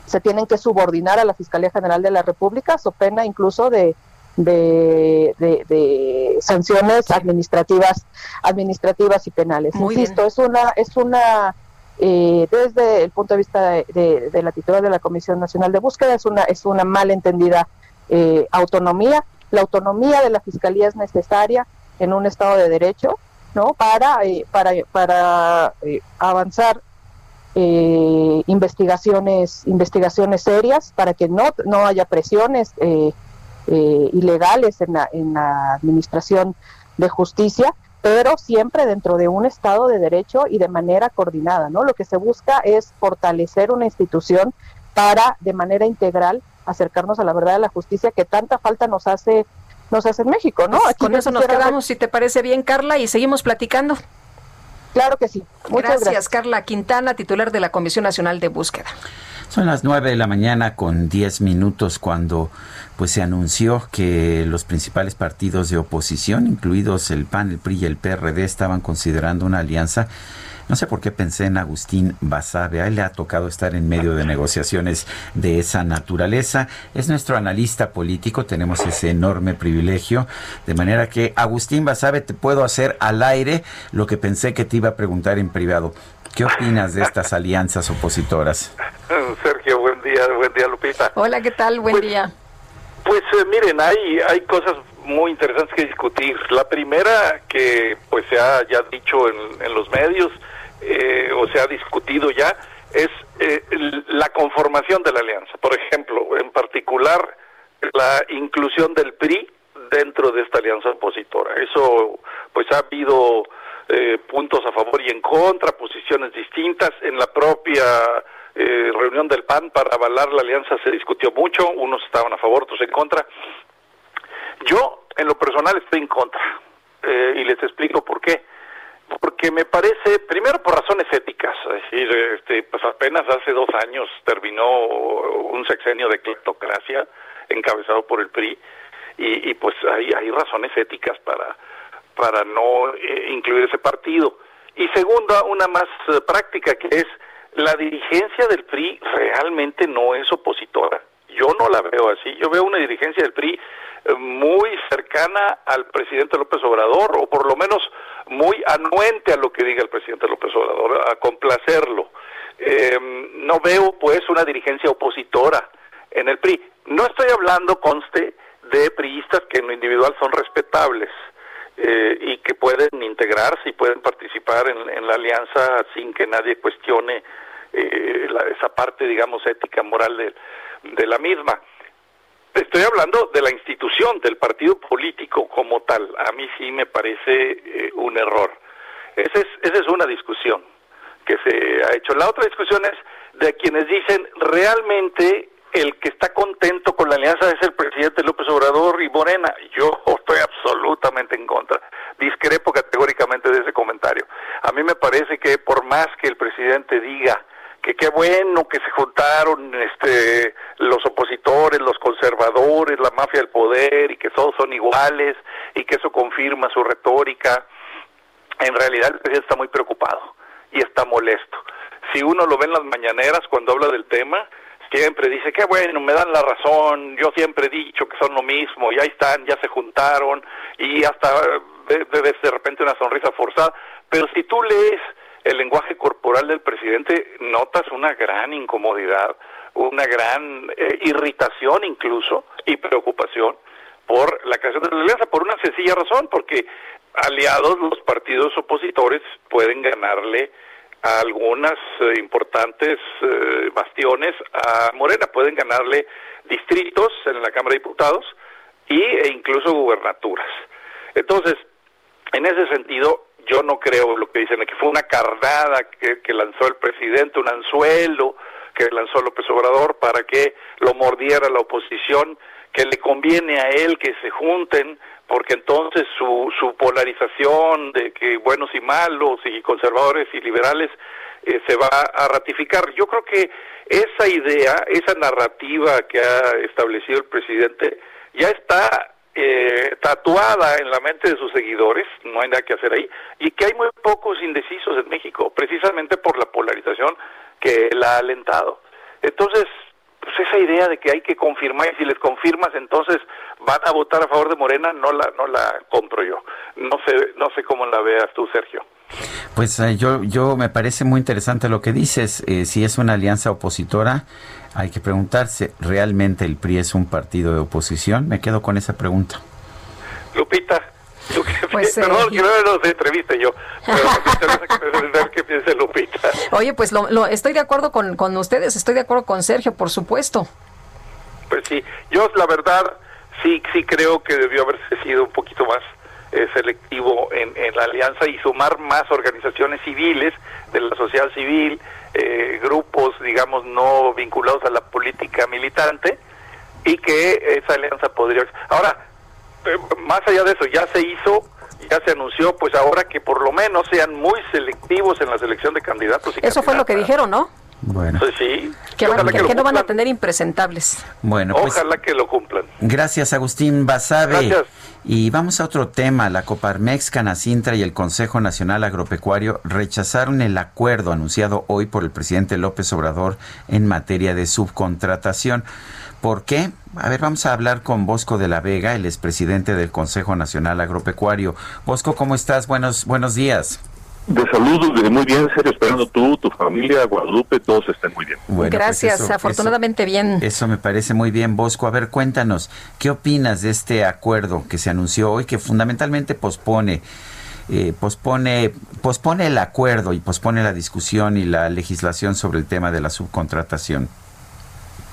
se tienen que subordinar a la Fiscalía General de la República, so pena incluso de, de, sanciones administrativas, administrativas y penales. Insisto, es una, es una eh, desde el punto de vista de, la titular de la Comisión Nacional de Búsqueda, es una, es una malentendida eh, autonomía. La autonomía de la Fiscalía es necesaria en un Estado de Derecho, ¿no? Para, eh, para, para avanzar eh, investigaciones investigaciones serias para que no, no haya presiones eh, eh, ilegales en la, en la administración de justicia pero siempre dentro de un estado de derecho y de manera coordinada no lo que se busca es fortalecer una institución para de manera integral acercarnos a la verdad de la justicia que tanta falta nos hace nos hace en México no Aquí con eso nos quedamos si te parece bien Carla y seguimos platicando Claro que sí. Muchas gracias, Carla Quintana, titular de la Comisión Nacional de Búsqueda. Son las nueve de la mañana con diez minutos cuando pues se anunció que los principales partidos de oposición, incluidos el PAN, el PRI y el PRD, estaban considerando una alianza no sé por qué pensé en Agustín Basabe. A él le ha tocado estar en medio de negociaciones de esa naturaleza. Es nuestro analista político, tenemos ese enorme privilegio. De manera que, Agustín Basabe, te puedo hacer al aire lo que pensé que te iba a preguntar en privado. ¿Qué opinas de estas alianzas opositoras? (laughs) Sergio, buen día, buen día Lupita. Hola, ¿qué tal? Buen pues, día. Pues eh, miren, hay, hay cosas muy interesantes que discutir. La primera que pues se ha ya dicho en, en los medios eh, o se ha discutido ya, es eh, la conformación de la alianza. Por ejemplo, en particular, la inclusión del PRI dentro de esta alianza opositora. Eso, pues ha habido eh, puntos a favor y en contra, posiciones distintas. En la propia reunión del PAN para avalar la alianza se discutió mucho, unos estaban a favor, otros en contra. Yo, en lo personal, estoy en contra. y les explico por qué porque me parece, primero por razones éticas, es decir, este, pues apenas hace dos años terminó un sexenio de cleptocracia encabezado por el PRI y, y pues hay, hay razones éticas para, para no eh, incluir ese partido. Y segunda, una más eh, práctica, que es la dirigencia del PRI realmente no es opositora. Yo no la veo así. Yo veo una dirigencia del PRI muy cercana al presidente López Obrador, o por lo menos muy anuente a lo que diga el presidente López Obrador, a complacerlo. Eh, no veo pues una dirigencia opositora en el PRI. No estoy hablando, conste, de priistas que en lo individual son respetables eh, y que pueden integrarse y pueden participar en, la alianza sin que nadie cuestione eh, esa parte, digamos, ética, moral de, de la misma. Estoy hablando de la institución, del partido político como tal. A mí sí me parece eh, un error. Esa es, esa es una discusión que se ha hecho. La otra discusión es de quienes dicen realmente el que está contento con la alianza es el presidente López Obrador y Morena. Yo (laughs) estoy absolutamente en contra. Discrepo categóricamente de ese comentario. A mí me parece que por más que el presidente diga que qué bueno que se juntaron este los opositores, los conservadores, la mafia del poder y que todos son iguales y que eso confirma su retórica. En realidad el presidente está muy preocupado y está molesto. Si uno lo ve en las mañaneras cuando habla del tema, siempre dice, qué bueno, me dan la razón, yo siempre he dicho que son lo mismo, y ahí están, ya se juntaron, y hasta ves de repente una sonrisa forzada, pero si tú lees el lenguaje corporal del presidente, notas una gran incomodidad, una gran eh, irritación incluso y preocupación por la creación de la alianza, por una sencilla razón, porque aliados los partidos opositores pueden ganarle a algunas eh, importantes eh, bastiones a Morena, pueden ganarle distritos en la Cámara de Diputados y, e incluso gubernaturas. Entonces, en ese sentido, yo no creo lo que dicen, que fue una carnada que, que lanzó el presidente, un anzuelo que lanzó López Obrador para que lo mordiera la oposición, que le conviene a él que se junten, porque entonces su, su polarización de que buenos y malos y conservadores y liberales eh, se va a ratificar. Yo creo que esa idea, esa narrativa que ha establecido el presidente, ya está eh, tatuada en la mente de sus seguidores, no hay nada que hacer ahí, y que hay muy pocos indecisos en México, precisamente por la polarización que la ha alentado. Entonces, pues esa idea de que hay que confirmar y si les confirmas entonces van a votar a favor de Morena no la no la compro yo. No sé no sé cómo la veas tú, Sergio. Pues eh, yo yo me parece muy interesante lo que dices. Eh, si es una alianza opositora, hay que preguntarse, ¿realmente el PRI es un partido de oposición? Me quedo con esa pregunta. Lupita, pues, perdón, que no los entreviste yo, pero qué piensa Lupita. Oye, pues lo, estoy de acuerdo con, con ustedes, estoy de acuerdo con Sergio, por supuesto. Pues sí, yo la verdad sí sí creo que debió haberse sido un poquito más eh, selectivo en, en, la alianza y sumar más organizaciones civiles de la sociedad civil, eh, grupos, digamos, no vinculados a la política militante, y que esa alianza podría... Ahora, eh, más allá de eso, ya se hizo, ya se anunció, pues ahora que por lo menos sean muy selectivos en la selección de candidatos. Y eso fue lo que dijeron, ¿no? Bueno. Pues sí. Que, no van a tener impresentables. Bueno, pues, ojalá que lo cumplan. Gracias, Agustín Basabe. Y vamos a otro tema. La Coparmex, Canacintra y el Consejo Nacional Agropecuario rechazaron el acuerdo anunciado hoy por el presidente López Obrador en materia de subcontratación. ¿Por qué? A ver, vamos a hablar con Bosco de la Vega, el expresidente del Consejo Nacional Agropecuario. Bosco, ¿cómo estás? Buenos, buenos días. De saludos, muy bien, serio, esperando tú, tu familia, Guadalupe, todos estén muy bien. Pues Gracias, afortunadamente bien. Eso me parece muy bien, Bosco. A ver, cuéntanos, ¿qué opinas de este acuerdo que se anunció hoy, que fundamentalmente pospone, eh, pospone, pospone el acuerdo y pospone la discusión y la legislación sobre el tema de la subcontratación?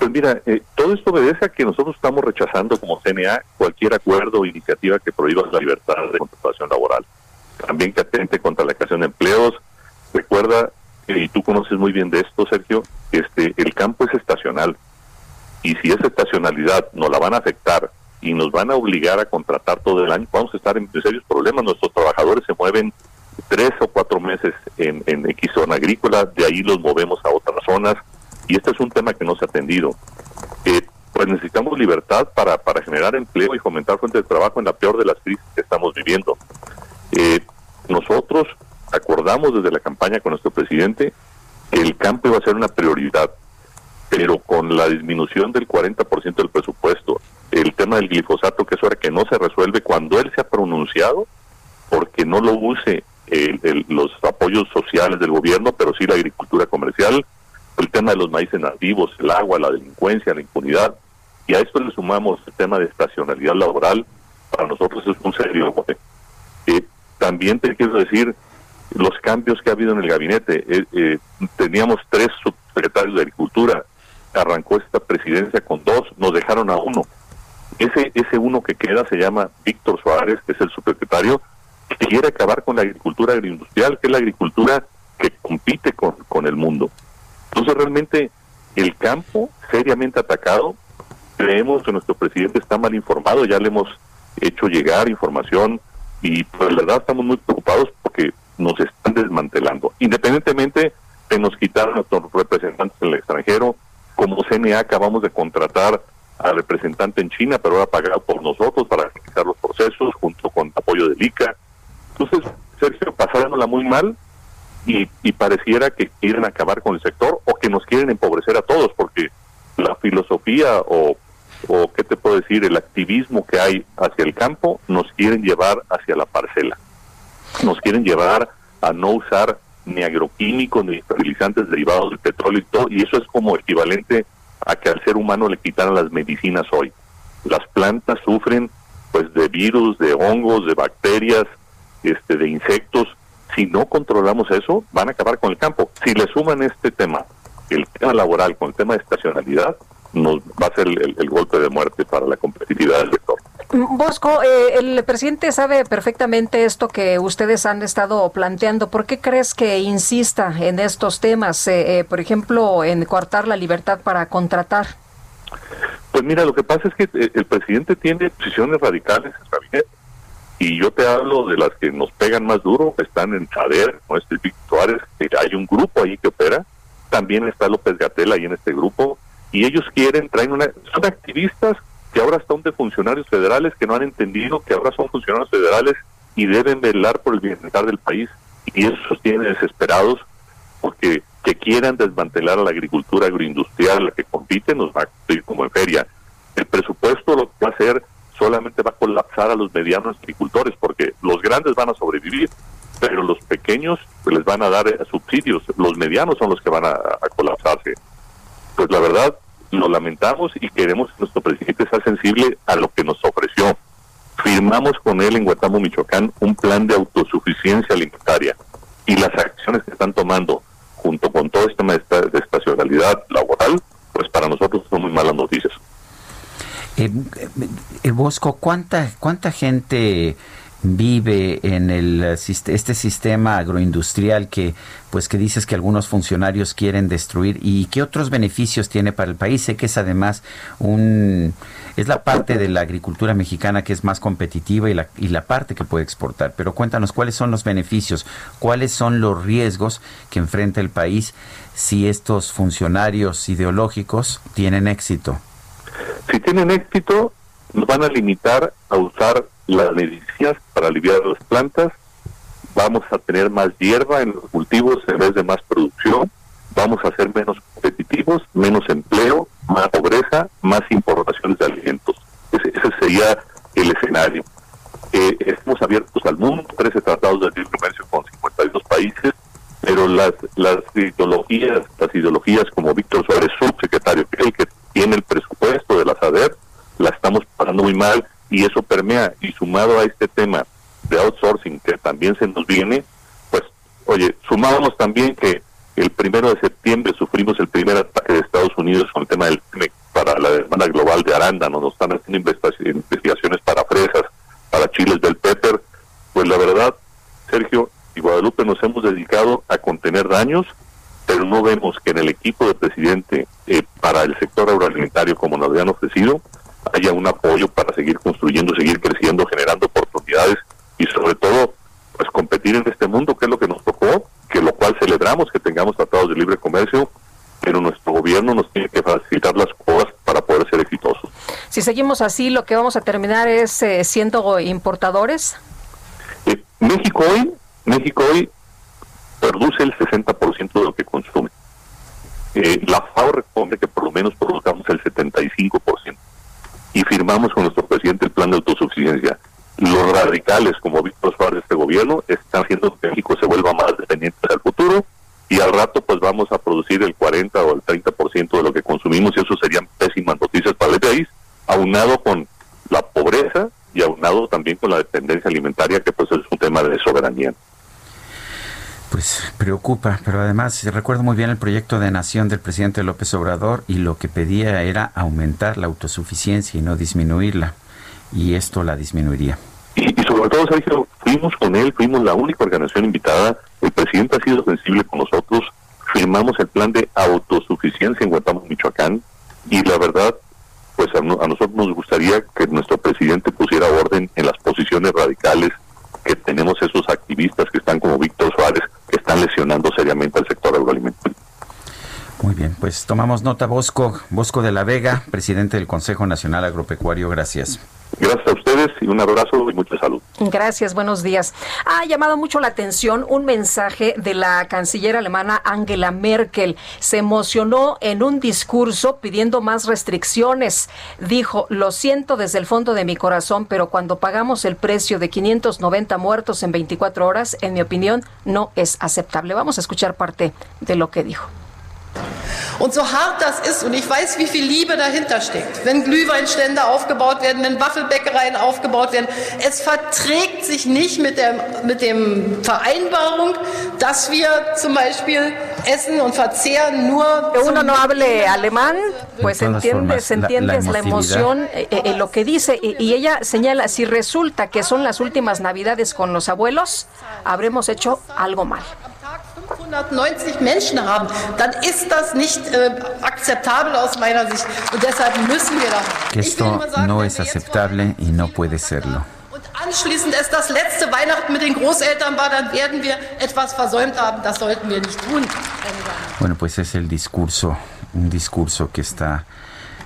Pues mira, eh, todo esto obedece a que nosotros estamos rechazando como CNA cualquier acuerdo o iniciativa que prohíba la libertad de contratación laboral también que atente contra la creación de empleos. Recuerda, y tú conoces muy bien de esto, Sergio, este, el campo es estacional. Y si esa estacionalidad nos la van a afectar y nos van a obligar a contratar todo el año, vamos a estar en serios problemas. Nuestros trabajadores se mueven tres o cuatro meses en, en X zona agrícola, de ahí los movemos a otras zonas, y este es un tema que no se ha atendido. Eh, pues necesitamos libertad para, para generar empleo y fomentar fuentes de trabajo en la peor de las crisis que estamos viviendo. Eh, nosotros acordamos desde la campaña con nuestro presidente que el campo iba a ser una prioridad, pero con la disminución del 40% del presupuesto, el tema del glifosato, que es hora que no se resuelve cuando él se ha pronunciado, porque no lo use los apoyos sociales del gobierno, pero sí la agricultura comercial, el tema de los maíces nativos, el agua, la delincuencia, la impunidad, y a esto le sumamos el tema de estacionalidad laboral, para nosotros es un serio. También te quiero decir los cambios que ha habido en el gabinete. Eh, eh, teníamos tres subsecretarios de Agricultura, arrancó esta presidencia con dos, nos dejaron a uno. Ese, ese uno que queda se llama Víctor Suárez, que es el subsecretario, que quiere acabar con la agricultura agroindustrial, que es la agricultura que compite con, con el mundo. Entonces realmente el campo seriamente atacado, creemos que nuestro presidente está mal informado, ya le hemos hecho llegar información y pues la verdad estamos muy preocupados porque nos están desmantelando. Independientemente de nos quitar a nuestros representantes en el extranjero, como CNA acabamos de contratar al representante en China, pero ahora pagado por nosotros para realizar los procesos junto con apoyo del ICA. Entonces, Sergio, pasándola muy mal, y, y pareciera que quieren acabar con el sector o que nos quieren empobrecer a todos, porque la filosofía o, o qué te puedo decir, el activismo que hay hacia el campo nos quieren llevar hacia la parcela. Nos quieren llevar a no usar ni agroquímicos ni estabilizantes derivados del petróleo y todo, y eso es como equivalente a que al ser humano le quitaran las medicinas hoy. Las plantas sufren pues de virus, de hongos, de bacterias, este de insectos. Si no controlamos eso, van a acabar con el campo. Si le suman este tema, el tema laboral con el tema de estacionalidad, nos va a ser el, el golpe de muerte para la competitividad del sector. Bosco, eh, el presidente sabe perfectamente esto que ustedes han estado planteando. ¿Por qué crees que insista en estos temas? Eh, eh, por ejemplo, en coartar la libertad para contratar. Pues mira, lo que pasa es que eh, el presidente tiene posiciones radicales en. Y yo te hablo de las que nos pegan más duro, están en este Víctor Suárez, que hay un grupo ahí que opera, también está López Gatel ahí en este grupo, y ellos quieren, traen una, son activistas que ahora están de funcionarios federales que no han entendido que ahora son funcionarios federales y deben velar por el bienestar del país. Y eso los tiene desesperados porque que quieran desmantelar a la agricultura agroindustrial, la que compite, nos va a ir como en feria. El presupuesto lo que va a hacer solamente va a colapsar a los medianos agricultores porque los grandes van a sobrevivir, pero los pequeños pues, les van a dar eh, subsidios, los medianos son los que van a colapsarse. Pues la verdad, lo lamentamos y queremos que nuestro presidente sea sensible a lo que nos ofreció. Firmamos con él en Guatamo, Michoacán, un plan de autosuficiencia alimentaria y las acciones que están tomando junto con todo este tema de esta- de estacionalidad laboral, pues para nosotros son muy malas noticias. Eh, eh, Bosco, ¿cuánta, ¿cuánta gente vive en el este sistema agroindustrial que pues que dices que algunos funcionarios quieren destruir y qué otros beneficios tiene para el país? Sé que es además un es la parte de la agricultura mexicana que es más competitiva y la, y la parte que puede exportar, pero cuéntanos cuáles son los beneficios, cuáles son los riesgos que enfrenta el país si estos funcionarios ideológicos tienen éxito. Si tienen éxito, nos van a limitar a usar las medicinas para aliviar las plantas, vamos a tener más hierba en los cultivos en vez de más producción, vamos a ser menos competitivos, menos empleo, más pobreza, más importaciones de alimentos. Ese, sería el escenario. Eh, estamos abiertos al mundo, 13 tratados de libre comercio con 52 países, pero las, las ideologías, las ideologías como Víctor Suárez, subsecretario, el que tiene el presupuesto de la SADER, la estamos pasando muy mal y eso permea, y sumado a este tema de outsourcing que también se nos viene, pues, oye, sumábamos también que el primero de septiembre sufrimos el primer ataque de Estados Unidos con el tema del para la demanda global de arándano, nos están haciendo investi- investigaciones para fresas, para chiles del pepper, pues la verdad, Sergio y Guadalupe nos hemos dedicado a contener daños, pero no vemos que en el equipo del presidente eh, para el sector agroalimentario como nos habían ofrecido haya un apoyo para seguir construyendo, seguir creciendo, generando oportunidades y sobre todo pues competir en este mundo que es lo que nos tocó, que lo cual celebramos que tengamos tratados de libre comercio, pero nuestro gobierno nos tiene que facilitar las cosas para poder ser exitosos. Si seguimos así, lo que vamos a terminar es eh, siendo importadores. Eh, México hoy, México hoy produce el 60% de lo que consume. Eh, la FAO responde que por lo menos produzcamos el 75%. Y firmamos con nuestro presidente el plan de autosuficiencia. Los radicales, como Víctor Suárez, este gobierno, están haciendo que México se vuelva más dependiente al futuro y al rato pues vamos a producir el 40 o el 30% de lo que consumimos y eso serían pésimas noticias para el país, aunado con la pobreza y aunado también con la dependencia alimentaria que pues es un tema de soberanía. Pues preocupa, pero además recuerdo muy bien el proyecto de nación del presidente López Obrador y lo que pedía era aumentar la autosuficiencia y no disminuirla. Y esto la disminuiría. Y, sobre todo, Sergio, fuimos con él, fuimos la única organización invitada, el presidente ha sido sensible con nosotros, firmamos el plan de autosuficiencia en Guantánamo, Michoacán, y la verdad, pues a, a nosotros nos gustaría que nuestro presidente pusiera orden en las posiciones radicales que tenemos esos activistas que están como Víctor Suárez, están lesionando seriamente al sector agroalimentario. Muy bien, pues tomamos nota, Bosco, Bosco de la Vega, presidente del Consejo Nacional Agropecuario, gracias. Gracias a y un abrazo y mucha salud. Gracias, buenos días. Ha llamado mucho la atención un mensaje de la canciller alemana Angela Merkel. Se emocionó en un discurso pidiendo más restricciones. Dijo, lo siento desde el fondo de mi corazón, pero cuando pagamos el precio de 590 muertos en 24 horas, en mi opinión, no es aceptable. Vamos a escuchar parte de lo que dijo. Und so hart das ist, und ich weiß, wie viel Liebe dahinter steckt, wenn Glühweinstände aufgebaut werden, wenn Waffelbäckereien aufgebaut werden, es verträgt sich nicht mit der mit dem Vereinbarung, dass wir zum Beispiel essen und verzehren nur. Uno no hable alemán, pues entiendes, entiendes la, emoción en eh, eh, lo que dice. Y, y ella señala, si resulta que son las últimas navidades con los abuelos, habremos hecho algo mal. 590 Menschen haben, dann ist das nicht äh, akzeptabel aus meiner Sicht. Und deshalb müssen wir da. Esto no es aceptable y no puede serlo. Und anschließend es das letzte Weihnachten mit den Großeltern war, dann werden wir etwas versäumt haben. Das sollten wir nicht tun. Bueno, pues es el discurso, un discurso que está,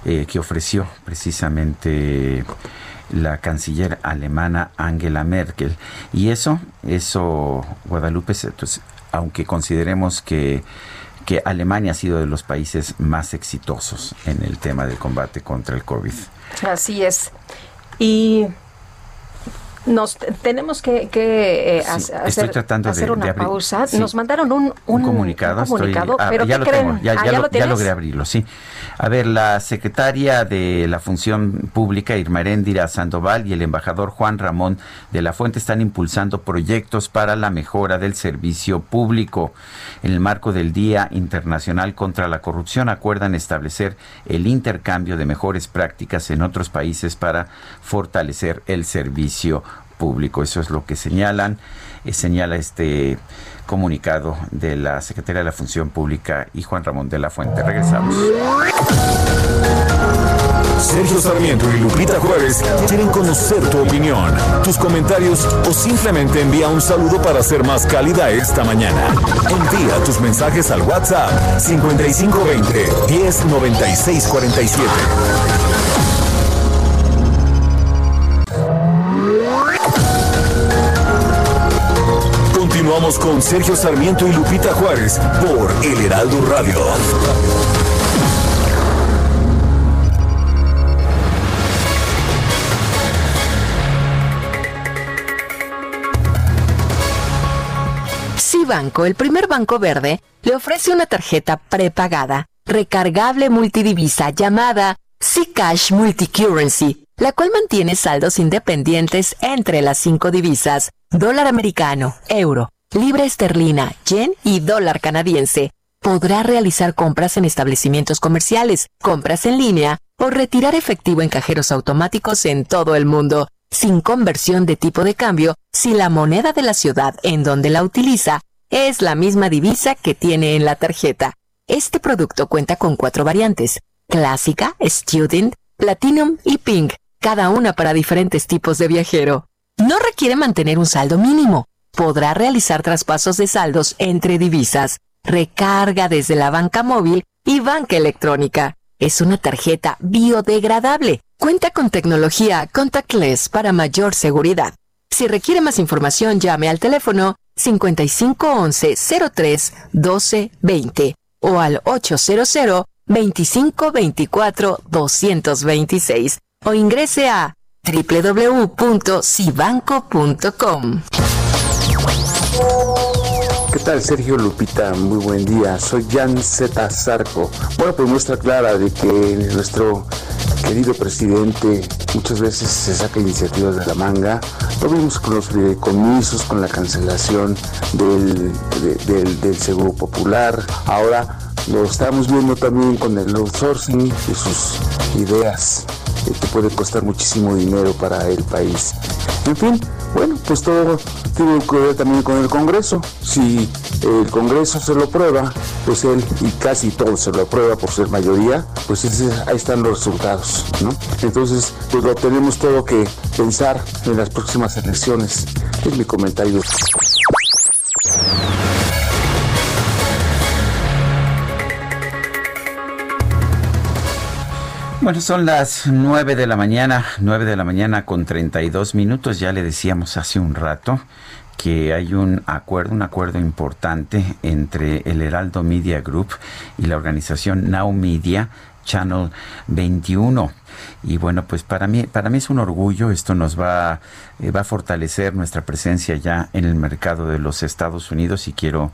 eh, que ofreció precisamente la canciller alemana Angela Merkel. Y eso, eso, Guadalupe, pues, aunque consideremos que, que Alemania ha sido de los países más exitosos en el tema del combate contra el COVID. Así es. Y nos tenemos que, que eh, Sí, hacer, estoy tratando de- hacer una de abrir- pausa. sí. Nos mandaron un, Un un- comunicado, un comunicado, estoy- ah, pero ya ¿qué lo creen? tengo, ya, Ah, ya ¿ya lo- ya logré abrirlo, sí. A ver, la secretaria de la Función Pública, Irma Heréndira Sandoval, y el embajador Juan Ramón de la Fuente están impulsando proyectos para la mejora del servicio público. En el marco del Día Internacional contra la Corrupción, acuerdan establecer el intercambio de mejores prácticas en otros países para fortalecer el servicio público. Eso es lo que señalan, eh, señala este comunicado de la Secretaría de la Función Pública y Juan Ramón de la Fuente. Regresamos. Sergio Sarmiento y Lupita Juárez quieren conocer tu opinión, tus comentarios o simplemente envía un saludo para ser más cálida esta mañana. Envía tus mensajes al WhatsApp 5520 109647. Con Sergio Sarmiento y Lupita Juárez por El Heraldo Radio. Cibanco, el primer banco verde, le ofrece una tarjeta prepagada, recargable multidivisa llamada Cash Multicurrency, la cual mantiene saldos independientes entre las cinco divisas, dólar americano, euro, libra esterlina, yen y dólar canadiense. Podrá realizar compras en establecimientos comerciales, compras en línea o retirar efectivo en cajeros automáticos en todo el mundo, sin conversión de tipo de cambio si la moneda de la ciudad en donde la utiliza es la misma divisa que tiene en la tarjeta. Este producto cuenta con cuatro variantes, clásica, student, platinum y pink, cada una para diferentes tipos de viajero. No requiere mantener un saldo mínimo. Podrá realizar traspasos de saldos entre divisas, recarga desde la banca móvil y banca electrónica. Es una tarjeta biodegradable. Cuenta con tecnología contactless para mayor seguridad. Si requiere más información, llame al teléfono 5511 03 12 20 o al 800 2524 226 o ingrese a www.cibanco.com. ¿Qué tal, Sergio Lupita? Muy buen día. Soy Jan Z. Zarco. Bueno, pues muestra clara de que nuestro querido presidente muchas veces se saca iniciativas de la manga. Lo vimos con los fideicomisos, con la cancelación del, de- del, Seguro Popular. Ahora lo estamos viendo también con el outsourcing de sus ideas que puede costar muchísimo dinero para el país. En fin, bueno, pues todo tiene que ver también con el Congreso. Si el Congreso se lo aprueba, pues él y casi todo se lo aprueba por ser mayoría, pues ese- ahí están los resultados, ¿no? Entonces, pues lo tenemos todo que pensar en las próximas elecciones. Es mi comentario. Bueno, son las nueve de la mañana, nueve de la mañana con 32 minutos. Ya le decíamos hace un rato que hay un acuerdo, un acuerdo importante entre el Heraldo Media Group y la organización Now Media Channel 21. Y bueno, pues para mí, para mí es un orgullo, esto nos va, eh, va a fortalecer nuestra presencia ya en el mercado de los Estados Unidos y quiero,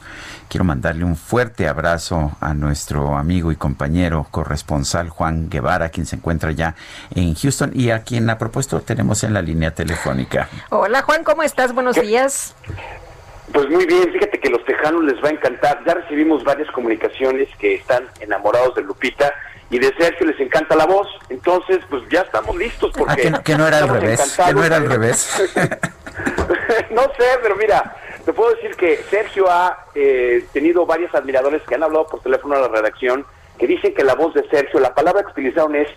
quiero mandarle un fuerte abrazo a nuestro amigo y compañero corresponsal Juan Guevara, quien se encuentra ya en Houston y a quien a propuesto tenemos en la línea telefónica. Hola Juan, ¿cómo estás? Buenos días. Pues muy bien, fíjate que los tejanos les va a encantar. Ya recibimos varias comunicaciones que están enamorados de Lupita y de Sergio les encanta la voz. Entonces, pues ya estamos listos porque... Ah, que, no- que no era al revés, que no era al revés. (laughs) no sé, pero mira, te puedo decir que Sergio ha eh, tenido varios admiradores que han hablado por teléfono a la redacción que dicen que la voz de Sergio, la palabra que utilizaron es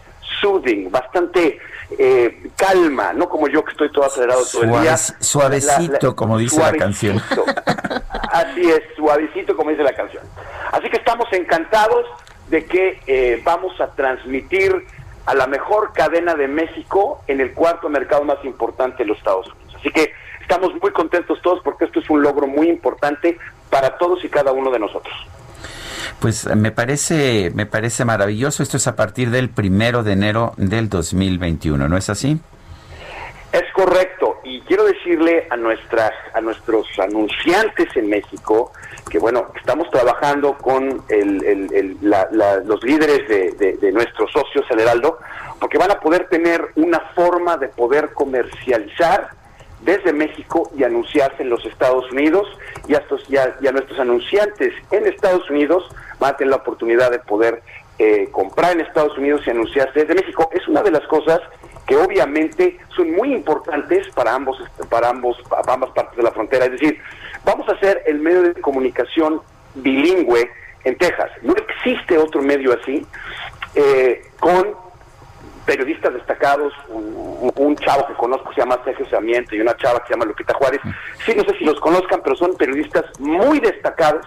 soothing, bastante eh, calma, no como yo que estoy todo acelerado todo el día. Suave- suavecito, La- la- como dice la canción. Así es, suavecito como dice la canción. Así que estamos encantados de que eh, vamos a transmitir a la mejor cadena de México en el cuarto mercado más importante de los Estados Unidos. Así que estamos muy contentos todos porque esto es un logro muy importante para todos y cada uno de nosotros. Pues eh, me parece, me parece maravilloso. Esto es a partir del primero de enero del 2021, ¿no es así? Es correcto, y quiero decirle a nuestras, a nuestros anunciantes en México que bueno, estamos trabajando con el- los líderes de, nuestros socios, el Heraldo, porque van a poder tener una forma de poder comercializar desde México y anunciarse en los Estados Unidos y a, estos, a- y a nuestros anunciantes en Estados Unidos van a tener la oportunidad de poder eh, comprar en Estados Unidos y anunciarse desde México. Es una de las cosas que obviamente son muy importantes para ambos para ambos para ambas partes de la frontera. Es decir, vamos a hacer el medio de comunicación bilingüe en Texas. No existe otro medio así eh, con periodistas destacados, un, un chavo que conozco se llama Sergio Sarmiento y una chava que se llama Lupita Juárez. Sí, no sé si los conozcan, pero son periodistas muy destacados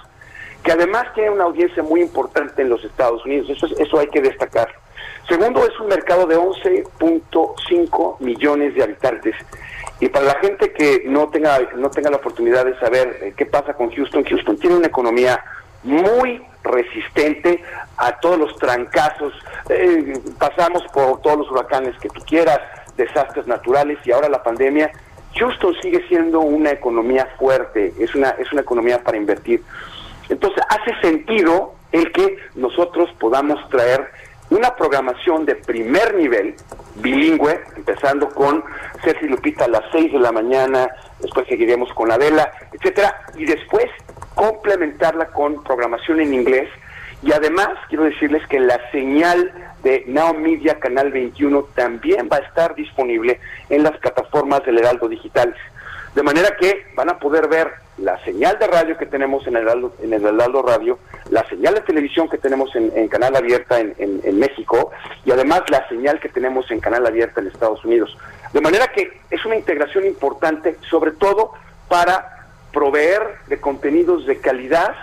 que además tienen una audiencia muy importante en los Estados Unidos. Eso, es- eso hay que destacar. Segundo, es un mercado de 11.5 millones de habitantes. Y para la gente que no tenga, no tenga la oportunidad de saber eh, qué pasa con Houston, Houston tiene una economía muy resistente a todos los trancazos. Eh, pasamos por todos los huracanes que tú quieras, desastres naturales y ahora la pandemia. Houston sigue siendo una economía fuerte, es una, es una economía para invertir. Entonces hace sentido el que nosotros podamos traer una programación de primer nivel, bilingüe, empezando con Sergio Lupita a las 6 de la mañana, después seguiremos con Adela, etcétera, y después complementarla con programación en inglés. Y además, quiero decirles que la señal de Now Media Canal 21 también va a estar disponible en las plataformas del Heraldo Digital. De manera que van a poder ver la señal de radio que tenemos en el en el Heraldo Radio, la señal de televisión que tenemos en, Canal Abierta en- en México y además la señal que tenemos en Canal Abierta en Estados Unidos. De manera que es una integración importante, sobre todo para proveer de contenidos de calidad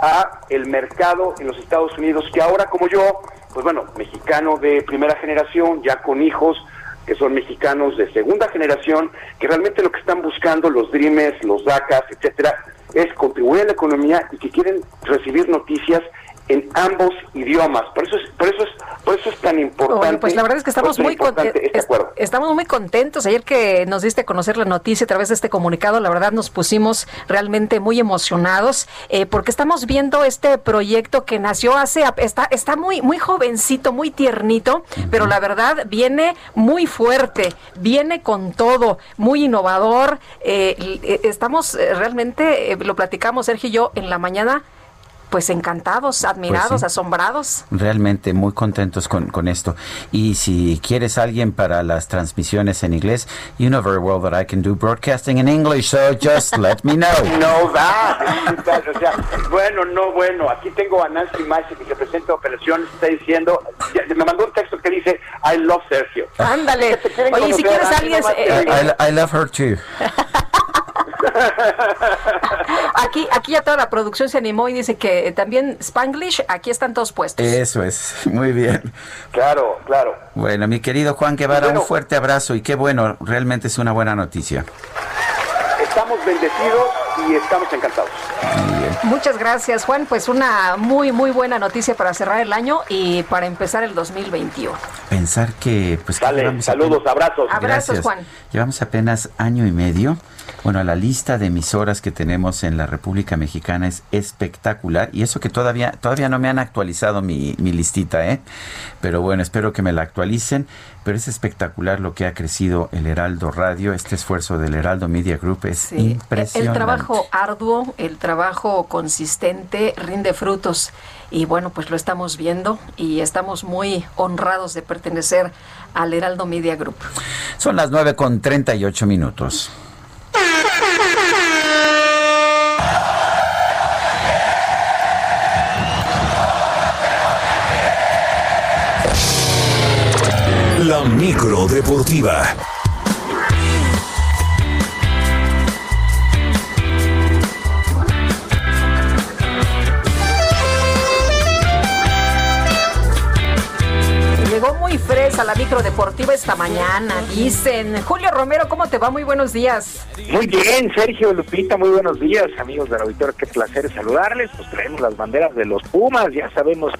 a el mercado en los Estados Unidos, que ahora como yo, pues bueno, mexicano de primera generación, ya con hijos que son mexicanos de segunda generación, que realmente lo que están buscando los Dreamers, los DACAs, etcétera, es contribuir a la economía y que quieren recibir noticias en ambos idiomas. Por eso es, por eso es, por eso es tan importante. Bueno, pues la verdad es que estamos muy contentos. este acuerdo. Estamos muy contentos. Ayer que nos diste a conocer la noticia a través de este comunicado, la verdad nos pusimos realmente muy emocionados eh, porque estamos viendo este proyecto que nació hace, está, está muy, muy jovencito, muy tiernito, pero la verdad viene muy fuerte, viene con todo, muy innovador. Eh, eh, estamos eh, realmente, eh, lo platicamos Sergio y yo en la mañana, pues encantados, admirados, Pues sí. asombrados. Realmente muy contentos con, con esto. Y si quieres alguien para las transmisiones en inglés, you know very well that I can do broadcasting in English, so just (laughs) let me know. No da, o sea, bueno, no, bueno, aquí tengo a Nancy Mace, que representa operaciones, está diciendo, me mandó un texto que dice, I love Sergio. Ándale. Oye, si quieres alguien, eh. I, I love her too. (laughs) (laughs) aquí, aquí ya toda la producción se animó y dice que también Spanglish, aquí están todos puestos. Eso es, (laughs) muy bien. Claro, claro. Bueno, mi querido Juan Guevara, un fuerte abrazo y qué bueno, realmente es una buena noticia. Estamos bendecidos y estamos encantados. Muchas gracias, Juan. Pues una muy, muy buena noticia para cerrar el año y para empezar el 2021. Pensar que, pues, saludos, abrazos. Abrazos, Juan. Llevamos apenas año y medio bueno, la lista de emisoras que tenemos en la República Mexicana es espectacular y eso que todavía todavía no me han actualizado mi, mi listita, ¿eh? Pero bueno, espero que me la actualicen. Pero es espectacular lo que ha crecido el Heraldo Radio, este esfuerzo del Heraldo Media Group es impresionante. El trabajo arduo, el trabajo consistente rinde frutos y bueno, pues lo estamos viendo y estamos muy honrados de pertenecer al Heraldo Media Group. Son las 9 con 38 minutos. La micro deportiva. Muy fresa la micro deportiva esta mañana, dicen. Julio Romero, ¿cómo te va? Muy buenos días. Muy bien, Sergio Lupita, muy buenos días, amigos del auditorio. Qué placer saludarles. Pues traemos las banderas de los Pumas, ya sabemos,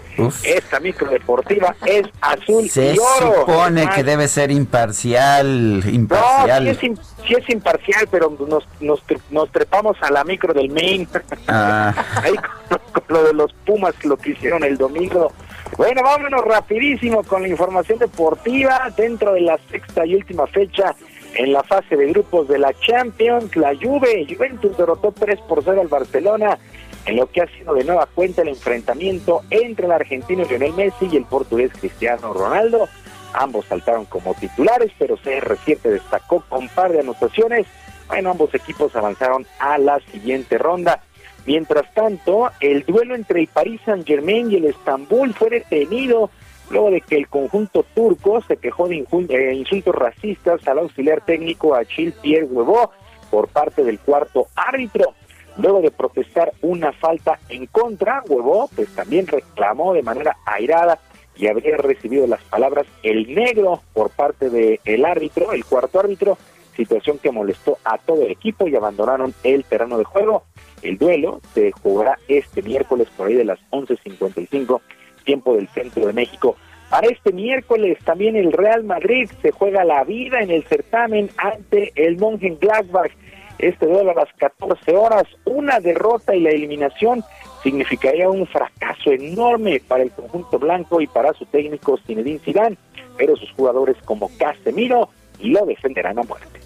esta micro deportiva es azul Se y oro. supone que debe ser imparcial, imparcial. No, sí es, sí es imparcial, pero nos, nos, nos, trepamos a la micro del Main. Ah. (laughs) Ahí con, con lo de los Pumas, lo que hicieron el domingo. Bueno, vámonos rapidísimo con la información deportiva dentro de la sexta y última fecha en la fase de grupos de la Champions. La Juve, Juventus derrotó 3 por 0 al Barcelona en lo que ha sido de nueva cuenta el enfrentamiento entre el argentino Lionel Messi y el portugués Cristiano Ronaldo. Ambos saltaron como titulares, pero CR7 destacó con par de anotaciones. Bueno, ambos equipos avanzaron a la siguiente ronda. Mientras tanto, el duelo entre el Paris Saint-Germain y el Estambul fue detenido luego de que el conjunto turco se quejó de eh, insultos racistas al auxiliar técnico Achille Pierre Huevo por parte del cuarto árbitro. Luego de protestar una falta en contra, Huevo pues también reclamó de manera airada y habría recibido las palabras el negro por parte del árbitro, el cuarto árbitro, situación que molestó a todo el equipo y abandonaron el terreno de juego. El duelo se jugará este miércoles por ahí de las 11.55, tiempo del centro de México. Para este miércoles también el Real Madrid se juega la vida en el certamen ante el Mönchengladbach. Este duelo a las 14 horas, una derrota y la eliminación significaría un fracaso enorme para el conjunto blanco y para su técnico Zinedine Zidane, pero sus jugadores como Casemiro lo defenderán a muerte.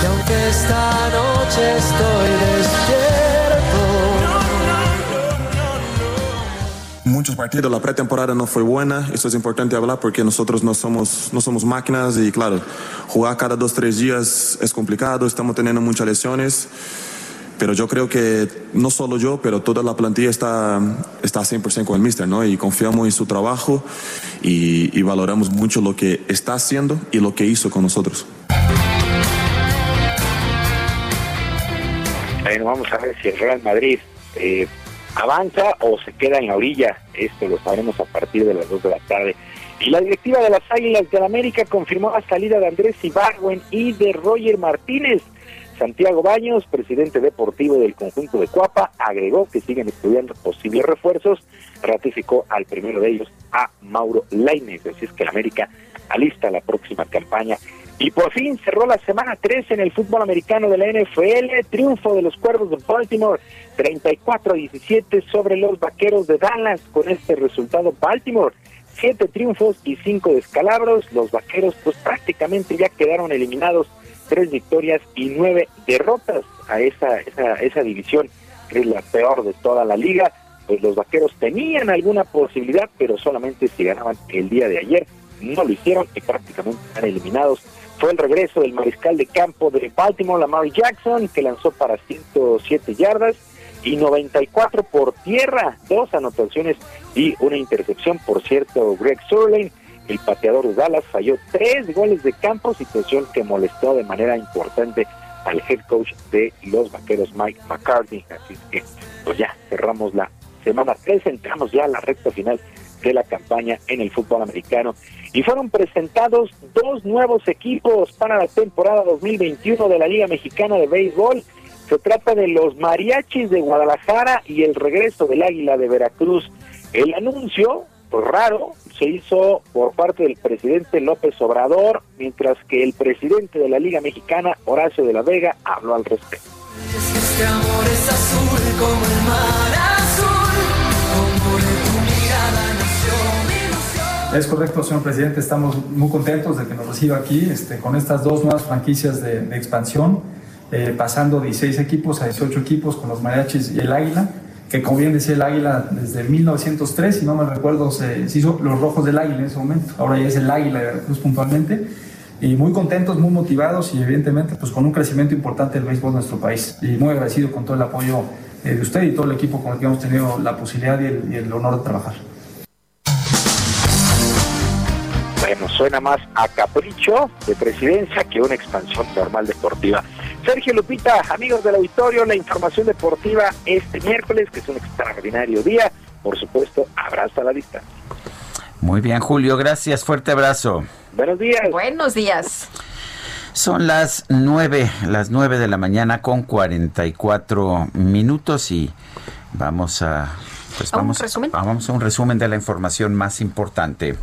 Y aunque esta noche estoy despierto. Muchos partidos, la pretemporada no fue buena, eso es importante hablar porque nosotros no somos, no somos máquinas y claro, jugar cada dos, tres días es complicado, estamos teniendo muchas lesiones, pero yo creo que no solo yo, pero toda la plantilla está, está 100% con el mister, ¿no? Y confiamos en su trabajo y, y valoramos mucho lo que está haciendo y lo que hizo con nosotros. Bueno, vamos a ver si el Real Madrid eh, avanza o se queda en la orilla. Esto lo sabremos a partir de las 2 de la tarde. Y la directiva de las Águilas del América confirmó la salida de Andrés Ibargüen y de Roger Martínez. Santiago Baños, presidente deportivo del conjunto de Cuapa, agregó que siguen estudiando posibles refuerzos. Ratificó al primero de ellos, a Mauro Lainez. Así es que el América alista la próxima campaña y por fin cerró la semana 3 en el fútbol americano de la NFL, triunfo de los Cuervos de Baltimore, 34 a 17 sobre los Vaqueros de Dallas. Con este resultado, Baltimore, siete triunfos y cinco descalabros. Los Vaqueros pues prácticamente ya quedaron eliminados, tres victorias y nueve derrotas a esa, esa, esa división, que es la peor de toda la liga. Pues los Vaqueros tenían alguna posibilidad, pero solamente si ganaban el día de ayer. No lo hicieron y prácticamente están eliminados fue el regreso del mariscal de campo de Baltimore, Lamar Jackson, que lanzó para 107 yardas y 94 por tierra, dos anotaciones y una intercepción. Por cierto, Greg Surlane El pateador de Dallas falló tres goles de campo, situación que molestó de manera importante al head coach de los vaqueros, Mike McCarthy. Así que, pues ya cerramos la semana 3, entramos ya a la recta final de la campaña en el fútbol americano. Y fueron presentados dos nuevos equipos para la temporada 2021 de la Liga Mexicana de Béisbol. Se trata de los Mariachis de Guadalajara y el regreso del Águila de Veracruz. El anuncio, pues raro, se hizo por parte del presidente López Obrador, mientras que el presidente de la Liga Mexicana, Horacio de la Vega, habló al respecto. Este amor es azul como el mar Es correcto, señor presidente. Estamos muy contentos de que nos reciba aquí este, con estas dos nuevas franquicias de, expansión, eh, pasando 16 equipos a 18 equipos con los mariachis y el águila, que como bien decía el águila, desde 1903, si no me recuerdo, se, hizo los rojos del águila en ese momento. Ahora ya es el águila de Veracruz puntualmente. Y muy contentos, muy motivados y evidentemente pues con un crecimiento importante del béisbol en nuestro país. Y muy agradecido con todo el apoyo eh, de usted y todo el equipo con el que hemos tenido la posibilidad y el honor de trabajar. Suena más a capricho de presidencia que una expansión normal deportiva. Sergio Lupita, amigos del auditorio, la información deportiva este miércoles, que es un extraordinario día. Por supuesto, abrazo a la distancia. Muy bien, Julio, gracias. Fuerte abrazo. Buenos días. Buenos días. Son las nueve, las nueve de la mañana con 44 minutos y vamos a, pues ¿A un vamos, resumen? vamos a un resumen de la información más importante.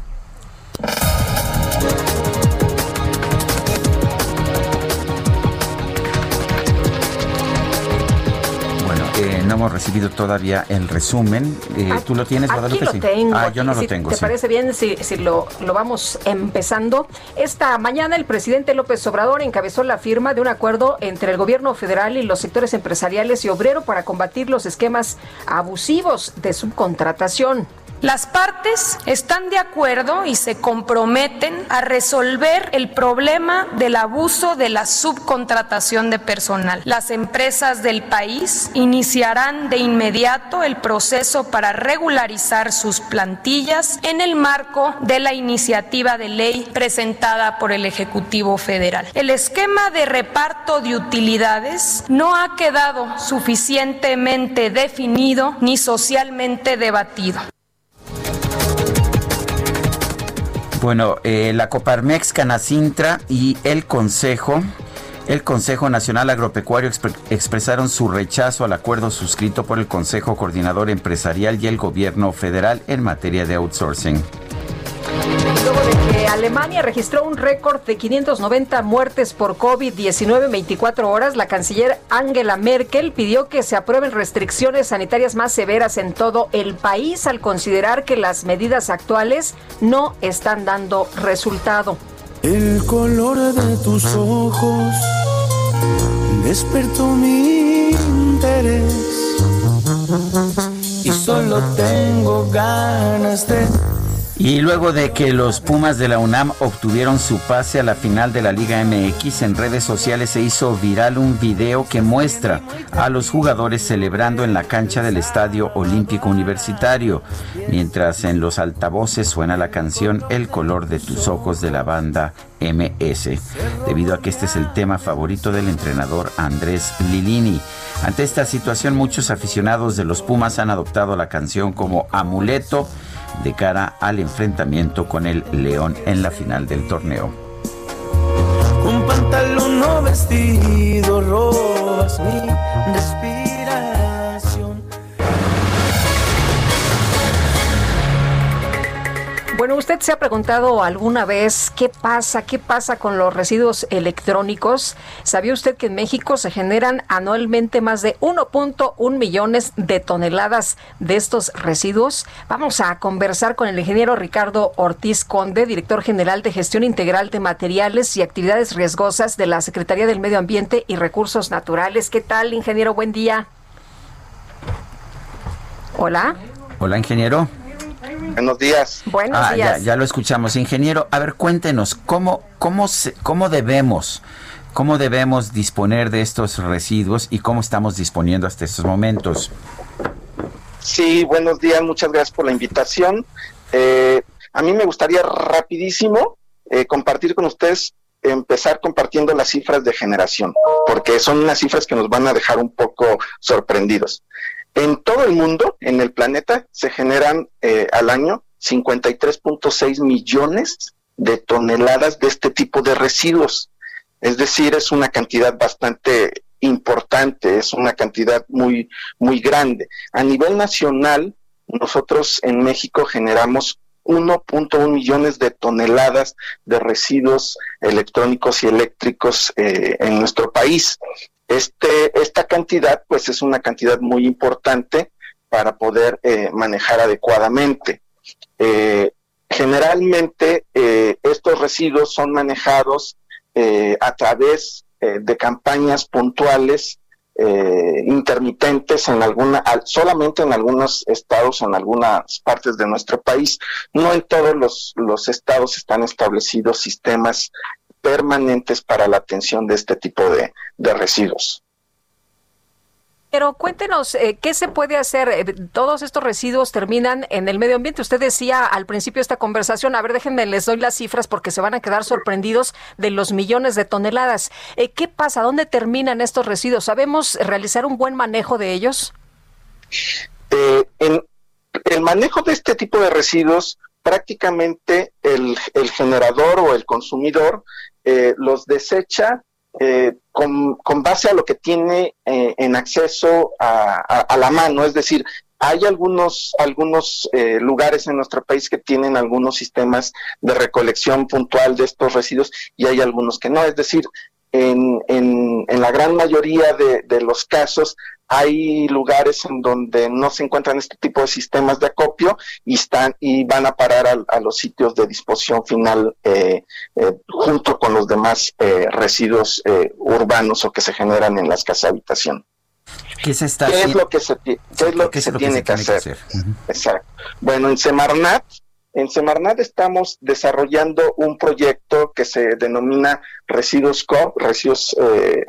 No hemos recibido todavía el resumen. Eh, ¿Tú lo tienes, Guadalupe? Aquí lo Sí. tengo. Ah, yo no aquí, lo tengo. ¿Te sí. parece bien si, si lo, lo vamos empezando? Esta mañana el presidente López Obrador encabezó la firma de un acuerdo entre el gobierno federal y los sectores empresariales y obrero para combatir los esquemas abusivos de subcontratación. Las partes están de acuerdo y se comprometen a resolver el problema del abuso de la subcontratación de personal. Las empresas del país iniciarán de inmediato el proceso para regularizar sus plantillas en el marco de la iniciativa de ley presentada por el Ejecutivo Federal. El esquema de reparto de utilidades no ha quedado suficientemente definido ni socialmente debatido. Bueno, eh, la Coparmex, Canacintra y el Consejo, el Consejo Nacional Agropecuario expre- expresaron su rechazo al acuerdo suscrito por el Consejo Coordinador Empresarial y el Gobierno Federal en materia de outsourcing. Luego de que Alemania registró un récord de 590 muertes por COVID-19 en 24 horas, la canciller Angela Merkel pidió que se aprueben restricciones sanitarias más severas en todo el país al considerar que las medidas actuales no están dando resultado. El color de tus ojos despertó mi interés y solo tengo ganas de Y luego de que los Pumas de la UNAM obtuvieron su pase a la final de la Liga MX, en redes sociales se hizo viral un video que muestra a los jugadores celebrando en la cancha del Estadio Olímpico Universitario, mientras en los altavoces suena la canción El color de tus ojos de la banda MS, debido a que este es el tema favorito del entrenador Andrés Lilini. Ante esta situación, muchos aficionados de los Pumas han adoptado la canción como amuleto de cara al enfrentamiento con el León en la final del torneo. un pantalón o vestido, robas respiración. ¿Usted se ha preguntado alguna vez qué pasa, qué pasa con los residuos electrónicos? ¿Sabía usted que en México se generan anualmente más de 1.1 millones de toneladas de estos residuos? Vamos a conversar con el ingeniero Ricardo Ortiz Conde, director general de Gestión Integral de Materiales y Actividades Riesgosas de la Secretaría del Medio Ambiente y Recursos Naturales. ¿Qué tal, ingeniero? Buen día. Hola. Hola, ingeniero. Buenos días. Buenos Ah, ya, días. ya lo escuchamos. Ingeniero, a ver, cuéntenos, ¿cómo, cómo, se- cómo debemos, cómo debemos disponer de estos residuos y cómo estamos disponiendo hasta estos momentos? Sí, buenos días, muchas gracias por la invitación. Eh, a mí me gustaría rapidísimo eh, compartir con ustedes, empezar compartiendo las cifras de generación, porque son unas cifras que nos van a dejar un poco sorprendidos. En todo el mundo, en el planeta, se generan eh, al año 53.6 millones de toneladas de este tipo de residuos. Es decir, es una cantidad bastante importante, es una cantidad muy, muy grande. A nivel nacional, nosotros en México generamos 1.1 millones de toneladas de residuos electrónicos y eléctricos eh, en nuestro país. Este, esta cantidad, pues, es una cantidad muy importante para poder eh, manejar adecuadamente. Eh, generalmente, estos residuos son manejados a través de campañas puntuales eh, intermitentes en alguna, solamente en algunos estados, en algunas partes de nuestro país. No en todos los, los estados están establecidos sistemas permanentes para la atención de este tipo de, de residuos. Pero cuéntenos, eh, ¿qué se puede hacer? Eh, todos estos residuos terminan en el medio ambiente. Usted decía al principio de esta conversación, a ver, déjenme, les doy las cifras porque se van a quedar sorprendidos de los millones de toneladas. Eh, ¿Qué pasa? ¿Dónde terminan estos residuos? ¿Sabemos realizar un buen manejo de ellos? en el manejo de este tipo de residuos, prácticamente el, el generador o el consumidor los desecha eh, con, base a lo que tiene eh, en acceso a, la mano, es decir, hay algunos, algunos eh, lugares en nuestro país que tienen algunos sistemas de recolección puntual de estos residuos y hay algunos que no, es decir, en, en, en la gran mayoría de, de los casos hay lugares en donde no se encuentran este tipo de sistemas de acopio y están y van a parar a, los sitios de disposición final eh, eh, junto con los demás eh, residuos urbanos o que se generan en las casas habitación. ¿Qué, se está ¿Qué es lo que se, qué es lo que se tiene que, hacer? Exacto. Bueno, en Semarnat en Semarnat estamos desarrollando un proyecto que se denomina Residuos Co, residuos eh,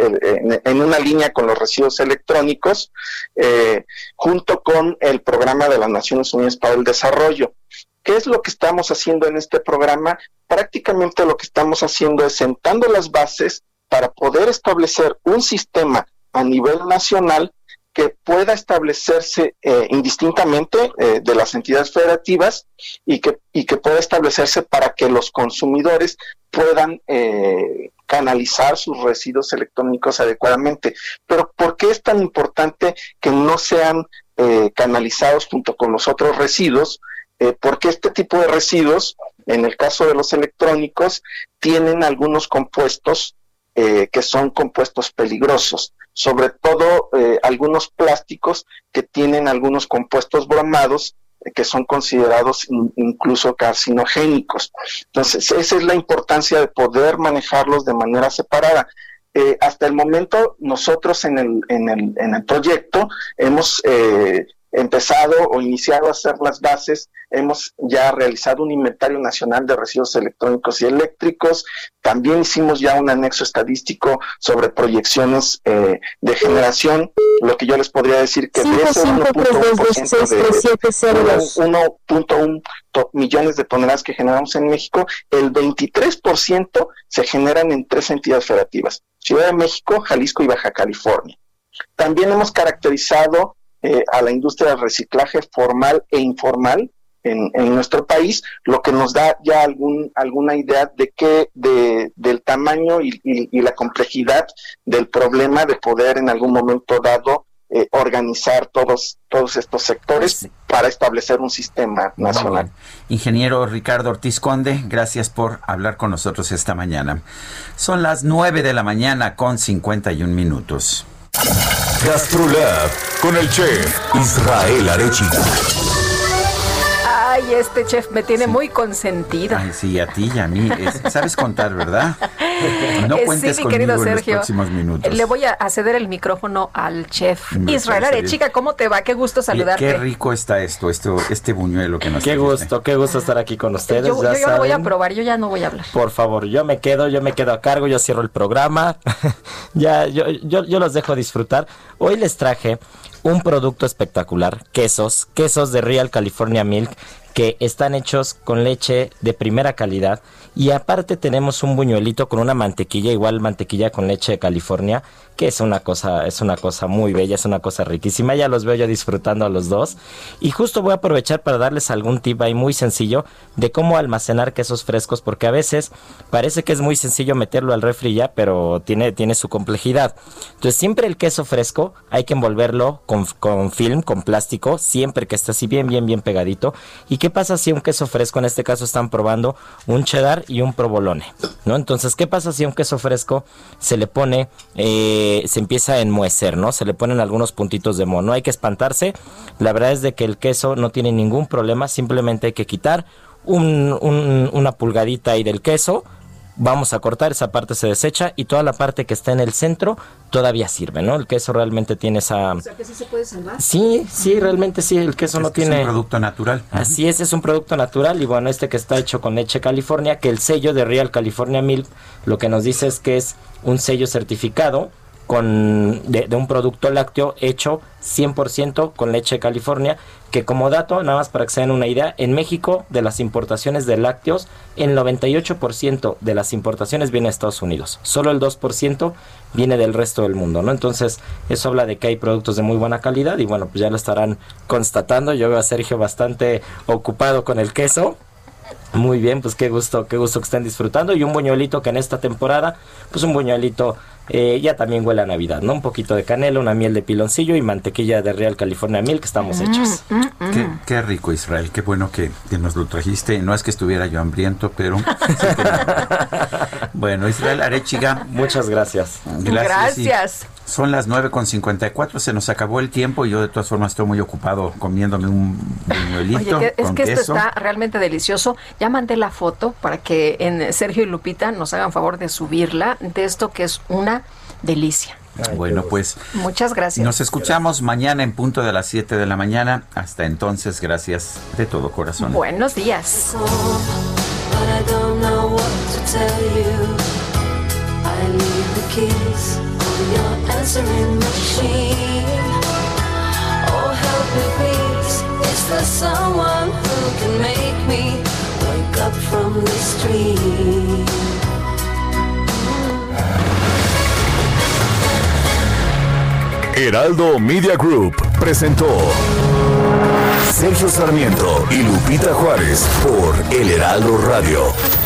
en, una línea con los residuos electrónicos, eh, junto con el programa de las Naciones Unidas para el Desarrollo. ¿Qué es lo que estamos haciendo en este programa? Prácticamente lo que estamos haciendo es sentando las bases para poder establecer un sistema a nivel nacional que pueda establecerse eh, indistintamente eh, de las entidades federativas y que, y que pueda establecerse para que los consumidores puedan eh, canalizar sus residuos electrónicos adecuadamente. Pero ¿por qué es tan importante que no sean canalizados junto con los otros residuos? porque este tipo de residuos, en el caso de los electrónicos, tienen algunos compuestos que son compuestos peligrosos sobre todo eh, algunos plásticos que tienen algunos compuestos bromados eh, que son considerados incluso carcinogénicos. Entonces, esa es la importancia de poder manejarlos de manera separada. Eh, hasta el momento, nosotros en el, en el, en el proyecto hemos empezado o iniciado a hacer las bases. Hemos ya realizado un inventario nacional de residuos electrónicos y eléctricos. También hicimos ya un anexo estadístico sobre proyecciones eh, de generación. Lo que yo les podría decir que de ese 1.1 millones de toneladas que generamos en México, el 23% se generan en tres entidades federativas, Ciudad de México, Jalisco y Baja California. También hemos caracterizado eh, a la industria del reciclaje formal e informal en, nuestro país, lo que nos da ya algún, alguna idea de qué, de, del tamaño y, la complejidad del problema de poder en algún momento dado eh, organizar todos, todos estos sectores para establecer un sistema nacional. Ingeniero Ricardo Ortiz Conde, gracias por hablar con nosotros esta mañana. Son las 9 de la mañana con 51 minutos. GastroLab con el chef Israel Arechiga. Ay, este chef me tiene muy consentida. Ay, sí, a ti y a mí. sabes contar, ¿verdad? No cuentes sí, mi querido Sergio. minutos. Le voy a ceder el micrófono al chef Israel Arechiga. ¿Cómo te va? Qué gusto saludarte. Qué, rico está esto, esto, este buñuelo que nos Qué gusto, qué gusto estar aquí con ustedes. Yo, yo, lo voy a probar, yo ya no voy a hablar. Por favor, yo me quedo, yo me quedo a cargo, yo cierro el programa. (laughs) ya, yo, yo, yo los dejo disfrutar. Hoy les traje un producto espectacular, quesos, quesos de Real California Milk que están hechos con leche de primera calidad y aparte tenemos un buñuelito con una mantequilla, igual mantequilla con leche de California, que es una cosa, es una cosa muy bella, es una cosa riquísima. Ya los veo yo disfrutando a los dos. Y justo voy a aprovechar para darles algún tip ahí muy sencillo de cómo almacenar quesos frescos, porque a veces parece que es muy sencillo meterlo al refri ya, pero tiene, tiene su complejidad. Entonces siempre el queso fresco hay que envolverlo con, con film, con plástico, siempre que esté así bien, bien, bien pegadito. ¿Y qué pasa si un queso fresco, en este caso están probando un cheddar y un provolone? ¿No? Entonces, ¿qué pasa si un queso fresco se le pone... Eh, se empieza a enmuecer, ¿no? Se le ponen algunos puntitos de moho. No hay que espantarse. La verdad es de que el queso no tiene ningún problema. Simplemente hay que quitar una pulgadita ahí del queso. Vamos a cortar, esa parte se desecha y toda la parte que está en el centro todavía sirve, ¿no? El queso realmente tiene esa... O sea, que sí se puede salvar. Sí, sí, realmente sí, el queso no tiene... Es un producto natural. Así es, es un producto natural y bueno, este que está hecho con leche California, que el sello de Real California Milk lo que nos dice es que es un sello certificado con, de, un producto lácteo hecho 100% con leche de California, que como dato, nada más para que se den una idea, en México de las importaciones de lácteos, el 98% de las importaciones viene de Estados Unidos, solo el 2% viene del resto del mundo, ¿no? Entonces, eso habla de que hay productos de muy buena calidad y bueno, pues ya lo estarán constatando. Yo veo a Sergio bastante ocupado con el queso. Muy bien, pues qué gusto, qué gusto que estén disfrutando. Y un buñuelito que en esta temporada, pues un buñuelito eh, ya también huele a Navidad, ¿no? Un poquito de canela, una miel de piloncillo y mantequilla de Real California Miel que estamos mm, hechos. Mm, mm. qué, rico, Israel. Qué bueno que, nos lo trajiste. No es que estuviera yo hambriento, pero... (laughs) bueno, Israel Arechiga. Muchas gracias. Gracias. Son las 9.54, se nos acabó el tiempo y yo de todas formas estoy muy ocupado comiéndome un buñuelito. Oye, es que esto está realmente delicioso. Ya mandé la foto para que en Sergio y Lupita nos hagan favor de subirla de esto que es una delicia. bueno, pues muchas gracias. Nos escuchamos mañana en punto de las 7 de la mañana. Hasta entonces, gracias de todo corazón. Buenos días. Answering machine. Oh, help me, please. Is there someone who can make me wake up from this dream? Heraldo Media Group presentó Sergio Sarmiento y Lupita Juárez por El Heraldo Radio.